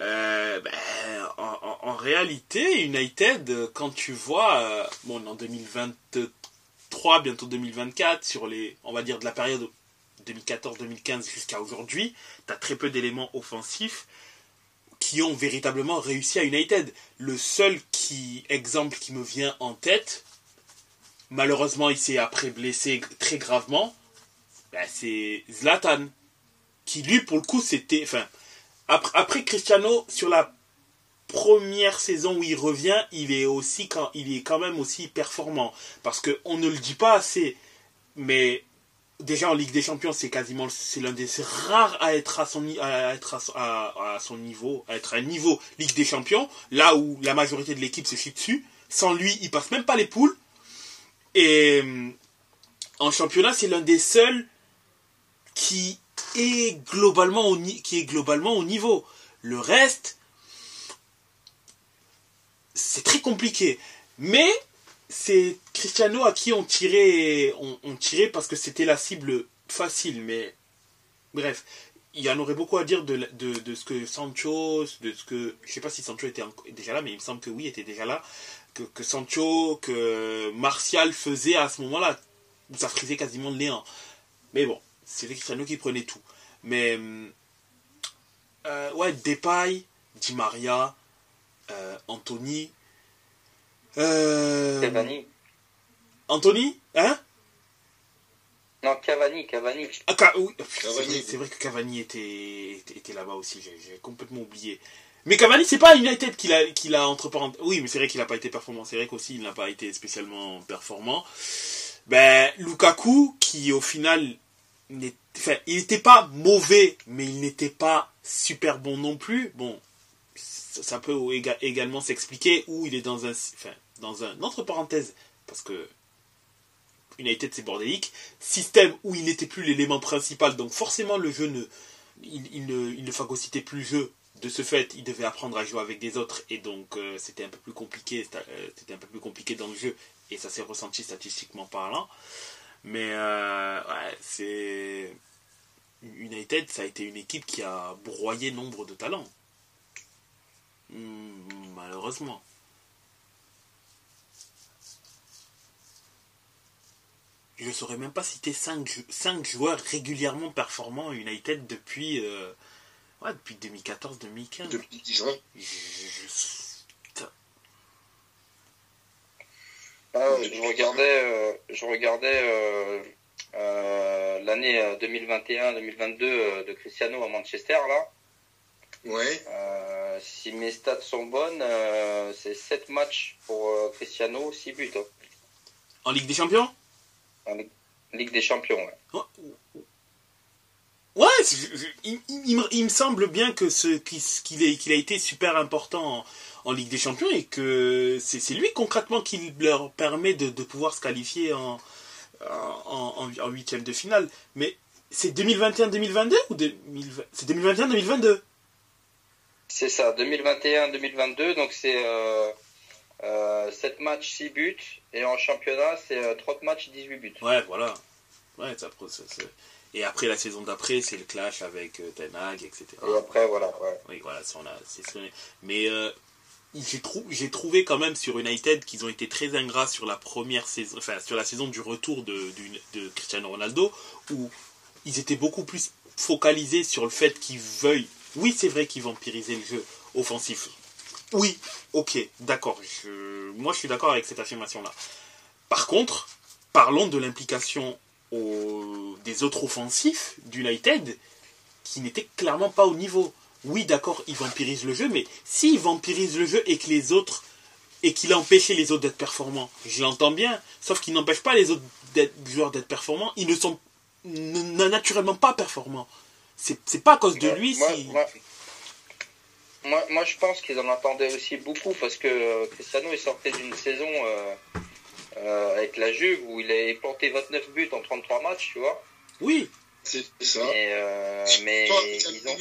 [SPEAKER 1] Euh, ben, en, en- en réalité, United, quand tu vois, euh, bon, en 2023, bientôt 2024, sur les, on va dire de la période 2014-2015 jusqu'à aujourd'hui, tu as très peu d'éléments offensifs qui ont véritablement réussi à United. Le seul qui, exemple qui me vient en tête, malheureusement il s'est après blessé très gravement, ben, c'est Zlatan. Qui lui, pour le coup, c'était. Enfin, après, Cristiano, sur la première saison où il revient, il est aussi quand il est quand même aussi performant. Parce que on ne le dit pas assez, mais déjà en Ligue des Champions, c'est quasiment c'est l'un des rares à être à son à être à, son- niveau, à être à un niveau Ligue des Champions, là où la majorité de l'équipe se chie dessus. Sans lui, il passe même pas les poules. Et en championnat, c'est l'un des seuls qui est globalement au qui est globalement au niveau. Le reste, c'est très compliqué. Mais c'est Cristiano à qui on tirait, on, tirait parce que c'était la cible facile. Mais bref, il y en aurait beaucoup à dire de, ce que Sancho, de ce que je sais pas si Sancho était déjà là, mais il me semble que oui, était déjà là. Que, que Sancho, que Martial faisait à ce moment-là, ça frisait quasiment le néant. Mais bon, c'était Cristiano qui prenait tout. Mais hum, euh, ouais, Depay, Di Maria, euh, Anthony. Euh,
[SPEAKER 5] Cavani.
[SPEAKER 1] Anthony Hein?
[SPEAKER 5] Non, Cavani, Cavani.
[SPEAKER 1] Ah, Ca- oui, c'est vrai- C'est vrai que Cavani était, était, là-bas aussi, j'ai complètement oublié. Mais Cavani, c'est pas United qu'il a, qu'il a entre parenthèses. Oui, mais c'est vrai qu'il n'a pas été performant. C'est vrai qu'aussi, il n'a pas été spécialement performant. Ben, Lukaku, qui au final, il n'était pas mauvais, mais il n'était pas super bon non plus. Bon, ça, peut éga- également s'expliquer où il est dans un, enfin, dans un, entre parenthèses, parce que United c'est bordélique, système où il n'était plus l'élément principal, donc forcément le jeu ne, il, ne, il phagocytait plus le jeu. De ce fait, il devait apprendre à jouer avec des autres et donc euh, c'était un peu plus compliqué, euh, c'était un peu plus compliqué dans le jeu et ça s'est ressenti statistiquement parlant. Mais euh, ouais, c'est United, ça a été une équipe qui a broyé nombre de talents. Hmm, malheureusement. Je ne saurais même pas citer 5, joueurs régulièrement performants à United depuis, euh, ouais, depuis 2014-2015.
[SPEAKER 3] Depuis 10 ans.
[SPEAKER 1] Je-.
[SPEAKER 5] Ah, je regardais, euh, je regardais euh, euh, l'année euh, 2021-2022 euh, de Cristiano à Manchester là.
[SPEAKER 3] Ouais.
[SPEAKER 5] Euh, si mes stats sont bonnes, euh, c'est 7 matchs pour euh, Cristiano, 6 buts hein,
[SPEAKER 1] En Ligue des Champions?
[SPEAKER 5] En Ligue- des Champions. ouais.
[SPEAKER 1] Ouais, il, il- il me, il me semble bien que ce qu'il qu'il est- qu'il a été super important en, Ligue des Champions et que c'est lui concrètement qui leur permet de, de pouvoir se qualifier en, en, en, en huitième de finale. Mais c'est 2021-2022 ou 2020 c'est 2021-2022
[SPEAKER 5] C'est ça, 2021-2022, donc c'est euh, euh, 7 matchs, 6 buts, et en championnat, c'est euh, 30 matchs, 18 buts.
[SPEAKER 1] Ouais, voilà. Ouais, ça, ça- ça- Et après la saison d'après, c'est le clash avec euh, Ten Hag, etc.
[SPEAKER 5] Et après, voilà, ouais.
[SPEAKER 1] Oui, voilà, ça, on a. Mais euh, j'ai, trou- trouvé quand même sur United qu'ils ont été très ingrats sur la première saison, enfin sur la saison du retour de, Cristiano Ronaldo, où ils étaient beaucoup plus focalisés sur le fait qu'ils veuillent. Oui, c'est vrai qu'ils vampirisaient le jeu offensif. Oui, ok, d'accord. Je... Moi, je suis d'accord avec cette affirmation-là. Par contre, parlons de l'implication des autres offensifs d'United qui n'étaient clairement pas au niveau. Oui, d'accord, ils vampirisent le jeu, mais s'ils vampirisent le jeu et que les autres et qu'il a empêché les autres d'être performants, je l'entends bien. Sauf qu'il n'empêche pas les autres joueurs d'être performants. Ils ne sont naturellement pas performants. C'est pas à cause de lui
[SPEAKER 5] moi,
[SPEAKER 1] si.
[SPEAKER 5] moi, moi, moi, je pense qu'ils en attendaient aussi beaucoup parce que euh, Cristiano est sorti d'une saison euh, euh, avec la Juve où il a planté 29 buts en 33 matchs, tu vois.
[SPEAKER 1] Oui,
[SPEAKER 3] C'est ça.
[SPEAKER 5] Euh, mais
[SPEAKER 3] Toi,
[SPEAKER 5] ils ont,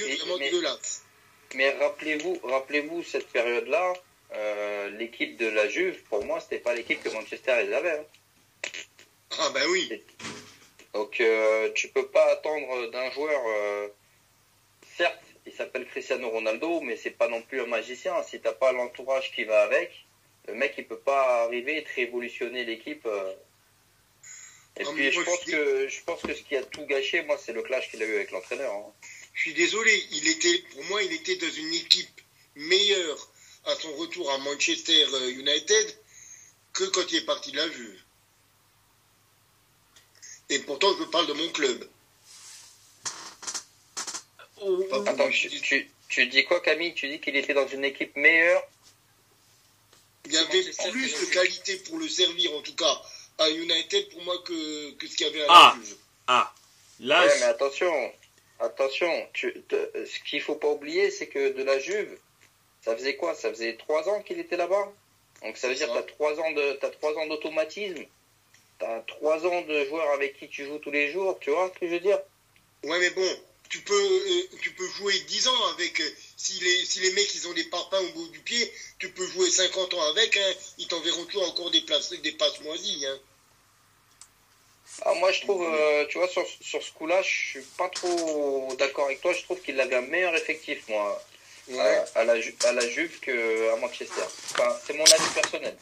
[SPEAKER 5] rappelez-vous, rappelez-vous cette période-là, euh, l'équipe de la Juve, pour moi, c'était pas l'équipe que Manchester avait. hein.
[SPEAKER 3] Ah ben oui.
[SPEAKER 5] Donc euh, tu peux pas attendre d'un joueur. euh, certes, il s'appelle Cristiano Ronaldo, mais c'est pas non plus un magicien. Si t'as pas l'entourage qui va avec, le mec il peut pas arriver et te révolutionner l'équipe. Et puis je
[SPEAKER 3] moi,
[SPEAKER 5] pense
[SPEAKER 3] je dis-
[SPEAKER 5] que je pense que ce qui a tout gâché, moi, c'est le clash qu'il a eu avec l'entraîneur. hein.
[SPEAKER 3] Je suis désolé, il était, pour moi, il était dans une équipe meilleure à son retour à Manchester euh, United que quand il est parti de la Juve. Et pourtant, je parle de mon club.
[SPEAKER 5] Attends, tu,
[SPEAKER 3] dis-
[SPEAKER 5] tu, tu dis quoi, Camille? Tu dis qu'il était dans une équipe meilleure?
[SPEAKER 3] Il y avait plus de qualité pour le servir, en tout cas, à United pour moi que, que ce qu'il y avait à
[SPEAKER 1] Ah.
[SPEAKER 3] la Juve.
[SPEAKER 1] ah, là,
[SPEAKER 5] Ouais,
[SPEAKER 1] je-
[SPEAKER 5] mais attention, attention. Tu, te- ce qu'il faut pas oublier, c'est que de la Juve, ça faisait quoi? Ça faisait trois ans qu'il était là-bas. Donc ça veut dire que trois ans de, t'as trois ans d'automatisme. T'as trois ans de joueurs avec qui tu joues tous les jours. Tu vois ce que je veux dire?
[SPEAKER 3] Ouais, mais bon, tu peux, euh, tu peux jouer 10 ans avec. Si, les, si les mecs ils ont des parpaings au bout du pied, tu peux jouer 50 ans avec. Hein, ils t'enverront toujours encore des, places, des passes moisies. Hein.
[SPEAKER 5] ah, Moi, je trouve, euh, tu vois, sur, sur ce coup-là, je suis pas trop d'accord avec toi. Je trouve qu'il avait un meilleur effectif, moi,
[SPEAKER 3] Ouais.
[SPEAKER 5] à, à la, à la Juve qu'à Manchester. Enfin, c'est mon avis personnel.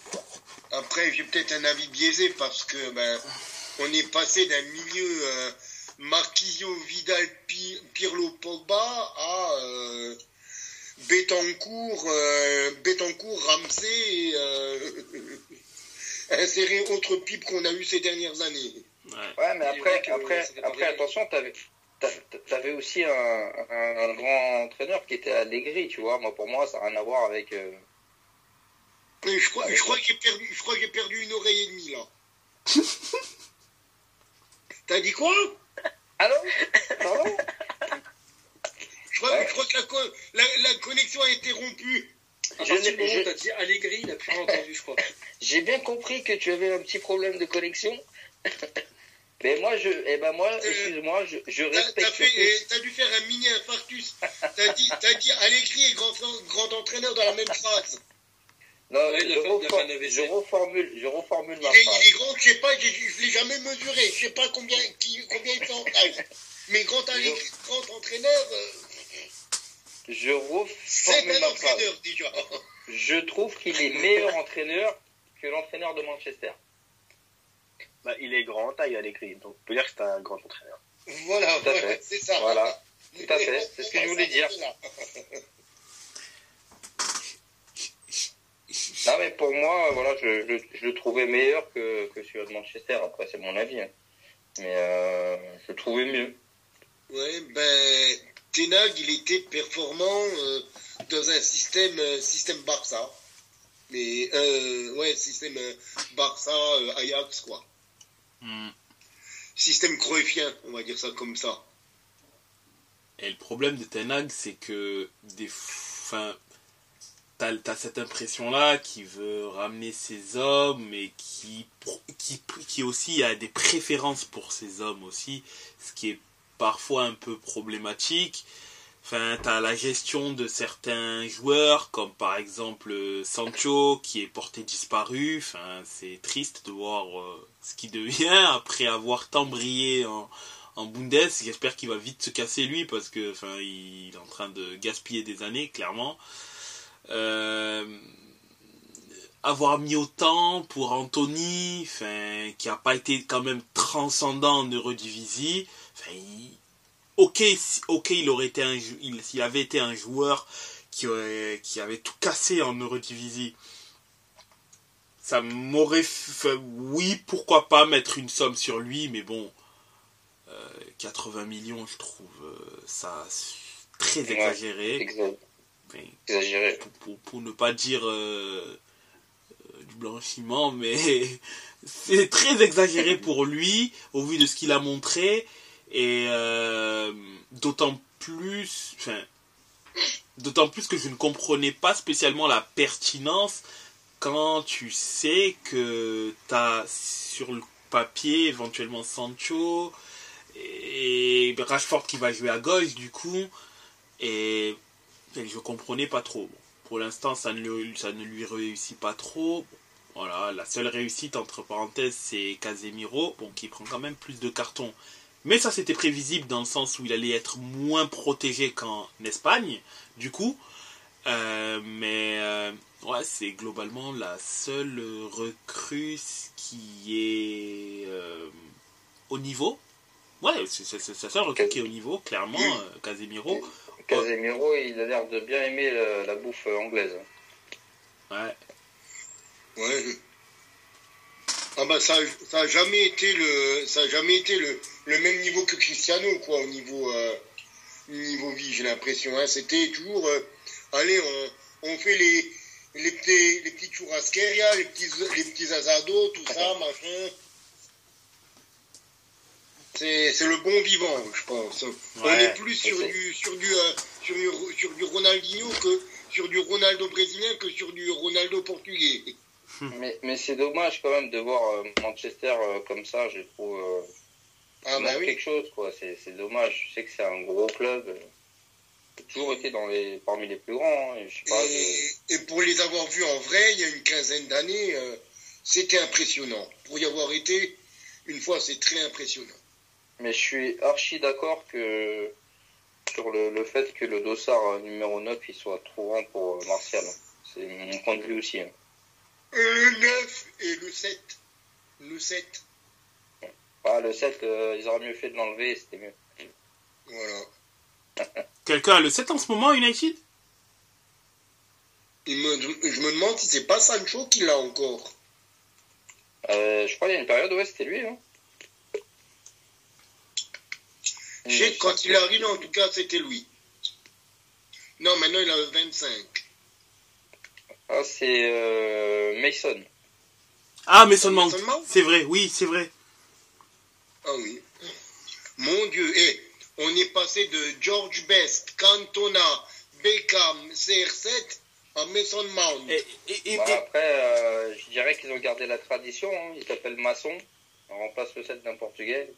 [SPEAKER 3] Après, j'ai peut-être un avis biaisé parce que ben, on est passé d'un milieu euh, Marquisio, Vidal, Pi- Pirlo, Pogba à euh, Betancourt, euh, Betancourt, Ramsey et euh, [laughs] insérer autre pipe qu'on a eu ces dernières années.
[SPEAKER 1] ouais.
[SPEAKER 5] Ouais, mais après,
[SPEAKER 2] que
[SPEAKER 5] après, attention, t'avais, t'a- t'avais aussi un, un, un grand entraîneur qui était Allegri, tu vois. Moi, pour moi, ça n'a rien à voir avec. euh,
[SPEAKER 3] Mais Je crois, je crois que j'ai perdu, je crois que j'ai perdu une oreille et demie là. [laughs] T'as dit quoi?
[SPEAKER 5] Allô? Pardon?
[SPEAKER 3] Je crois,
[SPEAKER 5] Ouais.
[SPEAKER 3] je crois que la, co- la, la connexion a été rompue.
[SPEAKER 2] À
[SPEAKER 5] Je
[SPEAKER 2] partir du
[SPEAKER 5] n'ai-
[SPEAKER 2] moment
[SPEAKER 5] je-
[SPEAKER 2] où t'as dit Allegri, il a plus rien entendu, je crois. [laughs]
[SPEAKER 5] J'ai bien compris que tu avais un petit problème de connexion. [laughs] Mais moi, je, eh ben moi, excuse-moi, je, je respecte.
[SPEAKER 3] eh, t'as dû faire un mini infarctus. T'as dit, t'as dit Allegri et grand, grand entraîneur dans la même phrase.
[SPEAKER 5] Non,
[SPEAKER 2] Ouais, il
[SPEAKER 5] je,
[SPEAKER 2] il
[SPEAKER 5] reform- je reformule, je reformule
[SPEAKER 3] Il
[SPEAKER 5] ma
[SPEAKER 3] est,
[SPEAKER 5] phrase.
[SPEAKER 3] il est grand, je sais pas, je l'ai jamais mesuré. Je sais pas combien, qui, combien il fait en taille. Mais grand, Allegri, grand entraîneur, euh,
[SPEAKER 5] Je
[SPEAKER 3] déjà. [laughs]
[SPEAKER 5] Je trouve qu'il est meilleur entraîneur que l'entraîneur de Manchester.
[SPEAKER 6] Bah, il est grand en taille à l'écrit, donc on peut dire que c'est un grand entraîneur.
[SPEAKER 3] Voilà,
[SPEAKER 5] Tout à
[SPEAKER 3] voilà,
[SPEAKER 5] fait.
[SPEAKER 3] c'est ça.
[SPEAKER 5] Voilà. [laughs] Tout à fait, c'est ce que je voulais dire. Non, mais pour moi, voilà, je, je, je le trouvais meilleur que, que celui de Manchester. Après, c'est mon avis. hein. Mais euh, je le trouvais mieux.
[SPEAKER 3] Ouais, ben, Tenag, il était performant euh, dans un système, euh, système Barça. Mais, euh, ouais, système Barça, Ajax, quoi.
[SPEAKER 1] Hmm.
[SPEAKER 3] Système cruyffien, on va dire ça comme ça.
[SPEAKER 1] Et le problème de Ten Hag, c'est que des enfin, t'as, t'as cette impression-là qui veut ramener ses hommes et qui, qui, qui aussi a des préférences pour ses hommes aussi, ce qui est parfois un peu problématique. Enfin, t'as la gestion de certains joueurs, comme par exemple euh, Sancho, qui est porté disparu. Enfin, c'est triste de voir euh, ce qui devient [laughs] après avoir tant brillé en, en Bundes. J'espère qu'il va vite se casser lui parce que enfin il est en train de gaspiller des années clairement. Euh, avoir mis autant pour Anthony, enfin qui a pas été quand même transcendant en Eurodivisie. Enfin, il- ok, ok, il aurait été un, il, s'il avait été un joueur qui, aurait- qui avait tout cassé en Eurodivisie, ça m'aurait fait, oui, pourquoi pas mettre une somme sur lui, mais bon, euh, 80 millions, je trouve euh, ça très
[SPEAKER 5] Ouais.
[SPEAKER 1] exagéré.
[SPEAKER 5] Exagéré.
[SPEAKER 1] pour, pour- pour ne pas dire euh, euh, du blanchiment, mais [laughs] c'est très exagéré pour lui au vu de ce qu'il a montré et euh, d'autant plus, enfin, d'autant plus que je ne comprenais pas spécialement la pertinence quand tu sais que tu as sur le papier éventuellement Sancho et Rashford qui va jouer à gauche du coup et et je comprenais pas trop. Pour l'instant, ça ça ne lui réussit pas trop. Voilà, la seule réussite, entre parenthèses, c'est Casemiro, qui prend quand même plus de cartons. Mais ça, c'était prévisible dans le sens où il allait être moins protégé qu'en Espagne, du coup. Euh, mais ouais, ouais, c'est globalement la seule recrue qui est euh, au niveau. Ouais, c'est la seule recrue qui est au niveau, clairement, euh, Casemiro.
[SPEAKER 5] Casemiro, il a l'air de bien aimer la, la bouffe anglaise.
[SPEAKER 1] Ouais.
[SPEAKER 3] Ouais. Ah bah ça, ça a jamais été le, ça a jamais été le, le même niveau que Cristiano quoi au niveau, euh, niveau vie j'ai l'impression. Hein. C'était toujours, euh, allez on, on fait les, les petits, les petits churrasqueria, les petits, les petits asados, tout ça machin. C'est, c'est le bon vivant je pense. On est plus sur du, sur du, euh, sur du, sur du Ronaldinho que sur du Ronaldo brésilien que sur du Ronaldo portugais.
[SPEAKER 5] Mais, mais c'est dommage quand même de voir euh, Manchester euh, comme ça, je trouve. Euh,
[SPEAKER 3] Ah bah oui.
[SPEAKER 5] quelque chose, quoi. C'est dommage. Je sais que c'est un gros club. a toujours été dans les, parmi les plus grands. hein, et je sais pas.
[SPEAKER 3] Et, et pour les avoir vus en vrai, il y a une quinzaine d'années, euh, c'était impressionnant. Pour y avoir été, une fois, c'est très impressionnant.
[SPEAKER 5] Mais je suis archi d'accord que sur le, le fait que le dossard numéro 9 il soit trop grand pour Martial. C'est mon point de vue aussi. hein.
[SPEAKER 3] Le 9 et le 7. Le 7,
[SPEAKER 5] Ah, le 7, euh, ils auraient mieux fait de l'enlever, c'était mieux.
[SPEAKER 3] voilà. [laughs]
[SPEAKER 1] Quelqu'un a le 7 en ce moment, United?
[SPEAKER 3] Il me, je me demande si c'est pas Sancho qui l'a encore.
[SPEAKER 5] Euh, je crois qu'il y a une période, ouais, c'était lui. Hein.
[SPEAKER 3] Je sais que quand il est arrivé, en tout cas, c'était lui. Non, maintenant, il a 25.
[SPEAKER 5] Ah, c'est euh, Mason.
[SPEAKER 1] Ah, Mason Mount. C'est vrai, oui, c'est vrai.
[SPEAKER 3] Ah oui. Mon Dieu, eh, on est passé de George Best, Cantona, Beckham, CR7 à Mason Mount.
[SPEAKER 1] Et, et- et-
[SPEAKER 5] Bah,
[SPEAKER 1] et-
[SPEAKER 5] après, euh, je dirais qu'ils ont gardé la tradition. Hein. Il s'appelle Masson. On remplace le 7 d'un portugais.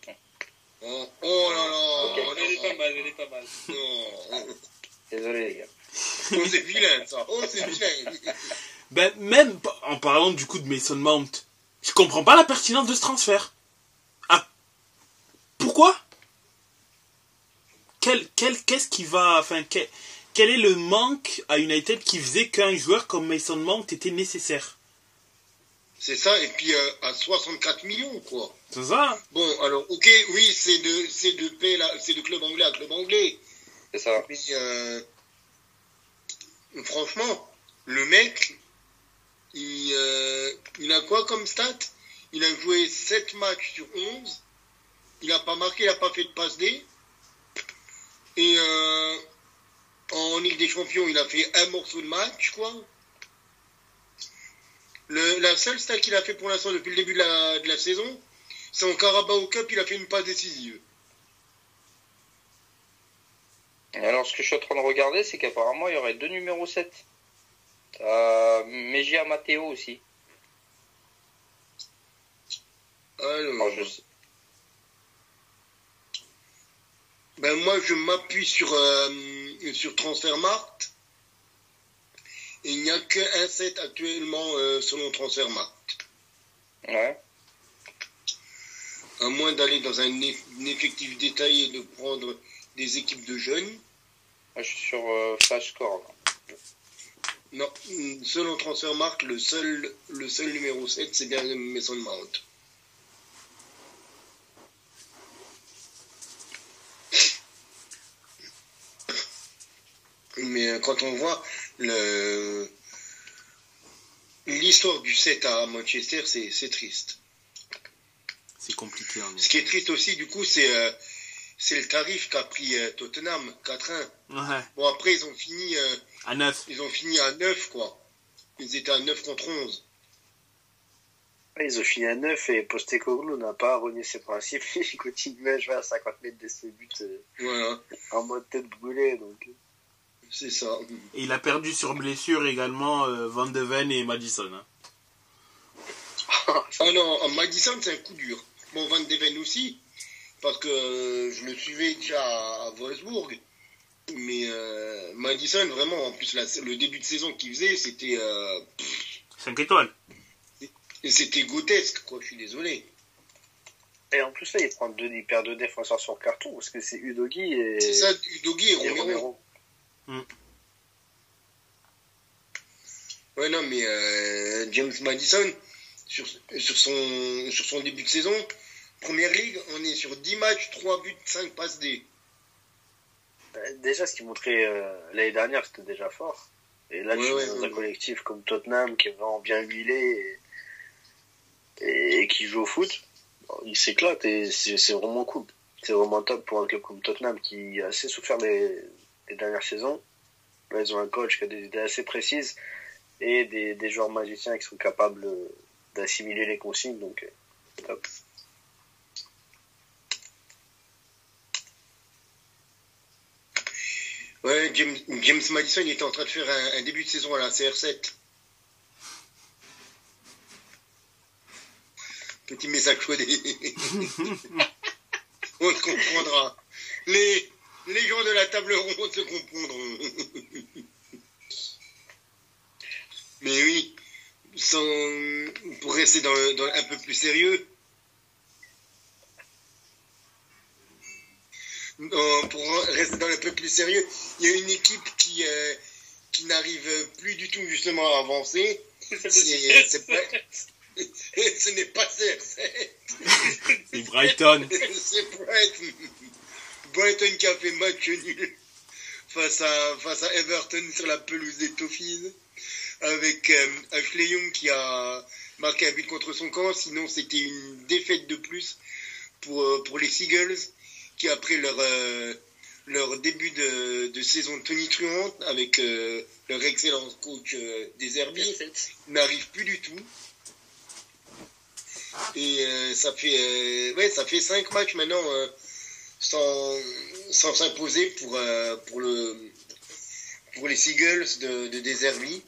[SPEAKER 3] Oh, oh là là. Oh
[SPEAKER 2] Elle est
[SPEAKER 3] là
[SPEAKER 2] pas
[SPEAKER 3] là.
[SPEAKER 2] mal, elle est pas mal.
[SPEAKER 3] Non.
[SPEAKER 5] Désolé, les gars.
[SPEAKER 3] C'est vilain ça? Oh, c'est vilain?
[SPEAKER 1] ben, même en parlant du coup de Mason Mount, je comprends pas la pertinence de ce transfert. Ah, pourquoi? Quel, quel, Qu'est-ce qui va. Enfin, quel, quel est le manque à United qui faisait qu'un joueur comme Mason Mount était nécessaire?
[SPEAKER 3] C'est ça, et puis euh, à 64 millions, quoi.
[SPEAKER 1] C'est ça
[SPEAKER 3] Bon, alors, ok, oui, c'est de, c'est de, paix, là, c'est de club anglais à club anglais.
[SPEAKER 5] C'est ça.
[SPEAKER 3] Mais euh, franchement, le mec, il, euh, a quoi comme stat Il a joué 7 matchs sur 11. Il n'a pas marqué, il n'a pas fait de passe D. Et euh, en Ligue des Champions, il a fait un morceau de match, quoi. La seule stat qu'il a fait pour l'instant depuis le début de la, de la saison, c'est en Carabao Cup, il a fait une passe décisive.
[SPEAKER 5] Et alors, ce que je suis en train de regarder, c'est qu'apparemment, il y aurait deux numéros 7. Euh, Mejia Matteo aussi.
[SPEAKER 3] Alors,
[SPEAKER 5] Alors, je sais-
[SPEAKER 3] Ben moi, je m'appuie sur, euh, sur Transfermarkt. Il n'y a qu'un set actuellement euh, selon Transfermarkt.
[SPEAKER 5] Ouais.
[SPEAKER 3] à moins d'aller dans un, effectif détaillé et de prendre des équipes de jeunes.
[SPEAKER 5] Je suis sur euh, Flashcore.
[SPEAKER 3] Non, selon Transfermarkt, le seul, le seul numéro 7, c'est bien Mason Mount. Mais euh, quand on voit le l'histoire du 7 à Manchester, c'est triste.
[SPEAKER 1] C'est compliqué.
[SPEAKER 3] Ce qui est triste aussi, du coup, c'est euh, c'est le tarif qu'a pris euh, Tottenham, 4-1. Bon, après, ils ont fini.
[SPEAKER 1] à 9.
[SPEAKER 3] Ils ont fini à 9, quoi. Ils étaient à 9 contre 11.
[SPEAKER 6] Ils ont fini à 9 et Postecoglou n'a pas renié ses principes. [laughs] Il continue à jouer à 50 mètres de ses buts voilà. en mode tête brûlée. Donc.
[SPEAKER 3] C'est ça.
[SPEAKER 1] Et il a perdu sur blessure également euh, Van de Ven et Madison. Hein. [laughs]
[SPEAKER 3] ah non, Madison c'est un coup dur. Bon, Van de Ven aussi, parce que euh, je le suivais déjà à, Wolfsburg. Mais euh, Madison, vraiment, en plus, le début de saison qu'il faisait, c'était.
[SPEAKER 1] 5 étoiles.
[SPEAKER 3] Et c'était grotesque, quoi, je suis désolé.
[SPEAKER 6] Et en plus, là, il, prend deux, il perd deux défenseurs sur carton, parce que c'est Udogi et.
[SPEAKER 3] C'est ça, Udogi et, Romero. Mm. Ouais, non, mais euh, James Madison, sur, sur, son, sur son début de saison, Première Ligue, on est sur 10 matchs, 3 buts, 5 passes D.
[SPEAKER 6] Euh, déjà, ce qu'il montrait euh, l'année dernière, c'était déjà fort. Et là, tu es dans un collectif comme Tottenham qui est vraiment bien huilé et, et, qui joue au foot. Il s'éclate et c'est vraiment cool. C'est vraiment top pour un club comme Tottenham qui a assez souffert les dernières saisons. Là, ils ont un coach qui a des idées assez précises et des, des joueurs magiciens qui sont capables d'assimiler les consignes. Donc, euh, top.
[SPEAKER 3] Ouais, James, James, Madison il était en train de faire un, début de saison à la CR7. Petit message chouette. [laughs] On se comprendra. Les, les gens de la table ronde se comprendront. Mais oui, pour rester dans, un peu plus sérieux, pour rester dans un peu plus sérieux, il y a une équipe qui, euh, qui n'arrive plus du tout justement à avancer. [laughs] C'est pas, [laughs] ce n'est pas CR7.
[SPEAKER 1] C'est [laughs] Brighton.
[SPEAKER 3] C'est Brighton. Brighton qui a fait match nul face à, face à Everton sur la pelouse des Toffees, avec euh, Ashley Young qui a marqué un but contre son camp, sinon c'était une défaite de plus pour, euh, pour les Seagulls, qui après leur, euh, leur début de, de saison tonitruante avec leur excellent coach des Herbiers, n'arrive plus du tout. Et ça fait ouais, ça fait cinq matchs maintenant sans, sans s'imposer pour, euh, pour, le, pour les Seagulls de, de Deservi.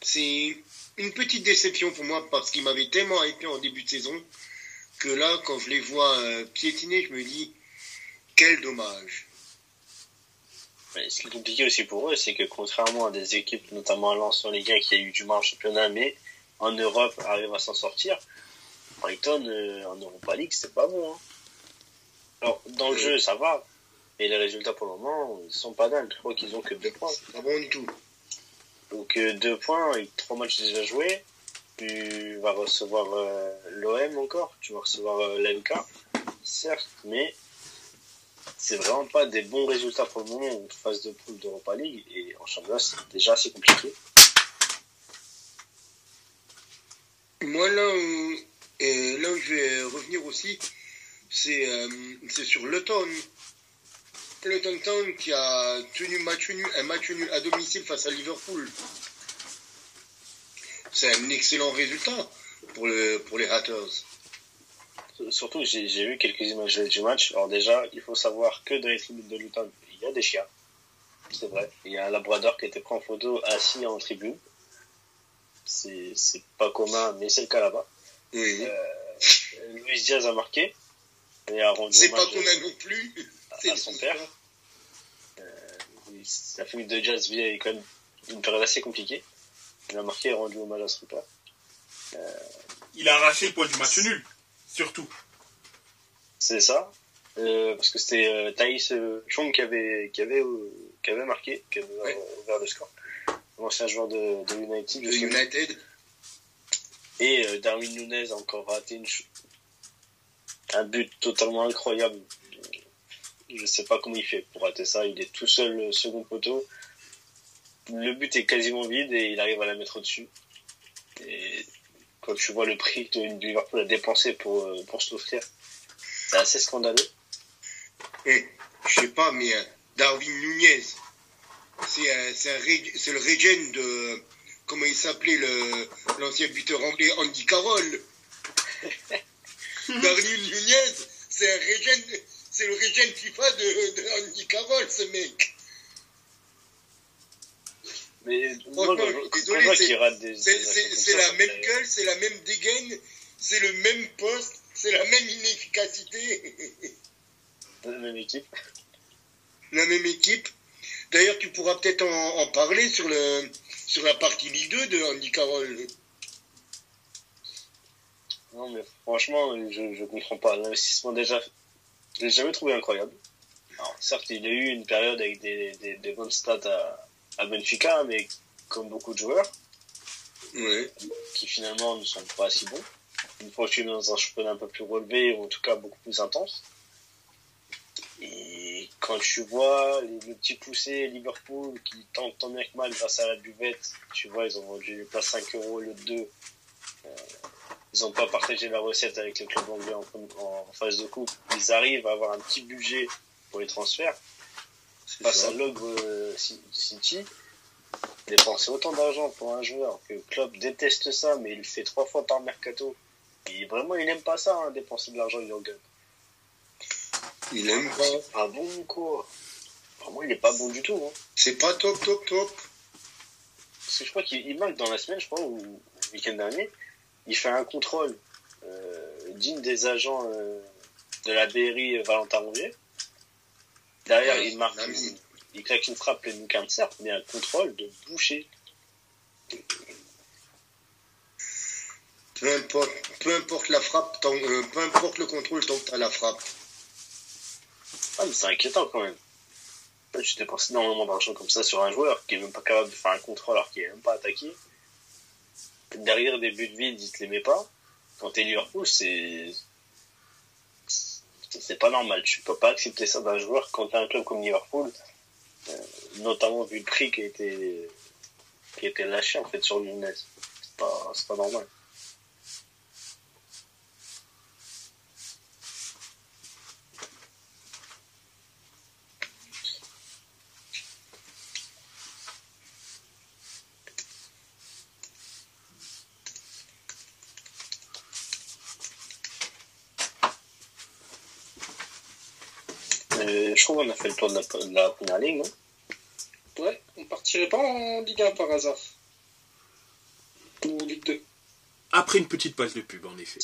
[SPEAKER 3] C'est une petite déception pour moi parce qu'ils m'avaient tellement hypé en début de saison que là, quand je les vois euh, piétiner, je me dis quel dommage.
[SPEAKER 6] Ce qui est compliqué aussi pour eux, c'est que contrairement à des équipes, notamment à Lens en Ligue 1 qui a eu du mal en championnat, mais en Europe arrive à s'en sortir, Brighton euh, en Europa League, c'est pas bon. Hein. Alors, dans le jeu, ça va. Et les résultats pour le moment, ils sont pas dingues. Je crois qu'ils ont que deux points.
[SPEAKER 3] Pas bon du tout.
[SPEAKER 6] Donc, euh, deux points, et trois matchs déjà joués. Tu vas recevoir euh, l'OM encore. Tu vas recevoir l'MK. Certes, mais c'est vraiment pas des bons résultats pour le moment en phase de poule d'Europa League. Et en championnat, c'est déjà assez compliqué.
[SPEAKER 3] Moi, là où, là où je vais revenir aussi, c'est euh, sur Luton. Luton Town qui a tenu un match nul à domicile face à Liverpool. C'est un excellent résultat pour les Hatters.
[SPEAKER 6] Surtout, j'ai vu quelques images du match. Alors déjà, il faut savoir que dans les tribunes de Luton, il y a des chiens. C'est vrai. Il y a un labrador qui a été pris en photo assis en tribune. C'est pas commun, mais c'est le cas là-bas. Oui. Euh, Luis Diaz a marqué.
[SPEAKER 3] C'est pas qu'on a non plus.
[SPEAKER 6] À, son père. Euh, la famille de Jazz vit quand même une période assez compliquée. Il a marqué et rendu hommage à son père.
[SPEAKER 1] Euh, il a arraché le point du match nul, surtout.
[SPEAKER 6] C'est ça. Euh, parce que c'était euh, Thaïs euh, Chong qui avait, qui avait, euh, qui avait marqué, qui avait ouvert le score. L'ancien joueur de, de United.
[SPEAKER 3] De. United.
[SPEAKER 6] Et Darwin Nunez a encore raté une un but totalement incroyable. Je sais pas comment il fait pour rater ça. Il est tout seul second poteau. Le but est quasiment vide et il arrive à la mettre au-dessus. Et quand tu vois le prix que Liverpool a dépensé pour, euh, pour se l'offrir, c'est assez scandaleux.
[SPEAKER 3] Eh, je sais pas, mais euh, Darwin Nunez, c'est euh, c'est le régène de. Comment il s'appelait le- l'ancien buteur anglais Andy Carroll [laughs] Darwin Nunez, c'est un régène. C'est le régène FIFA de, de Andy Carroll, ce mec.
[SPEAKER 6] Mais moi, quand, quand
[SPEAKER 3] désolé, c'est- la même gueule, c'est la même dégaine, c'est le même poste, c'est la même inefficacité. [laughs]
[SPEAKER 6] La même équipe.
[SPEAKER 3] la même équipe. D'ailleurs, tu pourras peut-être en, en parler sur, le, sur la partie Ligue 2 de Andy Carroll.
[SPEAKER 6] Non, mais franchement, je, je comprends pas. L'investissement, déjà, je l'ai jamais trouvé incroyable. Alors, certes, il a eu une période avec des, des, des bonnes stats à, à Benfica, mais comme beaucoup de joueurs, qui finalement ne sont pas si bons. Une fois que tu es dans un championnat un peu plus relevé, ou en tout cas beaucoup plus intense. Et quand tu vois les, le petit poussé Liverpool qui tente tant bien que mal grâce à la buvette, tu vois, ils ont vendu pas 5 euros le 2. Euh, ils n'ont pas partagé la recette avec le club anglais en, en phase de coupe. Ils arrivent à avoir un petit budget pour les transferts. Face
[SPEAKER 3] ça.
[SPEAKER 6] à l'ogre euh, Ci- City, dépenser autant d'argent pour un joueur que Klopp déteste ça, mais il le fait trois fois par mercato. Et vraiment, il n'aime pas ça, hein, dépenser de l'argent, Jurgen.
[SPEAKER 3] Il aime pas.
[SPEAKER 6] C'est pas bon, quoi? Vraiment, il est pas bon du tout. Hein.
[SPEAKER 3] C'est pas top, top, top.
[SPEAKER 6] Parce que je crois qu'il il marque dans la semaine, je crois, ou le week-end dernier, il fait un contrôle euh, digne des agents euh, de la BRI Valentin Rongier. Derrière,
[SPEAKER 3] Ouais,
[SPEAKER 6] il marque, une- il claque une frappe pleine lucarne, certes, mais un contrôle de boucher.
[SPEAKER 3] Peu importe, peu importe la frappe, tant- euh, peu importe le contrôle tant que t'as la frappe.
[SPEAKER 6] Ah, mais c'est inquiétant quand même. Tu dépenses énormément d'argent comme ça sur un joueur qui est même pas capable de faire un contrôle alors qu'il est même pas attaqué. Derrière des buts vides, il te les met pas. Quand t'es Liverpool, c'est. C'est pas normal. Tu peux pas accepter ça d'un joueur quand t'as un club comme Liverpool, notamment vu le prix qui a été, qui a été lâché en fait sur Nunez. C'est pas, c'est pas normal. Qu'on a fait le tour de la, de la première ligue, non
[SPEAKER 2] Ouais, on partirait pas en Ligue 1 par hasard. Ou Ligue 2.
[SPEAKER 1] Après une petite page de pub, en effet.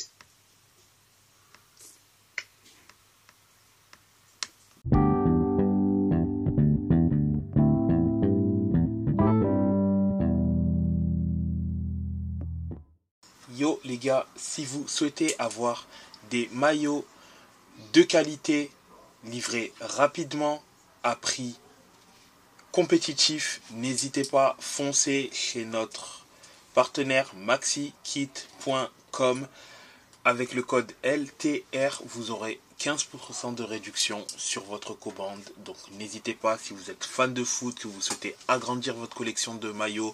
[SPEAKER 1] Yo les gars, si vous souhaitez avoir des maillots de qualité livrés rapidement à prix compétitif, n'hésitez pas, foncez chez notre partenaire maxikit.com. Avec le code LTR, vous aurez 15% de réduction sur votre commande. Donc n'hésitez pas, si vous êtes fan de foot, que vous souhaitez agrandir votre collection de maillots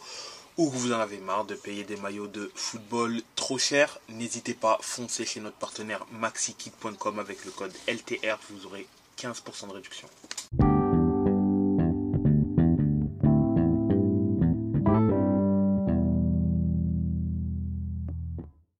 [SPEAKER 1] ou que vous en avez marre de payer des maillots de football trop cher, n'hésitez pas, foncez chez notre partenaire maxikit.com avec le code LTR, vous aurez 15% de réduction.